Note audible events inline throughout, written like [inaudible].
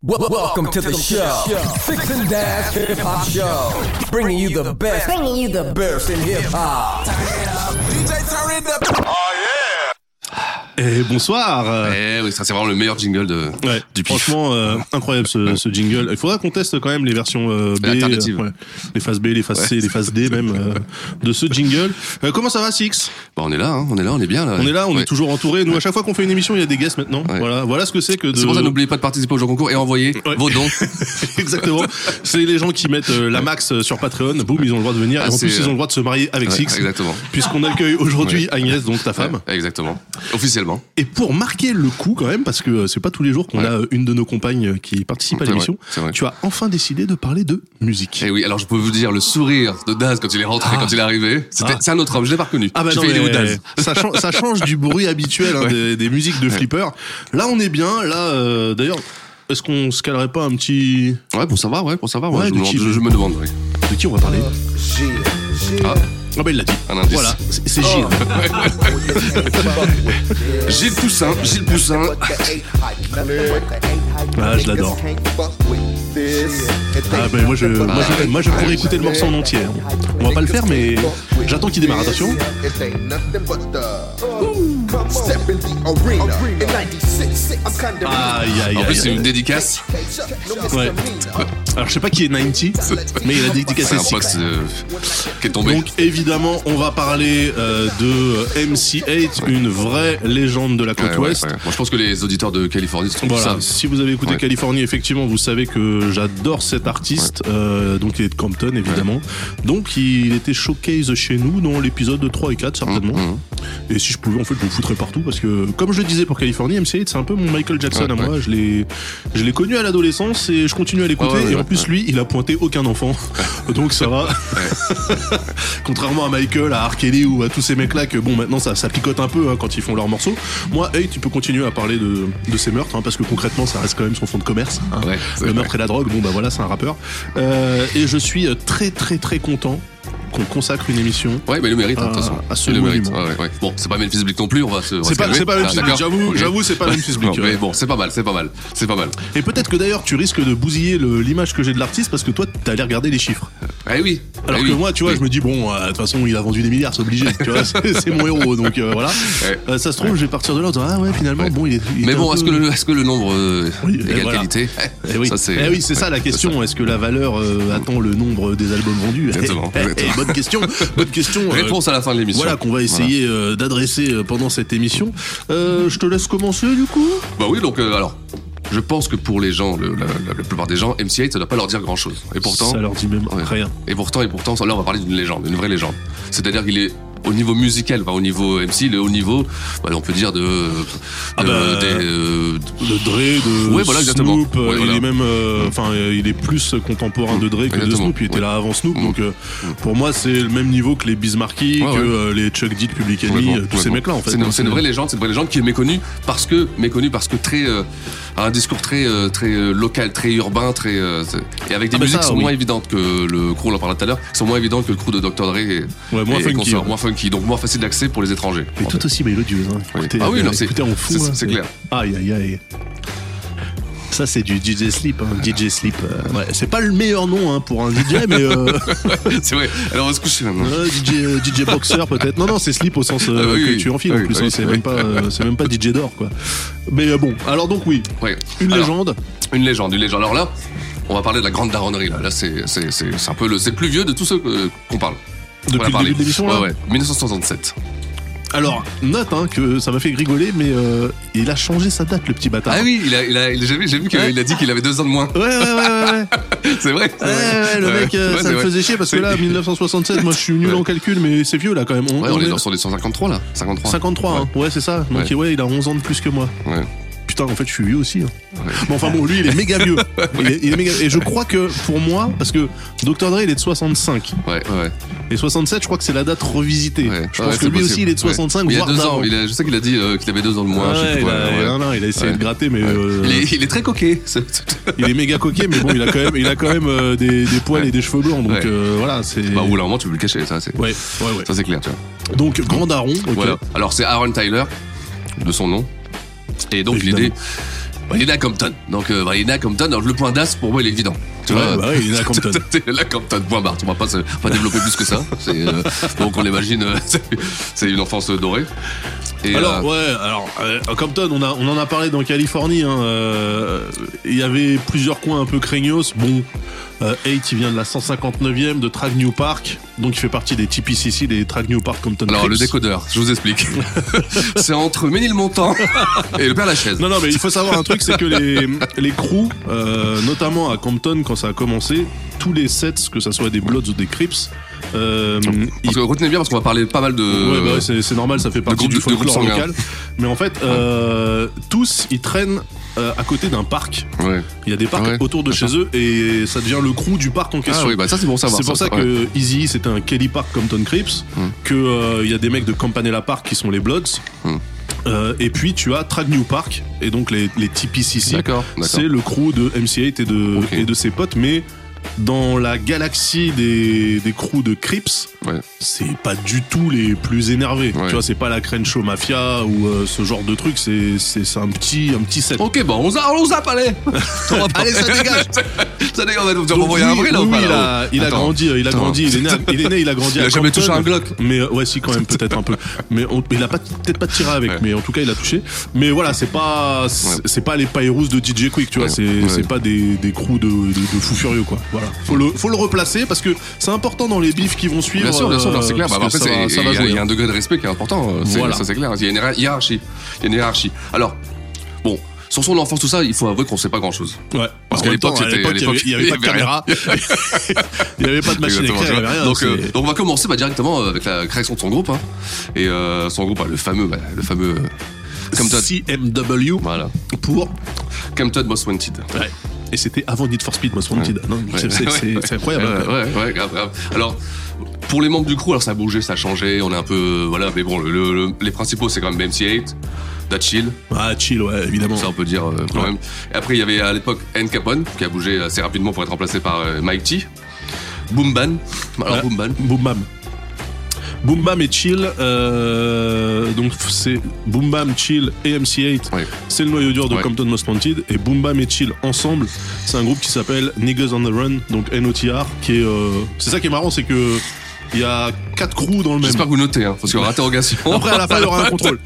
Wel- Welcome to the show, Six and Dash Hip Hop Show, bringing you the best, bringing you the best in hip hop. Et bonsoir. Eh oui, ça c'est vraiment le meilleur jingle de, Ouais, du pif. franchement, euh, incroyable ce, ce jingle. Il faudra qu'on teste quand même les versions euh, B, Alternatives. euh, ouais, les phases B, les phases C, les phases D même euh, de ce jingle. Euh, comment ça va, Six? Bah, on est là, hein, on est là, on est bien là. On est là, on est toujours entouré. Nous, à chaque fois qu'on fait une émission, il y a des guests maintenant. Voilà, voilà ce que c'est que de. C'est pour ça n'oubliez pas de participer au jeu concours et envoyer vos dons. [laughs] Exactement. C'est les gens qui mettent la max sur Patreon. Boum, ils ont le droit de venir. Ah, et en c'est, plus, ils ont le droit de se marier avec Six. exactement. Puisqu'on accueille aujourd'hui Agnès, donc ta femme. Exactement. Officiellement. Et pour marquer le coup quand même, parce que euh, c'est pas tous les jours qu'on Ouais. a euh, une de nos compagnes qui participe à l'émission, tu as enfin décidé de parler de musique. Et oui, alors je peux vous dire le sourire de Daz quand il est rentré, Ah. quand il est arrivé. C'était, Ah. c'est un autre homme, je l'ai pas reconnu. Ah bah J'ai non, fait, il est où mais Daz ça, change, ça change du bruit habituel hein, Ouais. des, des musiques de flipper. Là, on est bien. Là, euh, d'ailleurs, est-ce qu'on se calerait pas un petit Ouais, pour savoir, ouais, pour savoir. ouais, Ouais, je, de me, qui- je- je me demande. ouais. de qui on va parler? Ah, Ah bah il l'a dit. un indice. Voilà, c'est Gilles. [laughs] Gilles Poussin, Gilles Poussin. Ah, je l'adore. Ah bah moi je, moi, je, moi, je pourrais écouter le morceau en entier. hein. On va pas le faire, mais j'attends qu'il démarre. Attention. Aïe aïe En aïe. plus, c'est une dédicace. Ouais. Alors je sais pas qui est 90, mais il a dédicacé C'est un euh, qui est tombé. Donc évidemment, on va parler euh, de MC8, une vraie légende de la côte Ouais, ouest. ouais. Moi, je pense que les auditeurs de Californie se Voilà, savent. si vous avez écouté Ouais. Californie, effectivement, vous savez que j'adore cet artiste. Euh, donc il est de Compton, évidemment. Donc il était showcase chez nous dans l'épisode 3 et 4, certainement. Mhm. Et si je pouvais, en fait, je partout parce que, comme je le disais pour Californie, MC8, c'est un peu mon Michael Jackson Ouais, à moi. Je l'ai, je l'ai connu à l'adolescence et je continue à l'écouter. Ouais, et en plus, lui, il a pointé aucun enfant. [laughs] donc ça va. [laughs] Contrairement à Michael, à R. Kelly ou à tous ces mecs-là que bon maintenant ça, ça picote un peu hein, quand ils font leurs morceaux. Moi, hey, tu peux continuer à parler de, de ces meurtres hein, parce que concrètement ça reste quand même son fond de commerce. hein. Le meurtre et la drogue, bon bah voilà c'est un rappeur. Euh, et je suis très très très content qu'on consacre une émission. Ouais, mais il le mérite, hein, de toute façon. à ce il le mérite. Ouais, ouais. Bon, c'est pas Memphis Bleak non plus, on va se. C'est pas, pas Ah, Memphis Bleak, j'avoue, j'avoue c'est pas [laughs] Memphis Bleak. mais bon, c'est pas mal, c'est pas mal, c'est pas mal. Et peut-être que d'ailleurs tu risques de bousiller le- l'image que j'ai de l'artiste parce que toi t'as allé regarder les chiffres. Eh oui. Alors eh que oui. moi, tu vois, Oui. je me dis, bon, euh, de toute façon, il a vendu des milliards, c'est obligé. Tu vois, [laughs] c'est mon héros, donc euh, voilà. Ouais. Euh, ça se trouve, je vais partir de là en disant, ah ouais, finalement, bon, il est. il Mais est bon, est-ce peu- que, le, est-ce que le nombre euh, Oui, égale voilà. qualité Eh oui, Ça, c'est. Eh oui, c'est ça la question. Est-ce que la valeur euh, attend le nombre des albums vendus Exactement, [laughs] Eh, eh, exactement. Bonne question. Bonne question. euh, Réponse à la fin de l'émission. Voilà qu'on va essayer euh, d'adresser euh, pendant cette émission. Je te laisse commencer du coup. Bah oui, donc alors. Je pense que pour les gens, le- la, la- la plupart des gens, MC8, ça doit pas leur dire grand chose. Et pourtant, ça leur dit même Ouais. rien. et pourtant, et pourtant, là, on va parler d'une légende, d'une vraie légende. C'est-à-dire qu'il est au niveau musical, enfin, au niveau MC, il est au niveau, bah, on peut dire de, de- Ah bah, des, euh, De Dre, de Ouais, voilà, exactement. Snoop, euh, Ouais, il voilà. est même, euh, enfin, euh, il est plus contemporain de Dre que de Exactement. Snoop. Il était Ouais. là avant Snoop, Mm. donc euh, pour moi c'est le même niveau que les Bismarcky, que euh, les Chuck D de Public Enemy, tous ces mecs-là en fait. C'est une, une vraie légende, c'est une vraie légende qui est méconnue parce que méconnue parce que très un discours très très local, très urbain, très et avec des Ah bah musiques ça, qui sont oui. moins évidentes que le crew, on en parlait tout à l'heure, qui sont moins évidentes que le crew de Dr Dre et, Ouais, moins et funky, moins funky, donc moins facile d'accès pour les étrangers. Mais tout aussi mélodieuse. Hein. Oui. Écoutez, Ah oui, euh, non, c'est- écoutez en fou. c'est- hein, c'est clair. Aïe, aïe, aïe. Ça, c'est du DJ Sleep. Hein. DJ Sleep. euh, ouais, c'est pas le meilleur nom hein, pour un DJ, mais euh, [laughs] c'est vrai. Alors on va se coucher maintenant. euh, DJ, euh, DJ Boxer peut-être. Non, non, c'est Sleep au sens euh, Ah oui, que oui. tu enfiles en plus. oui, hein, c'est même pas, euh, c'est même pas DJ d'or, quoi. Mais euh, bon, alors donc oui, Ouais. une Alors, légende. Une légende, une légende. Alors là, on va parler de la grande daronnerie là. Là, c'est c'est c'est c'est un peu le c'est le plus vieux de tous ceux qu'on parle. Depuis le début de l'émission, là Ouais, ouais. 1967. Alors, note hein, que ça m'a fait rigoler, mais euh, il a changé sa date, le petit bâtard. Ah oui, il a, il a, j'ai vu, vu qu'il Ouais. a dit qu'il avait deux ans de moins. Ouais, ouais, ouais, ouais. [laughs] C'est vrai. Ouais, vrai. ouais, le mec, euh, ça me vrai. faisait chier parce que là, 1967, moi je suis nul en calcul, mais c'est vieux là quand même. On, Ouais, on on est dans- sur les 153 là. 53. 53, hein. ouais, c'est ça. Donc Ouais. ouais, il a 11 ans de plus que moi. Ouais. Putain, en fait, je suis vieux aussi. hein. Ouais. Bon, enfin bon, lui, il est méga vieux. [laughs] Il est, il est méga... Et je crois que pour moi, parce que Dr. Dre, il est de 65. Ouais, ouais. Et 67, je crois que c'est la date revisitée. Ouais. Je pense que lui aussi, il est de 65, Ouais. Il a voire deux d'avant. ans. Il a, je sais qu'il a dit euh, qu'il avait deux ans de moins. Je sais il, a, ouais. non, non, il a essayé de gratter, mais euh, Il, est, il est très coquet. il est méga coquet, mais bon, il a quand même, il a quand même euh, des, des poils et des cheveux blancs, donc voilà, c'est. Bah, au bout d'un moment, tu peux le cacher, ça, c'est, Ouais, ouais, ouais. ça, c'est clair, tu vois. Donc, grand daron. Voilà. Alors, c'est Aaron Tyler, de son nom. Et donc, l'idée, il est à Compton. Donc, euh, il est à Compton. Alors, le point d'as, pour moi, il est évident. Tu Ouais, vois, bah est à [laughs] Compton. la Compton, point barre. On va pas, se- pas développer plus que ça. Euh, donc, on l'imagine, euh, [laughs] c'est- une enfance dorée. Et, Alors euh, ouais, alors à Compton, on a on en a parlé dans Californie. hein, Il y avait plusieurs coins un peu craignos. Bon, euh, 8 il vient de la 159e de Trag New Park, donc il fait partie des TPCC, des Trag New Park Compton. alors, le décodeur, je vous explique. [laughs] c'est entre Ménilmontant et le Père Lachaise. Non non mais il faut savoir un truc, c'est que les les crews, euh, notamment à Compton quand ça a commencé, tous les sets, que ça soit des Bloods ou des Crips, euh, ils Parce que retenez bien, parce qu'on va parler pas mal de. Ouais, bah ouais, c'est c'est normal, ça fait partie du folklore local. Mais en fait, euh, tous, ils traînent euh, à côté d'un parc. Ouais. Il y a des parcs Ouais, autour de chez eux et ça devient le crew du parc en question. Ah oui, bah ça, c'est bon savoir. c'est pour ça, que Easy c'était un Kelly Park Compton Crips, Hmm. que euh, il y a des mecs de Campanella Park qui sont les Bloods. Euh, et puis tu as Trag New Park et donc les, les TPCC. D'accord, d'accord. C'est le crew de MC8 et de, et de ses potes, mais dans la galaxie des, des de Crips, Ouais. c'est pas du tout les plus énervés. Ouais. Tu vois, c'est pas la Crenshaw Mafia ou euh, ce genre de truc, c'est c'est un petit un petit set. Ok, bon, on zappe, on zappe, allez [laughs] Allez, ça dégage. Ça dégage, on va envoyer un ou oui, pas il a, il a grandi, il a Attends. grandi, il est né, il est né, il a grandi Il à a jamais Compton. touché un Glock. Mais euh, ouais, si quand même peut-être un peu. Mais on- il a pas peut-être pas tiré avec, Ouais. mais en tout cas il a touché. Mais voilà, c'est pas c'est pas les Pyrus de DJ Quick, tu vois, c'est pas des des crews de, de, de fous furieux quoi. Voilà, faut le faut le replacer parce que c'est important dans les bifs qui vont suivre. Bien sûr, bien sûr, non, c'est euh, clair. Bah, après, il y, a- y hein. un degré de respect qui est important. euh, Voilà. Ça, c'est clair. Il y a une hiérar- hiérarchie. Il y a une hiérarchie. Alors, bon, sur son enfance, tout ça, il faut avouer qu'on sait pas grand chose. Ouais. Parce En qu'à l'époque, il y avait- pas de caméra, [laughs] il y avait pas de machine à écrire, rien. donc, euh, donc, on va commencer bah, directement avec la création de son groupe. hein. Et euh, son groupe, bah, le fameux, bah, le fameux Compton. CMW Voilà. pour Compton Most Wanted. Ouais. Et c'était avant Need for Speed Most Wanted. Non, Ouais. c'est- [laughs] Ouais, incroyable. Ouais, ouais, ouais, grave, grave. Alors, pour les membres du crew, alors ça a bougé, ça a changé, on est un peu. Voilà, mais bon, le- le- les principaux, c'est quand même BMC8, Da Chill, Ah, chill, ouais, évidemment. ça on peut dire euh, quand Ouais. même. Et après, il y avait à l'époque N Capone, qui a bougé assez rapidement pour être remplacé par euh, Mike T. Boom Ban. Alors, Ouais. Boom Ban. Boom Bam. Boom Bam et Chill, euh, donc c'est Boom Bam, Chill et MC8, Ouais. c'est le noyau dur de. Compton Most Wanted. Et Boom Bam et Chill ensemble, c'est un groupe qui s'appelle Niggas on the Run, donc NOTR, qui est. euh, c'est ça qui est marrant, c'est que il y a quatre crews dans le même. J'espère que vous notez, hein, parce qu'il y aura interrogation. Après, à la fin, il y aura un contrôle.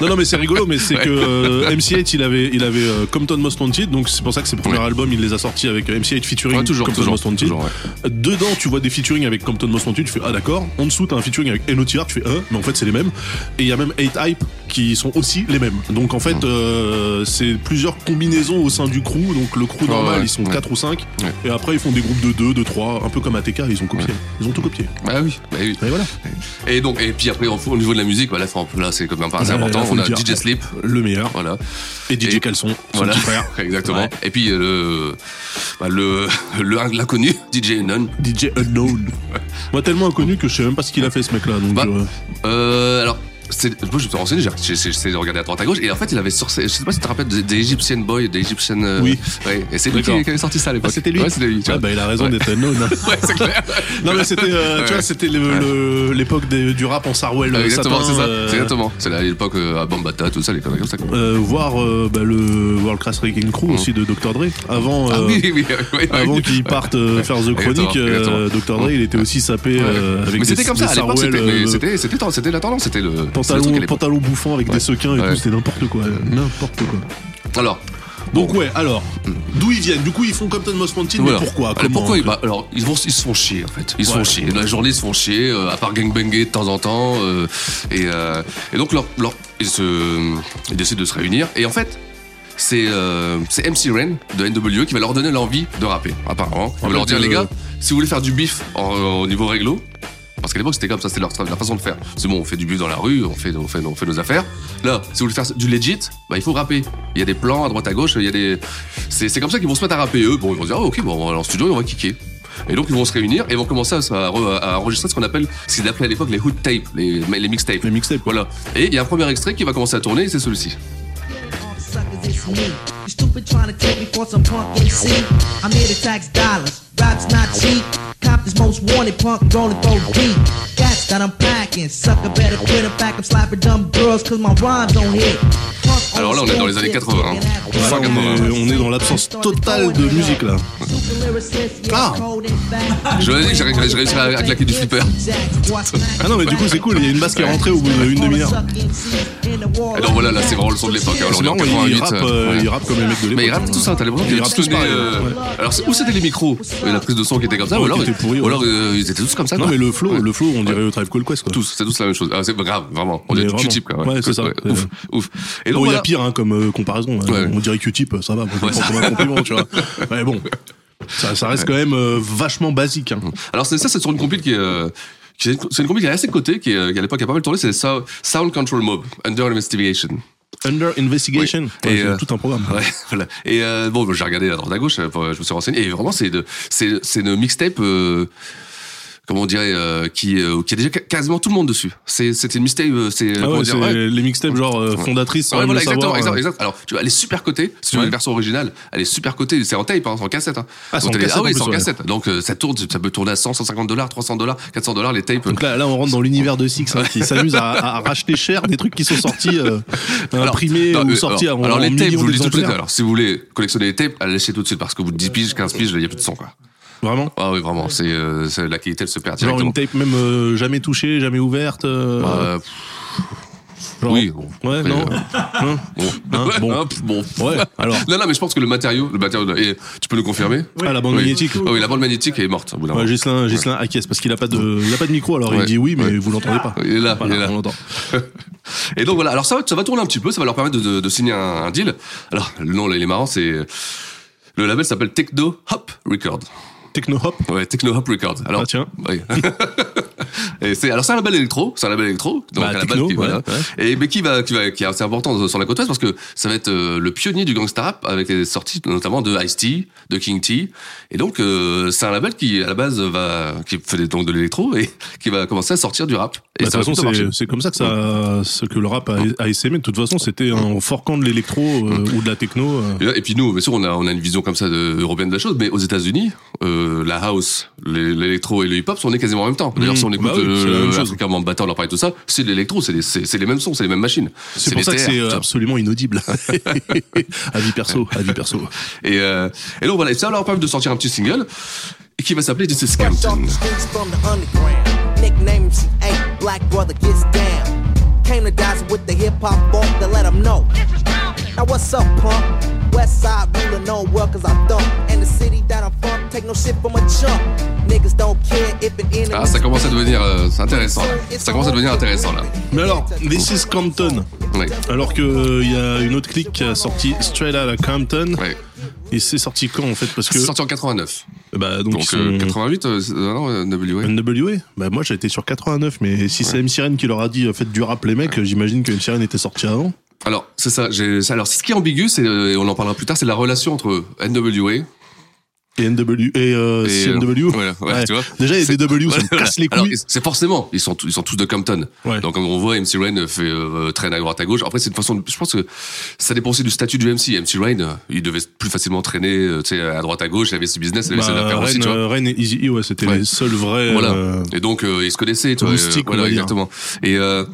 Non, non, mais c'est rigolo, mais c'est Ouais. que euh, MC8, il avait, il avait euh, Compton Most Wanted, donc c'est pour ça que ses premiers Ouais. albums, il les a sortis avec euh, MC8 featuring Ouais, toujours, Compton toujours, Most Wanted. toujours. Dedans, tu vois des featuring avec Compton Most Wanted, tu fais ah d'accord. En dessous, t'as un featuring avec NOTR, tu fais euh, mais en fait, c'est les mêmes. Et il y a même 8 Hype qui sont aussi les mêmes. Donc en fait, euh, c'est plusieurs combinaisons au sein du crew. Donc le crew normal, ils sont ouais. 4 ou 5. Ouais. Et après, ils font des groupes de 2, de 3, un peu comme ATK, ils ont copié. Ils ont tout copié. Bah oui, bah oui. Voilà. Et donc, et puis après, au au niveau de la musique, bah, là, c'est quand même pas assez important. On a. DJ Sleep, Le meilleur. voilà. Et DJ Et- Caleçon, son Voilà, [laughs] exactement. Et puis euh, le, bah, le, le l'inconnu DJ Non. DJ Unknown. [laughs] Moi, tellement inconnu que je sais même pas ce qu'il a fait, ce mec-là. Donc, Bah, euh, Euh, alors, moi je me suis renseigné, j'ai, essayé de regarder à droite à gauche, et en fait il avait sorti, je sais pas si tu te rappelles des, des Egyptian Boys, des Egyptian. euh, Oui. Ouais, et c'est lui qui, avait sorti ça à l'époque. ah, c'était lui. Ouais, c'était lui. tu Ah, vois. bah, il a raison Ouais. d'être Unknown. hein. [laughs] Ouais, c'est clair. [laughs] non, mais c'était, euh, tu vois, c'était l'époque du rap en Sarwell. Ouais, exactement, c'est ça. euh, C'est exactement. C'est l'époque euh, à Bambata, tout ça, les conneries comme ça. euh, voir euh, bah, le World Class Wrecking Crew aussi de Dr. Dre. Avant, Mm. Ah euh, oui, oui, oui, oui, avant qu'il parte euh, faire The Chronic, euh. Dr. Dre, il était aussi sapé euh, avec mais c'était comme ça à l'époque, euh, c'était la tendance, c'était le le pantalon, pantalon bouffant avec Ouais. des sequins et Ouais. tout, c'était n'importe quoi. N'importe quoi. Alors, Donc, ouais, alors, d'où ils viennent? Du coup, ils font Compton Most Wanted, Voilà. mais pourquoi Comment pourquoi ils- bah, Alors, ils, vont, ils se font chier, en fait. Ils se Ouais. font chier. La journée, ils se font chier, euh, à part gangbanger de temps en temps. euh, et, euh, et donc, leur, leur- ils, se, ils décident de se réunir. Et en fait, c'est euh, MC Ren de NWE qui va leur donner l'envie de rapper, apparemment. Il va leur dire, les gars, si vous voulez faire du bif en- au niveau réglo, parce qu'à l'époque c'était comme ça, c'était leur, leur façon de faire. C'est bon, on fait du bif dans la rue, on fait, on fait, on fait nos affaires. Là, si vous voulez faire du legit, bah, il faut rapper. Il y a des plans à droite à gauche, il y a des. C'est c'est comme ça qu'ils vont se mettre à rapper eux. Bon, ils vont se dire, ah, ok, bon, on va aller en studio et on va kicker. Et donc ils vont se réunir et vont commencer à, à re- à enregistrer ce qu'on appelle, ce qu'ils appelaient à l'époque les hood tapes, les, les mixtapes. Les mixtapes. Voilà. Et il y a un premier extrait qui va commencer à tourner et c'est celui-ci. this most wanted punk rolling through deep. Cats that I'm past lacking. Sucker better quit a back of slapping dumb girls cause my rhymes don't hit. Alors là, on est dans les années 80, hein. On, est, on est dans l'absence totale de musique là. Ah. Je vous ai dit que j'ai réussi à, claquer du flipper. Ah non mais du coup c'est cool, il y a une basse qui est rentrée au bout d'une demi-heure. Et donc voilà, là, c'est vraiment le son de l'époque. hein. Alors, C'est on est en marrant, il 88. rappe, euh, euh, ouais. il rappe comme les mecs de l'époque. Mais il rappe tout ça, t'as l'impression Il qu'il rappe tous donné, pareil, euh, ouais. Alors, c'est- où c'était les micros? Et la prise de son qui était comme ça, Ouais, ou alors, qui était pourri, ou alors euh, ils étaient tous comme ça. Non quoi. mais le flow, Ouais. le flow on dirait au Tribe Call Quest quoi. Tous, c'est tous la même chose. Ah, c'est grave, vraiment. On Mais dirait du. Q-tip, quoi. Ouais, c'est ça. Ouf, ouf. Et donc, Bon, il y a pire hein, comme euh, comparaison. hein. On dirait Q-tip, ça va, comme un compliment, tu vois. [laughs] Ouais, bon, ça, ça reste quand même euh, vachement basique. Hein. Alors, c'est ça, c'est sur une compile qui est, euh, c'est une compile qui est assez cotée, qui, est, euh, qui à l'époque a pas mal tourné, c'est Sou- Sound Control Mob, Under Investigation. Under Investigation, Oui. Et, euh, tout un programme. [laughs] Ouais, voilà. Et bon, j'ai regardé à droite à gauche, je me suis renseigné, et vraiment, c'est de, c'est, c'est une mixtape, comment on dirait, euh, qui, euh, qui a déjà quasiment tout le monde dessus. C'est, c'était une mixtape, euh, c'est, Ah ouais, dire, c'est ouais. les mixtapes genre euh, fondatrices Ouais, voilà, exactement, savoir. exact, exact. Alors, tu vois, elle est super cotée. Si tu veux une version originale, elle est super cotée. C'est en tape, hein, c'est en cassette. Hein. Ah, c'est en cassette, ah oui, c'est en cassette. Donc, euh, ça tourne, ça peut tourner à 100, 150 dollars, 300 dollars, 400 dollars, les tapes. Donc là, là, on rentre dans l'univers de Six hein, qui s'amuse à, à racheter cher des trucs qui sont sortis, euh, [laughs] imprimés non, ou sortis alors, en, alors, les tapes, je vous le dis tout de suite. Alors, si vous voulez collectionner les tapes, allez chez tout de suite parce qu'au bout de 10 piges, 15 piges, il n'y a plus de son, quoi. Vraiment Ah oui, vraiment, c'est, euh, c'est- la qualité, elle se perd Genre une tape même euh, jamais touchée, jamais ouverte. euh, genre- oui, bon. Ouais, non. euh, Hein bon. Hein, Ouais, bon. hein, bon. Ouais, alors. Non, non, mais je pense que le matériau, le matériau, et tu peux le confirmer Ah, la bande Oui. magnétique. Ah oui, la bande magnétique est morte au bout Ouais, moment. Gislain, Gislain acquiesce parce qu'il a pas de, il a pas de micro, alors il Ouais. dit oui, mais Ouais. vous l'entendez pas. Il est là, Voilà, il est là. on l'entend. [laughs] Et donc voilà, alors ça, va- ça va tourner un petit peu, ça va leur permettre de, de- de signer un, un deal. Alors le nom là, il est marrant, c'est le label s'appelle Techno Hop Record. Techno hop. Ouais, Techno Hop Record. Alors Ah, tiens. [laughs] Et c'est alors c'est un label électro, c'est un label électro, donc Bah, à la techno, base qui, ouais, voilà. ouais. Et mais qui va qui va qui est assez important sur la côte ouest parce que ça va être euh, le pionnier du gangsta rap avec les sorties notamment de Ice-T, de King T. Et donc euh, c'est un label qui à la base va qui fait donc de l'électro et [laughs] qui va commencer à sortir du rap. Et Bah, de toute façon, c'est comme ça que ça, ce que le rap a, a essaimé. De toute façon, c'était un forquant de l'électro euh, ou de la techno. et puis nous, bien sûr, on a, on a une vision comme ça de, européenne de la chose, mais aux États-Unis, euh, la house, l'électro et le hip-hop sont nés quasiment en même temps. D'ailleurs, Mmh. si on écoute Bah oui, la même le. Africa on leur parlait tout ça, c'est de l'électro, c'est les, mêmes sons, c'est les mêmes machines. C'est pour ça que c'est euh, absolument inaudible. [laughs] [laughs] à vie perso, à vie perso. Et, euh, et donc voilà, et ça leur permet de sortir un petit single et qui va s'appeler This is Fresh off Scampton. the streets from the underground. Nickname MC8, Black Brother gets down. Came to guys with the hip hop funk to let them know. Now what's up, punk? West side ruler no world cause I thump. And the city that I'm from, take no shit from a chump. Niggas don't care if an enemy. Ah, ça commence à devenir euh, intéressant. Là. Ça commence à devenir intéressant là. Mais alors, This is Compton. Alors que il y a une autre clique qui a sorti Straight Outta Compton. Ouais. Et c'est sorti quand en fait Parce que C'est sorti en 89. bah donc, Donc ils sont- euh, 88, euh, euh, non, euh, WA. NWA Bah moi j'ai été sur 89 mais si c'est M Sirène qui leur a dit euh, faites du rap les mecs, j'imagine que M Sirène était sorti avant. Alors, c'est ça. Alors, ce qui est ambigu, c'est, euh, et on en parlera plus tard, c'est la relation entre NWA Et NW et, euh, Et, CNW. euh, voilà, ouais, tu vois. Déjà des W, [laughs] ça me casse les couilles. c'est forcément, ils sont, tous- ils sont tous de Compton. Ouais. Donc, comme on voit, MC Rain fait euh, traîne à droite à gauche. Après, c'est une façon. de- Je pense que ça dépend aussi du statut du MC. MC Rain, euh, il devait plus facilement traîner, tu sais, à droite à gauche. Il avait ses business, il avait ses Bah, affaires aussi, tu vois. Rennes et Easy E, ouais, c'était Ouais. les seuls vrais. Voilà. Et donc, euh, ils se connaissaient, tu vois. Voilà, exactement. Et, euh,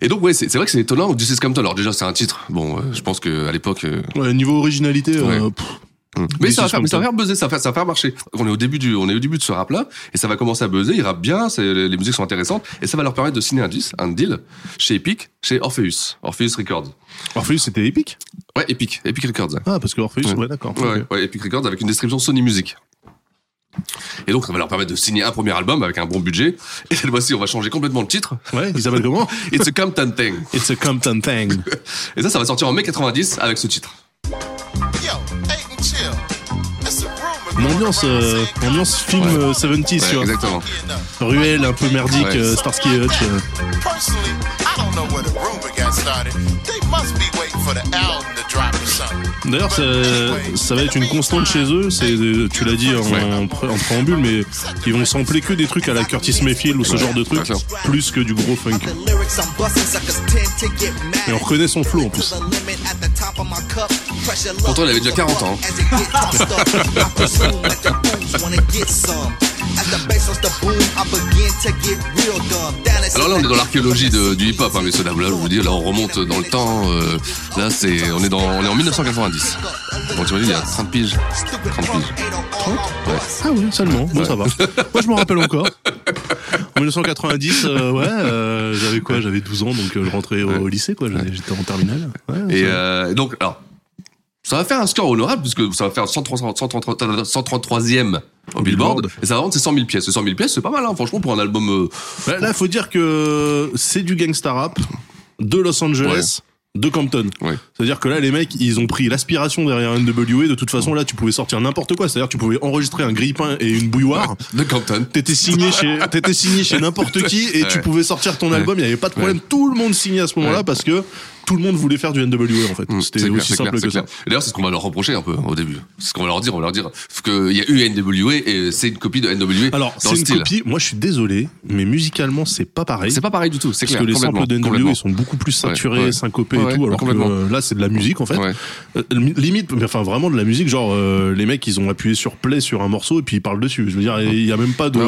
et donc, ouais, c'est c'est vrai que c'est étonnant. This is Compton. Alors, déjà, c'est un titre. Bon, euh, je pense qu'à l'époque. euh, ouais, niveau originalité, euh, Ouais. pff, Mais This ça va faire, mais ça va Compton. faire buzzer, ça va faire, ça va faire marcher. On est au début du, on est au début de ce rap là, et ça va commencer à buzzer. Ils rappent bien, c'est- les musiques sont intéressantes, et ça va leur permettre de signer un deal, un deal chez Epic, chez Orpheus, Orpheus Records. Orpheus c'était épique. Ouais, Epic, Epic Records. Ah parce que Orpheus, ouais, d'accord. Ouais, ouais, Epic Records avec une distribution Sony Music. Et donc, ça va leur permettre de signer un premier album avec un bon budget. Et cette fois-ci, on va changer complètement le titre. Ouais, il s'appelle comment [laughs] It's a Compton Thing. It's a Compton thing. Et ça, ça va sortir en mai 90 avec ce titre. Une going ambiance, euh, ambiance film Ouais. euh, 70s, Ouais, tu vois. exactement. Ruelle un peu merdique, Ouais. euh, Starsky et Hutch. D'ailleurs, ça, ça va être une constante chez eux. C'est, tu l'as dit en, Ouais. en pré- en préambule, mais ils vont sampler que des trucs à la Curtis Mayfield ou ce genre de trucs, plus que du gros funk. Et on reconnaît son flow en plus. Pourtant, il avait déjà 40 ans. [laughs] Alors là, on est dans l'archéologie du hip-hop, hein, messieurs dames. Là, je vous dis, là, on remonte dans le temps. euh, là, c'est, on est dans, on est en 1990. Bon, tu imagines, il y a 30 piges. 30 piges. Ah oui, seulement. Bon, ça va. [laughs] Moi, je me rappelle encore. En 1990, euh, ouais, euh, j'avais quoi J'avais 12 ans, donc euh, je rentrais au, au lycée, quoi. J'étais en terminale. Ouais, Et ça- euh, donc, alors, ça va faire un score honorable puisque ça va faire 133, 133, 133e au Billboard. Billboard. Et ça va vendre ses 100 000 pièces. Et 100 000 pièces, c'est pas mal, hein, franchement, pour un album. euh, Bah, là, faut dire que c'est du gangsta rap de Los Angeles. De Compton. Ouais. C'est-à-dire que là, les mecs, ils ont pris l'aspiration derrière NWA. De toute façon, là, tu pouvais sortir n'importe quoi. C'est-à-dire, tu pouvais enregistrer un grille-pain et une bouilloire. de Compton. T'étais signé chez, [laughs] t'étais signé chez n'importe qui et tu pouvais sortir ton album. Il y avait pas de problème. Tout le monde signait à ce moment-là parce que tout le monde voulait faire du NWA en fait. Mmh, C'était clair, aussi simple que ça. D'ailleurs, c'est ce qu'on va leur reprocher un peu au début. C'est ce qu'on va leur dire. On va leur dire qu'il y a eu NWA et c'est une copie de NWA Alors, c'est une style. copie. Moi, je suis désolé, mais musicalement, c'est pas pareil. C'est pas pareil du tout, c'est Parce clair. que les samples de NWA sont beaucoup plus saturés, Ouais, ouais. syncopés Ouais, et tout, alors que euh, là c'est de la musique en fait. Euh, limite, mais enfin vraiment de la musique, genre euh, les mecs ils ont appuyé sur play sur un morceau et puis ils parlent dessus. Je veux dire, il y a même pas de.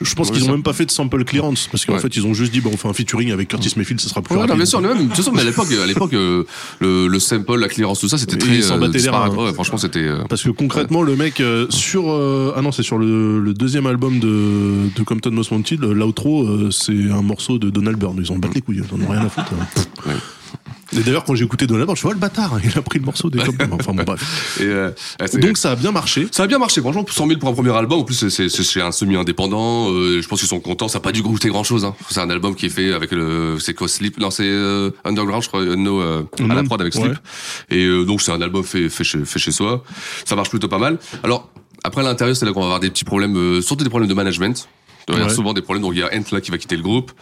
Je pense qu'ils ont ça. même pas fait de sample clearance parce qu'en fait ils ont juste dit bon on fait un featuring avec Curtis Mayfield, ce sera plus rapide. bien sûr, même, de toute façon, mais à l'époque, à l'époque, euh, le, le sample, la clearance, tout ça, c'était très ils s'en euh, les reins, hein. Ouais, franchement, c'était. euh, Parce que concrètement, le mec sur euh, ah non c'est sur le, le deuxième album de, de Compton Most Wanted, l'outro c'est un morceau de Donald Byrne. Ils en battent les couilles, ils en ont rien à foutre. hein. Ouais. Et d'ailleurs quand j'ai écouté Donald Byrne, je vois le bâtard, il a pris le morceau des. Enfin bon bref. [laughs] et, euh, Donc ça a bien marché. Ça a bien marché, franchement, 100 000 pour un premier album. En plus, c'est- un semi-indépendant. Euh, je pense qu'ils sont contents. Ça n'a pas dû goûter grand-chose. Hein. C'est un album qui est fait avec le, c'est quoi Sleep? Non, c'est euh, Underground, je crois, no, euh, à la Unknown, prod avec Sleep. ouais. Et euh, donc c'est un album fait fait chez, fait chez soi. Ça marche plutôt pas mal. Alors après à l'intérieur, c'est là qu'on va avoir des petits problèmes, euh, surtout des problèmes de management. Il y Ouais. souvent des problèmes. Donc il y a Ent là qui va quitter le groupe.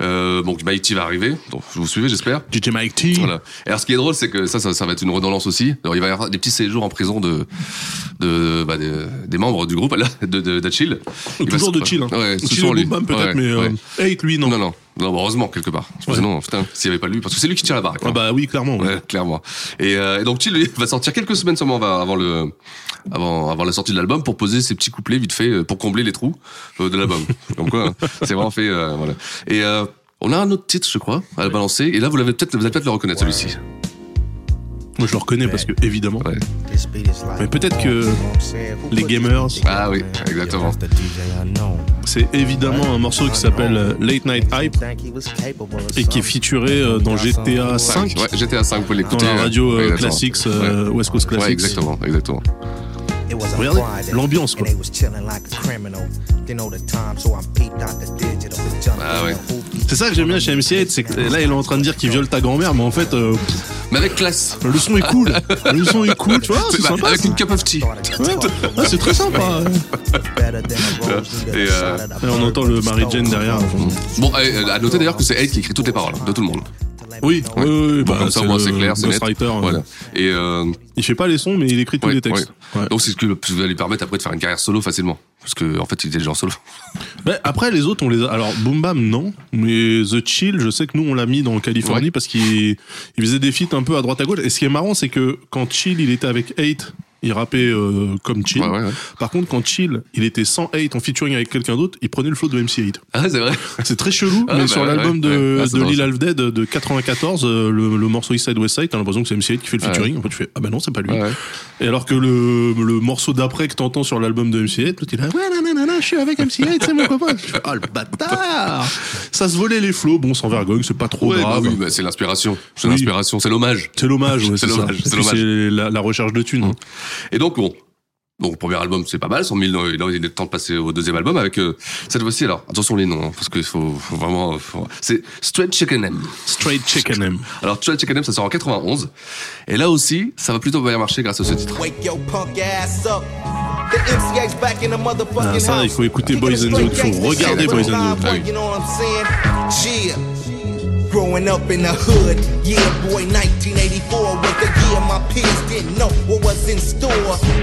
Euh, donc Mighty va arriver. Donc vous suivez, j'espère. DJ Mike T. Voilà. Et alors, ce qui est drôle, c'est que ça, ça, ça va être une redondance aussi. Alors, il va y avoir des petits séjours en prison de, de, bah, des, des membres du groupe, là, de, de, d'Achille. Toujours de chill. Hein. Ouais, c'est chill lui. Peut-être, Ouais, mais ouais. euh, Hate lui non. Non, non. Non, heureusement, quelque part. Sinon, putain, s'il n'y avait pas lui, parce que c'est lui qui tire la baraque. Ah hein. bah oui clairement. ouais. Ouais, clairement. Et, euh, et donc Chill lui, va sortir quelques semaines seulement avant le avant avant la sortie de l'album pour poser ses petits couplets vite fait euh, pour combler les trous euh, de l'album. [laughs] Comme quoi, hein, c'est vraiment fait euh, voilà. Et euh, on a un autre titre, je crois, à balancer. Et là, vous l'avez peut-être, vous allez peut-être le reconnaître celui-ci. Moi je le reconnais parce que évidemment. Ouais. Mais peut-être que les gamers, Ah oui, exactement. c'est évidemment un morceau qui s'appelle Late Night Hype et qui est featuré dans GTA 5 Ouais, GTA 5, vous dans l'écouter. la radio Exactement. Classics, West Coast Ouais, Classics. exactement, exactement. Regardez l'ambiance quoi. Ah ouais. C'est ça que j'aime bien chez MC8, c'est que là il est en train de dire qu'il viole ta grand-mère, mais en fait euh, Mais avec classe. le son est cool. Le son est cool, tu vois, c'est sympa. avec ça. une cup of tea. Ouais. Ouais, c'est très sympa. Et, euh, Et on entend le Mary Jane derrière. Bon, euh, à noter d'ailleurs que c'est elle qui écrit toutes les paroles de tout le monde. Oui, oui, oui, Bon, bah, comme ça, moi, c'est clair, c'est net. ghostwriter, euh, Voilà. Et euh, Il fait pas les sons, mais il écrit tous ouais, les textes. ouais. Ouais. Donc c'est ce qui va lui permettre après de faire une carrière solo facilement. Parce que en fait, il était en solo. Mais [laughs] après, les autres, on les a. Alors, Boom Bam, non. Mais The Chill, je sais que nous, on l'a mis dans Californie Ouais. parce qu'il il faisait des feats un peu à droite à gauche. Et ce qui est marrant, c'est que quand Chill, il était avec Hate, il rappait euh, comme Chill. Ouais, ouais, ouais. Par contre, quand Chill, il était sans Hate en featuring avec quelqu'un d'autre, il prenait le flow de MC8. Ah, c'est vrai. C'est très chelou, Ah, mais bah, sur ouais, l'album de, Lil. Half Dead de 94, euh, le, le morceau East Side West Side, t'as l'impression que c'est MC8 qui fait le featuring. En fait, tu fais, ah bah non, c'est pas lui. Et alors que le, le morceau d'après que t'entends sur l'album de MC8, l'autre, il est là, ouais, nanana, je suis avec MC8, c'est mon copain. Ah, le bâtard! Ça se volait les flots, bon, sans vergogne, c'est pas trop Ouais, bah grave. oui, bah, c'est l'inspiration. C'est Oui. l'inspiration, c'est l'hommage. C'est l'hommage, ouais, C'est l'hommage, c'est puis l'hommage. c'est la, la recherche de thunes. hein. Et donc bon. Donc premier album c'est pas mal, 100 000, euh, là il est temps de passer au deuxième album avec euh, cette fois-ci alors attention les noms hein, parce qu'il faut, faut vraiment faut- c'est Straight Chicken M. Straight Chicken M. Alors Straight Chicken M ça sort en 91 et là aussi ça va plutôt bien marcher grâce à ce titre. Wake your punk ass up. The MCA's back in the motherfucking Ah, ça, il faut écouter Boys and straight Zoot. Faut regarder Boys and Zoot. Live Boy, You know what I'm saying? Yeah. Growing up in the hood, yeah, boy, 1984 was the year my peers didn't know what was in store.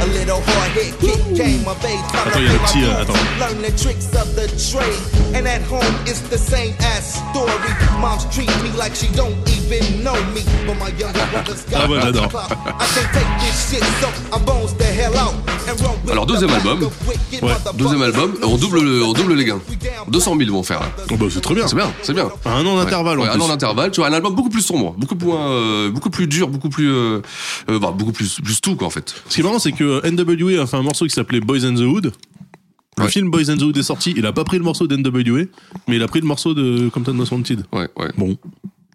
A little hard hit kick came of age. Time Attends, to il y a le pay my petit, euh, dues, attends. Learn the tricks of the trade. And at home, it's the same as story. Moms treat me like she don't even know me. But my younger brothers got ouais, the j'adore. clout. I can't take this shit, so I bones the hell out. Alors, deuxième album. Ouais, Deuxième album, on double, le- on double les gains. 200 000 vont faire. Oh, bah, c'est très bien. C'est bien, c'est bien. À un an d'intervalle, en Ouais, un plus. an d'intervalle, tu vois, un album beaucoup plus sombre, beaucoup moins, euh, beaucoup plus dur, beaucoup plus, euh, euh, bah, beaucoup plus, plus tout quoi en fait. Ce qui est marrant, c'est que NWA a fait un morceau qui s'appelait Boys and the Hood. Le Ouais. film Boys and the Hood est sorti. Il a pas pris le morceau d'NWA, mais il a pris le morceau de Compton Most Wanted. Ouais, ouais. Bon.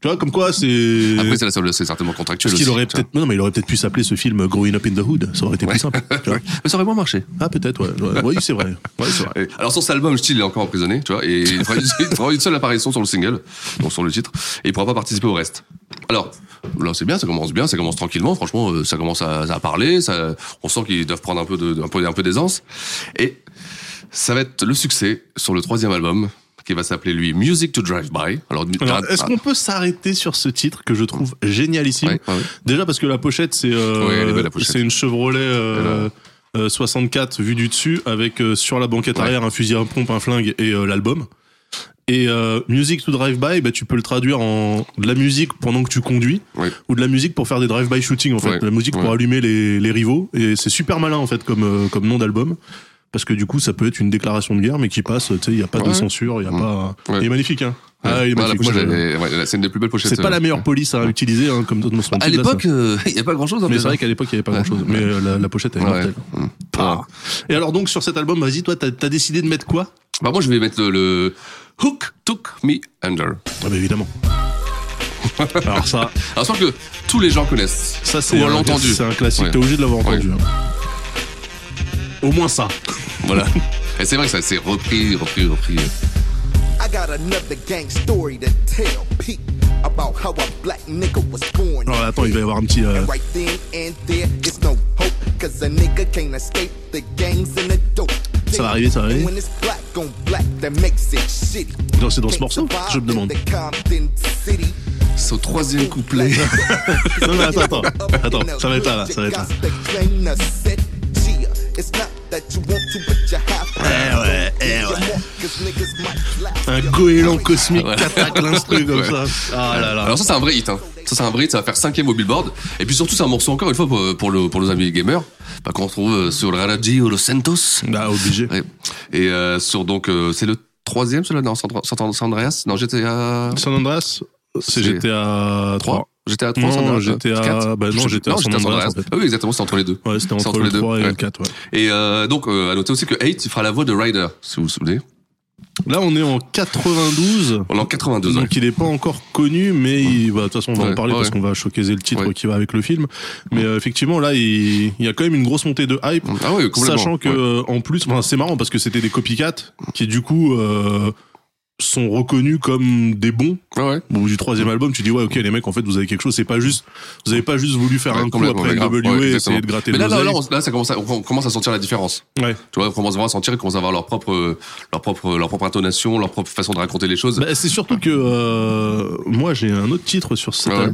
Tu vois, comme quoi, c'est. Après c'est la- c'est certainement contractuel Parce qu'il aurait peut-être. Non, mais il aurait peut-être pu s'appeler ce film Growing Up in the Hood. Ça aurait été plus simple. tu [laughs] vois. Mais ça aurait moins marché. Ah, peut-être, ouais. ouais. Oui, c'est vrai. Ouais, c'est vrai. Alors sur cet album, Steel est encore emprisonné, tu vois, et il fera, une, il fera une seule apparition sur le single, donc sur le titre, et il pourra pas participer au reste. Alors là, c'est bien, ça commence bien, ça commence tranquillement. Franchement, euh, ça commence à, à parler, ça, on sent qu'ils doivent prendre un peu de, un peu, un peu d'aisance, et ça va être le succès sur le troisième album qui va s'appeler lui Music to Drive By. Alors, Alors, est-ce qu'on peut s'arrêter sur ce titre que je trouve génialissime Ouais, ouais, ouais. Déjà parce que la pochette, c'est euh, c'est une Chevrolet euh, euh, 64 vue du dessus avec euh, sur la banquette Ouais. arrière un fusil à pompe, un flingue et euh, l'album. Et euh, Music to Drive By, bah, tu peux le traduire en de la musique pendant que tu conduis ou de la musique pour faire des drive-by shooting en fait, de la musique pour allumer les, les rivaux et c'est super malin en fait comme euh, comme nom d'album. Parce que du coup, ça peut être une déclaration de guerre, mais qui passe, tu sais, il n'y a pas de censure, il y a pas. Ouais. Il est magnifique, hein. Ah, il est Ouais, la pochette, je- elle est- ouais, c'est une des plus belles pochettes. c'est pas la euh, meilleure police à utiliser, hein, comme dans ce À l'époque, euh, il y a pas grand chose. mais c'est vrai qu'à l'époque, il n'y avait pas grand chose. Mais euh, la, la pochette, elle est mortelle. Mm. Ah. Et alors, donc, sur cet album, vas-y, toi, t'as as décidé de mettre quoi? Bah moi je vais mettre le, le Hook Took Me Under. Ah, bah, évidemment. [laughs] alors, ça, Alors je pense que tous les gens connaissent. ça c'est Ou l'a c'est un classique. Ouais. T'es obligé de l'avoir entendu. hein. Au moins ça. Voilà. Et c'est vrai que ça s'est repris, repris, repris. I got another gang story to tell Pete about how a black nigga was born. Alors, attends, il va y avoir un petit. euh, And right then and there, it's no hope. Cause a nigga can't escape the gangs and the dope. Ça va arriver, ça va arriver. And When it's black on black, that makes it shitty. Non, c'est dans ce morceau Je me demande. C'est au troisième couplet. [laughs] Non, mais attends, attends. Attends, ça va être là, là, ça va être là. Eh ouais, eh Un goéland cosmique Ouais. qui attaque l'instru comme Ouais. ça. Ah là là. Alors ça c'est un vrai hit. Hein. Ça c'est un vrai hit, ça va faire cinquième au Billboard. Et puis surtout c'est un morceau encore une fois pour, pour, le, pour nos amis gamers, bah, qu'on retrouve euh, sur Radio Los Santos. Bah, obligé. Ouais. Et euh, sur donc euh, c'est le troisième celui-là non San San- Andreas? Non GTA San Andreas, c'est C'est- GTA 3. 3. GTA 3 Non, San Andreas, GTA 4. bah non, GTA plus. San Andreas, en fait. Ah oui exactement c'est entre les deux. Ouais, c'était C'est entre, le 3 et ouais. le 4, ouais. Et euh, donc euh, à noter aussi que 8 il fera la voix de Ryder si vous vous souvenez. Là, on est en 92. On est en 92 Donc ouais. il est pas encore connu, mais il- bah, de toute façon on va en Ouais, parler ouais. parce qu'on va choquer le titre qui va avec le film. Mais euh, effectivement là il, il y a quand même une grosse montée de hype, Ah sachant que euh, en plus, enfin, c'est marrant parce que c'était des copycats qui du coup euh, sont reconnus comme des bons. Ouais. Au bout du troisième album, tu dis ouais ok les mecs en fait vous avez quelque chose, c'est pas juste, vous avez pas juste voulu faire Ouais, un coup après. NWA Ouais, et essayer de gratter Mais là, là, là, on- là, ça commence à, on commence à sentir la différence. Ouais. Tu vois, on commence vraiment à sentir qu'ils commencent à avoir leur propre, leur propre, leur propre intonation, leur propre façon de raconter les choses. Bah, c'est surtout que euh, moi j'ai un autre titre sur cet Ouais.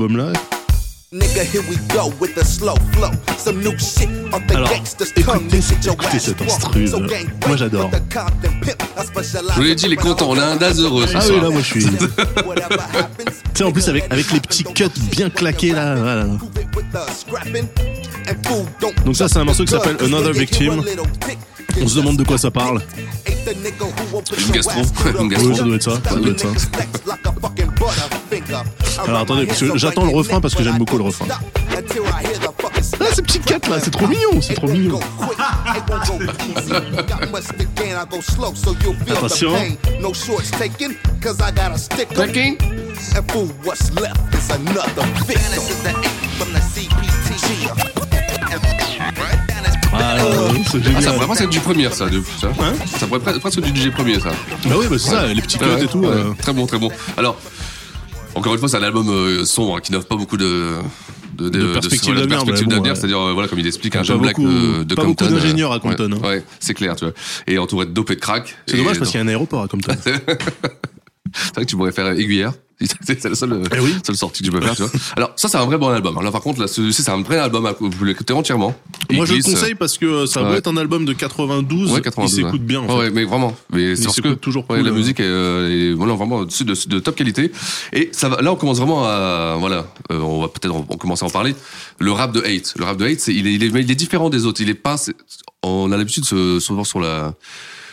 Alors, écoutez écoutez cet instru, là. Moi, j'adore. Je vous l'ai dit, les contents, on a un DAS heureux ce Ah soir. oui là moi je suis. Tu sais [laughs] en plus avec avec les petits cuts bien claqués là. voilà. Donc ça, c'est un morceau qui s'appelle Another Victim. On se demande de quoi ça parle. Une gastro. [laughs] Une gastro. Oui, ça doit être ça, ça doit être ça. Alors, attendez, parce que j'attends le refrain parce que j'aime beaucoup le refrain. Ah, ces petites cuts là, c'est trop mignon, c'est trop mignon. [laughs] Attention. No shorts taken, cause I got a sticker. Taking. Ah, c'est Ah, ça pourrait presque être du premier, ça. Du, ça. ça pourrait pre- presque être du DJ premier, ça. Bah oui, bah c'est ça, les petits cuts Ouais, et tout. ouais. euh. Très bon, très bon. Alors, encore une fois, c'est un album euh, sombre hein, qui n'offre pas beaucoup de. De, De d'avenir, bon, ouais. c'est-à-dire, euh, voilà, comme il explique, un jeune black beaucoup- de, de pas beaucoup Compton. euh, d'ingénieurs à Compton, Ouais, hein. ouais, c'est clair, tu vois. Et entouré de dope et de crack. C'est dommage parce qu'il y a un aéroport à Compton. [laughs] C'est vrai que tu pourrais faire aiguillère. [laughs] C'est la seule, Eh oui. seule sortie que tu peux faire, tu vois. Alors, ça, c'est un vrai bon album. Alors, par contre, là, c'est un vrai album à vous l'écoutez entièrement. Il Moi, je le conseille parce que ça doit Ouais. être un album de 92. Ouais, 92. il s'écoute ouais. bien, en Ouais, fait. ouais, mais vraiment. Mais c'est parce s'écoute que toujours cool, la euh. musique est, euh, est voilà, vraiment de, de, de top qualité. Et ça va, là, on commence vraiment à, voilà, euh, on va peut-être commencer à en parler. Le rap de Hate. Le rap de Hate, c'est, il est, il est, il est différent des autres. Il est pas, on a l'habitude se- souvent sur la,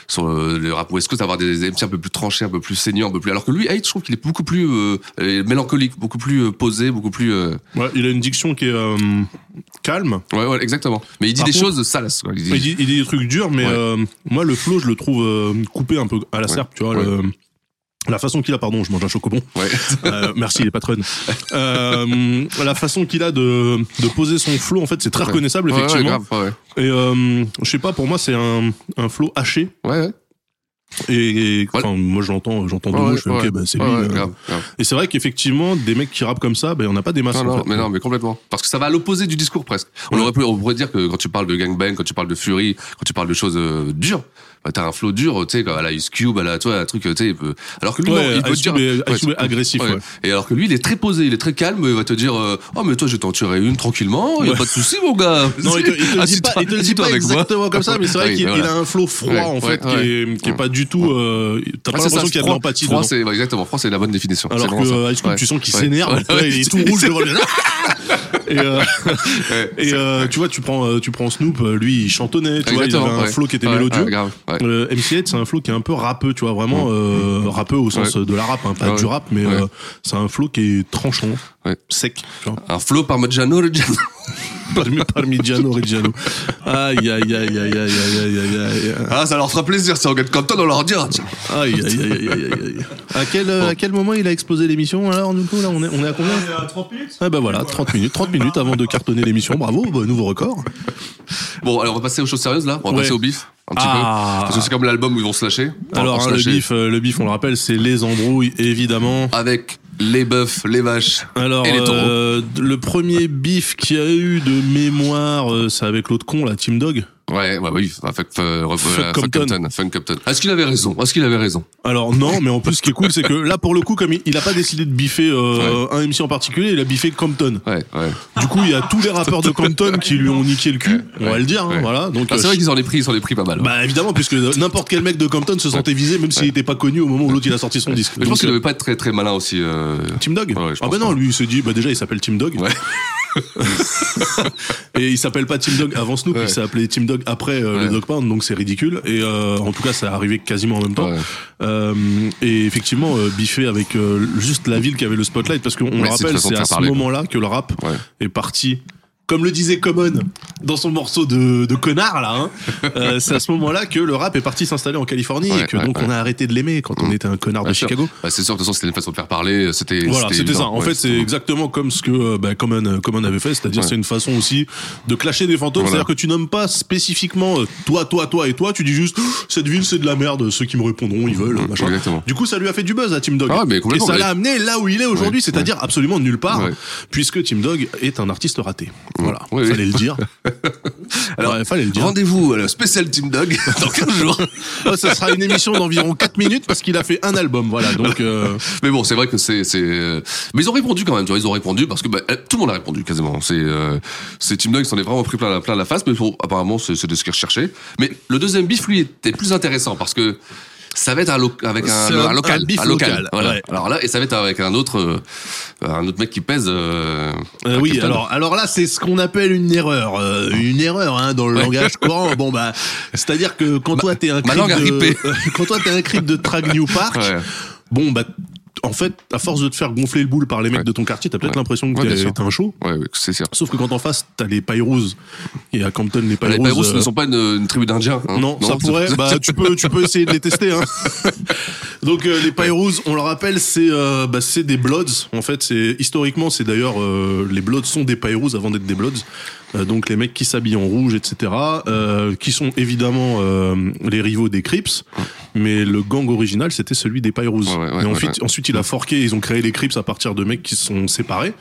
sur le, le rap West Coast d'avoir des MC un peu plus tranchés, un peu plus saignants, un peu plus. Alors que lui, Hate, je trouve qu'il est beaucoup plus euh, euh, mélancolique, beaucoup plus euh, posé, beaucoup plus. euh, Ouais, il a une diction qui est euh, calme. Ouais, ouais, exactement. Mais il dit Par des contre- choses salaces. Quoi. Il dit- Il dit, il dit des trucs durs, mais Ouais. euh, moi, le flow, je le trouve euh, coupé un peu à la serpe, tu vois. Le- la façon qu'il a, pardon, je mange un chocobon. Ouais. Euh, merci les patronnes. Euh, la façon qu'il a de, de poser son flow, en fait, c'est très Ouais. reconnaissable, Ouais, ouais, effectivement. grave, ouais, Et euh, je sais pas, pour moi, c'est un, un flow haché. ouais. ouais. Et, et, enfin, moi, j'entends, j'entends deux mots, je fais, ok, bah, c'est lui. euh. grave, grave. Et c'est vrai qu'effectivement, des mecs qui rappent comme ça, ben, on n'a pas des masses. Non, en non, fait. mais non, mais complètement. Parce que ça va à l'opposé du discours presque. On aurait pu, on pourrait dire que quand tu parles de gangbang, quand tu parles de fury, quand tu parles de choses euh, dures, t'as un flow dur, tu sais, comme à la Ice Cube, à la, toi, un truc, tu sais, il peut- alors que lui, Ouais, non, il peut te dire, est- agressif, ouais. Et alors que lui, il est très posé, il est très calme, il va te dire, euh, oh, mais toi, je vais t'en tuerai une tranquillement, il y a pas de souci, mon gars. [laughs] Non, il te, il te le dit pas, il te le dit pas avec moi. exactement comme ça, mais c'est vrai [laughs] Oui, qu'il voilà. il a un flow froid, en fait, qui, est, qui est pas du tout, euh, t'as pas Ah, l'impression qu'il y a de l'empathie Froid, c'est, exactement, froid, c'est la bonne définition. Alors que ça. Ice Cube, tu sens qu'il s'énerve, il est tout rouge devant le. Et, euh, [laughs] et euh, tu vois, tu prends, euh, tu prends Snoop, lui, il chantonnait, tu vois, il avait un ouais. flow qui était Ouais, mélodieux. ouais, grave, ouais. Euh, MC8, c'est un flow qui est un peu rappeux, tu vois, vraiment euh, rappeux au sens de la rap, hein, pas du rap, mais euh, c'est un flow qui est tranchant, Ouais. Sec. Genre. Un flow par Reggiano. Parmigiano Reggiano. Aïe, aïe, aïe, aïe, aïe, aïe, aïe, aïe. Ah, ça leur fera plaisir si on gagne Compton, on leur dira. Aïe, aïe, aïe, aïe, aïe, aïe. À quel, à quel moment il a explosé l'émission Alors, du coup, là, on est, on est à combien euh, à 30 minutes. Ah, ben voilà, 30 minutes. 30 minutes avant de cartonner l'émission. Bravo, bah, nouveau record. Bon, alors, on va passer aux choses sérieuses, là. On va passer au bif un petit ah. peu. Parce que c'est comme l'album où ils vont se lâcher. Alors, le bif, le bif, on le rappelle, c'est les embrouilles, évidemment. Avec les bœufs, les vaches alors et les taureaux. euh, le premier bif qu'il y a eu de mémoire euh, c'est avec l'autre con là Team Dog Ouais, ouais, oui. Enfin, fuck, euh, euh, Fuck euh, Compton. Compton. Fuck Compton. Est-ce qu'il avait raison? Est-ce qu'il avait raison? Alors non mais en plus ce qui est cool c'est que là pour le coup comme il, il a pas décidé de biffer euh, un MC en particulier il a biffé Compton Ouais, ouais. du coup il y a tous les rappeurs de Compton qui lui ont niqué le cul on va le dire hein, voilà donc Ah, c'est euh, vrai qu'ils en ont pris, ils en ont pris pas mal. Bah évidemment, puisque n'importe quel mec de Compton se sentait visé, même s'il n'était pas connu au moment où l'autre il a sorti son disque. Mais je pense qu'il euh, devait pas être très très malin aussi. euh, Team Dog Ah bah non, lui il se dit, bah déjà il s'appelle Team Dog. [laughs] [laughs] Et il s'appelle pas Team Dog avant Snoop, Ouais. il s'est appelé Team Dog après euh, Ouais. le Dog Pound, donc c'est ridicule. Et euh, en tout cas, ça arrivé quasiment en même temps. Ouais. Euh, et effectivement, euh, biffé avec juste la ville qui avait le spotlight, parce qu'on le rappelle, c'est à ce moment-là que le rap est parti. Comme le disait Common dans son morceau de, de connard là, hein, euh, c'est à ce moment-là que le rap est parti s'installer en Californie Ouais, et que ouais, donc ouais. on a arrêté de l'aimer quand on était un connard de sûr. Chicago. Bah, c'est sûr, de toute façon, c'était une façon de faire parler. C'était. Voilà, c'était ça. En fait, c'est exactement comme ce que euh, bah, Common, euh, Common avait fait, c'est-à-dire c'est une façon aussi de clasher des fantômes. Voilà. C'est-à-dire que tu nommes pas spécifiquement euh, toi, toi, toi et toi, tu dis juste cette ville c'est de la merde, ceux qui me répondront ils veulent, machin. exactement. Du coup, ça lui a fait du buzz à Team Dog. Ah et ça l'a amené là où il est aujourd'hui, c'est-à-dire absolument nulle part, puisque Team Dog est un artiste raté. Voilà, Oui, oui. fallait le dire. [laughs] Alors, Ouais, fallait le dire. Rendez-vous à la spécial Team Dog [laughs] dans 15 jours. Oh, [laughs] ça sera une émission d'environ 4 minutes parce qu'il a fait un album, voilà. Donc euh, Mais bon, c'est vrai que c'est, c'est. euh, Mais ils ont répondu quand même, tu vois, ils ont répondu parce que bah, euh, tout le monde a répondu quasiment. C'est, euh, c'est Team Dog, ils s'en est vraiment pris plein la, plein la face, mais bon, apparemment, c'est, c'est de ce qu'ils recherchaient. Mais le deuxième bif, lui, était plus intéressant parce que ça va être un, lo- avec un, un un- local, un local. local, Voilà. ouais. Alors là, et ça va être avec un autre, euh, un autre mec qui pèse. Euh, Euh, oui, alors, alors là, c'est ce qu'on appelle une erreur. Euh, une erreur hein, dans le langage [laughs] courant. Bon, bah, c'est-à-dire que quand toi, t'es un crip de... [laughs] quand toi, t'es un crip de Trag New Park, Ouais. bon, bah, en fait, à force de te faire gonfler le boule par les mecs Ouais. de ton quartier, t'as peut-être Ouais. l'impression que Ouais, t'es un show. Ouais, c'est sûr. Sauf que quand en face, t'as les Pyrous. Et à Campton, les Les Pyrous. Pyrrhus euh, ne sont pas une, une tribu d'Indiens. hein. non, ça pourrait. Bah, tu peux, tu peux essayer de les tester. Hein. [laughs] Donc euh, les Pyrous, on le rappelle, c'est euh, bah, c'est des Bloods. En fait, c'est historiquement, c'est d'ailleurs euh, les Bloods sont des Pyrous avant d'être des Bloods. Euh, donc les mecs qui s'habillent en rouge, etc. euh, qui sont évidemment euh, les rivaux des Crips. Mais le gang original, c'était celui des Pyrus. Ouais, ouais, ouais, et ensuite, ensuite, il a forqué. Ils ont créé les Crips à partir de mecs qui se sont séparés.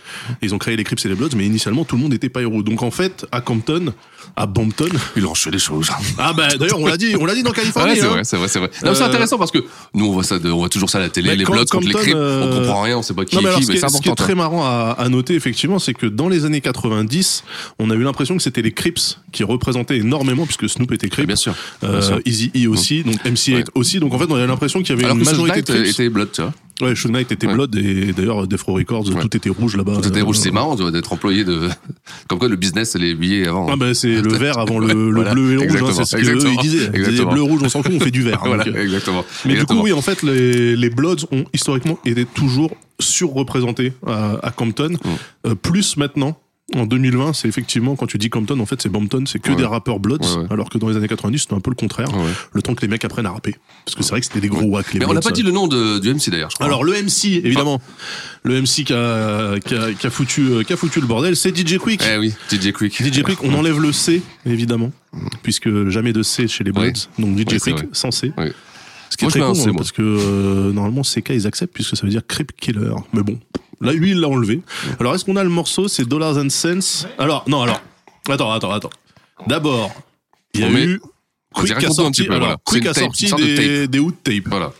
Ils ont créé les Crips et les Bloods. Mais initialement, tout le monde était Pyrus. Donc en fait, à Compton, à Bompton. [laughs] Il enchaîne les choses. Ah bah d'ailleurs, on l'a dit, on l'a dit dans Californie. Ouais, c'est hein. vrai, c'est vrai, c'est vrai. Non, c'est intéressant parce que nous, on voit ça, de- on voit toujours ça à la télé, Mais les Bloods contre les Crips, euh, on comprend rien, on sait pas qui Non, mais est qui, mais c'est est, ce qui est important. très marrant à, à noter, effectivement, c'est que dans les années 90, on a eu l'impression que c'était les Crips qui représentaient énormément, puisque Snoop était Crip. Bien sûr. bien Euh, sûr. Easy E aussi, donc MC8 Ouais. aussi. Donc en fait, on avait l'impression qu'il y avait Alors une majorité Knight de Crips. était Blood, tu vois. Ouais, Suge Knight était Ouais. Blood et d'ailleurs Death Row Records, Ouais. tout était rouge là-bas. Tout était rouge, Euh, c'est marrant tu vois, d'être employé de. [laughs] Comme quoi le business, c'est les billets avant. Ah bah c'est le [laughs] vert avant le, le Voilà. bleu et le rouge, hein, c'est ce qu'ils Exactement. disaient. Ils disaient bleu rouge, on s'en fout, on fait du vert. [laughs] voilà, donc, euh, exactement. Mais Exactement. du coup, oui, en fait, les, les Bloods ont historiquement été toujours surreprésentés à, à Compton. Mm. Euh, plus maintenant, en 2020, c'est effectivement, quand tu dis Compton, en fait, c'est Bompton, c'est que Ouais. des rappeurs Bloods, Ouais, ouais. alors que dans les années 90, c'était un peu le contraire. Le temps que les mecs apprennent à rapper. Parce que c'est vrai que c'était des gros wacks, les Mais on n'a Bloods. pas dit le nom de, du MC d'ailleurs, je crois. Alors le MC, évidemment, le MC qui a, qui a, qui a foutu, euh, qui a foutu le bordel, c'est DJ Quick. Eh oui, DJ Quick. DJ Quick, on enlève le C, évidemment, puisque jamais de C chez les Bloods. Donc DJ Quick sans C. Ce qui est Moi, très con, C, hein, parce que euh, normalement CK ils acceptent puisque ça veut dire Crip Killer. Mais bon, là lui il l'a enlevé. Alors est-ce qu'on a le morceau C'est Dollars and Cents. Alors non alors attends attends attends. D'abord il y a On eu Quick a sorti, peu, voilà. Quick a sorti des, des hood tapes. Voilà.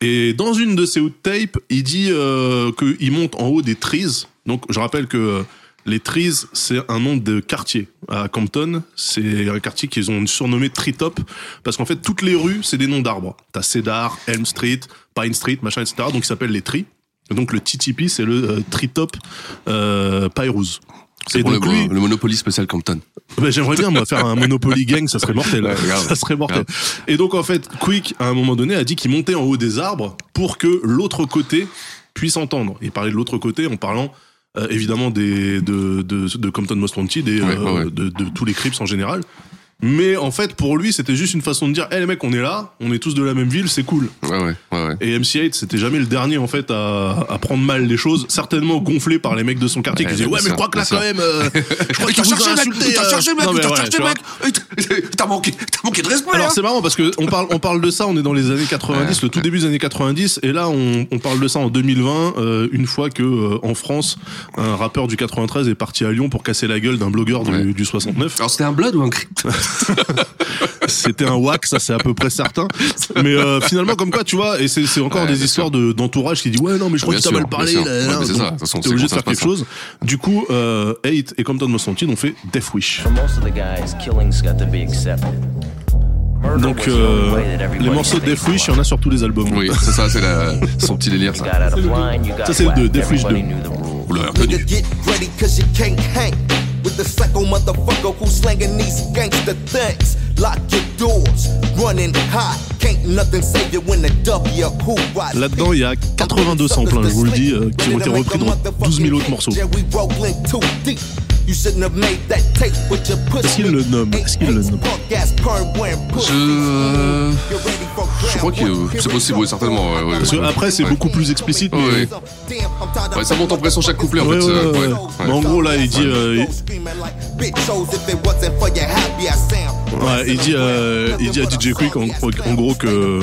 Et dans une de ces hood tapes, il dit euh, qu'il monte en haut des trees. Donc je rappelle que euh, les trees, c'est un nom de quartier. À Compton, c'est un quartier qu'ils ont surnommé Treetop, parce qu'en fait, toutes les rues, c'est des noms d'arbres. T'as Cedar, Elm Street, Pine Street, machin, etc. Donc ils s'appellent les trees. Et donc le TTP, c'est le euh, Treetop euh, Pyrus. C'est Et le, lui, le Monopoly spécial Compton. bah, j'aimerais bien moi faire un Monopoly gang, ça serait [laughs] mortel. Ouais, ça serait mortel. Et donc en fait, Quick à un moment donné a dit qu'il montait en haut des arbres pour que l'autre côté puisse entendre. Il parlait de l'autre côté en parlant euh, évidemment des de, de, de Compton Most Wanted et euh, ouais, ouais. De, de tous les Crips en général. Mais en fait, pour lui, c'était juste une façon de dire, hé les mecs, on est là, on est tous de la même ville, c'est cool. Ouais, ouais, ouais, ouais. Et MC8, c'était jamais le dernier en fait à, à prendre mal les choses, certainement gonflé par les mecs de son quartier Ouais, qui disaient ouais mais je crois que là quand même, euh, [laughs] je crois Il qu'il vous a insulté. Il t'a euh. cherché, mec! Non, mais Il t'a voilà, cherché, mec! T'as manqué, t'as manqué de respect, Alors hein. c'est marrant parce que on parle on parle de ça, on est dans les années 90, Ouais, le tout début des années 90, et là on, on parle de ça en 2020, euh, une fois que euh, en France un rappeur du 93 est parti à Lyon pour casser la gueule d'un blogueur du, Ouais. du 69. Alors c'était un Blood ou un Crip [laughs] [laughs] C'était un whack, ça c'est à peu près certain. Mais euh, finalement comme quoi tu vois, et c'est encore Ouais, des histoires de d'entourage qui dit ouais non mais je crois Bien que t'as mal parlé. T'es c'est obligé de faire ça quelque passe, chose. Du coup, euh, Hate et Compton Most Wanted ont fait Death Wish. Donc euh, les morceaux de Death Wish, il y en a sur tous les albums. Oui, c'est ça, c'est la- son petit délire, You ça. Ça, c'est le whacked. deux, Death Wish Everybody deux. knew the with the psycho motherfucker who's slanging these gangster things. Lock your doors, running hot. Can't nothing save you when the W who ride. Là-dedans, il y a 82 samples, hein, je vous le dis, euh, qui ont été repris dans 12 000 autres morceaux. Est-ce qu'il le nomme? Est-ce qu'il le nomme? Je. Je crois que c'est possible, oui, certainement. ouais, ouais, Parce que après, c'est Ouais. beaucoup plus explicite. mais- Ouais, Ouais, ça monte en pression chaque couplet, en Ouais, fait. ouais, euh, ouais, ouais. ouais. Ouais. Mais en gros, là, il dit, euh, Ouais, il dit, euh, il dit à DJ Quick en, en gros que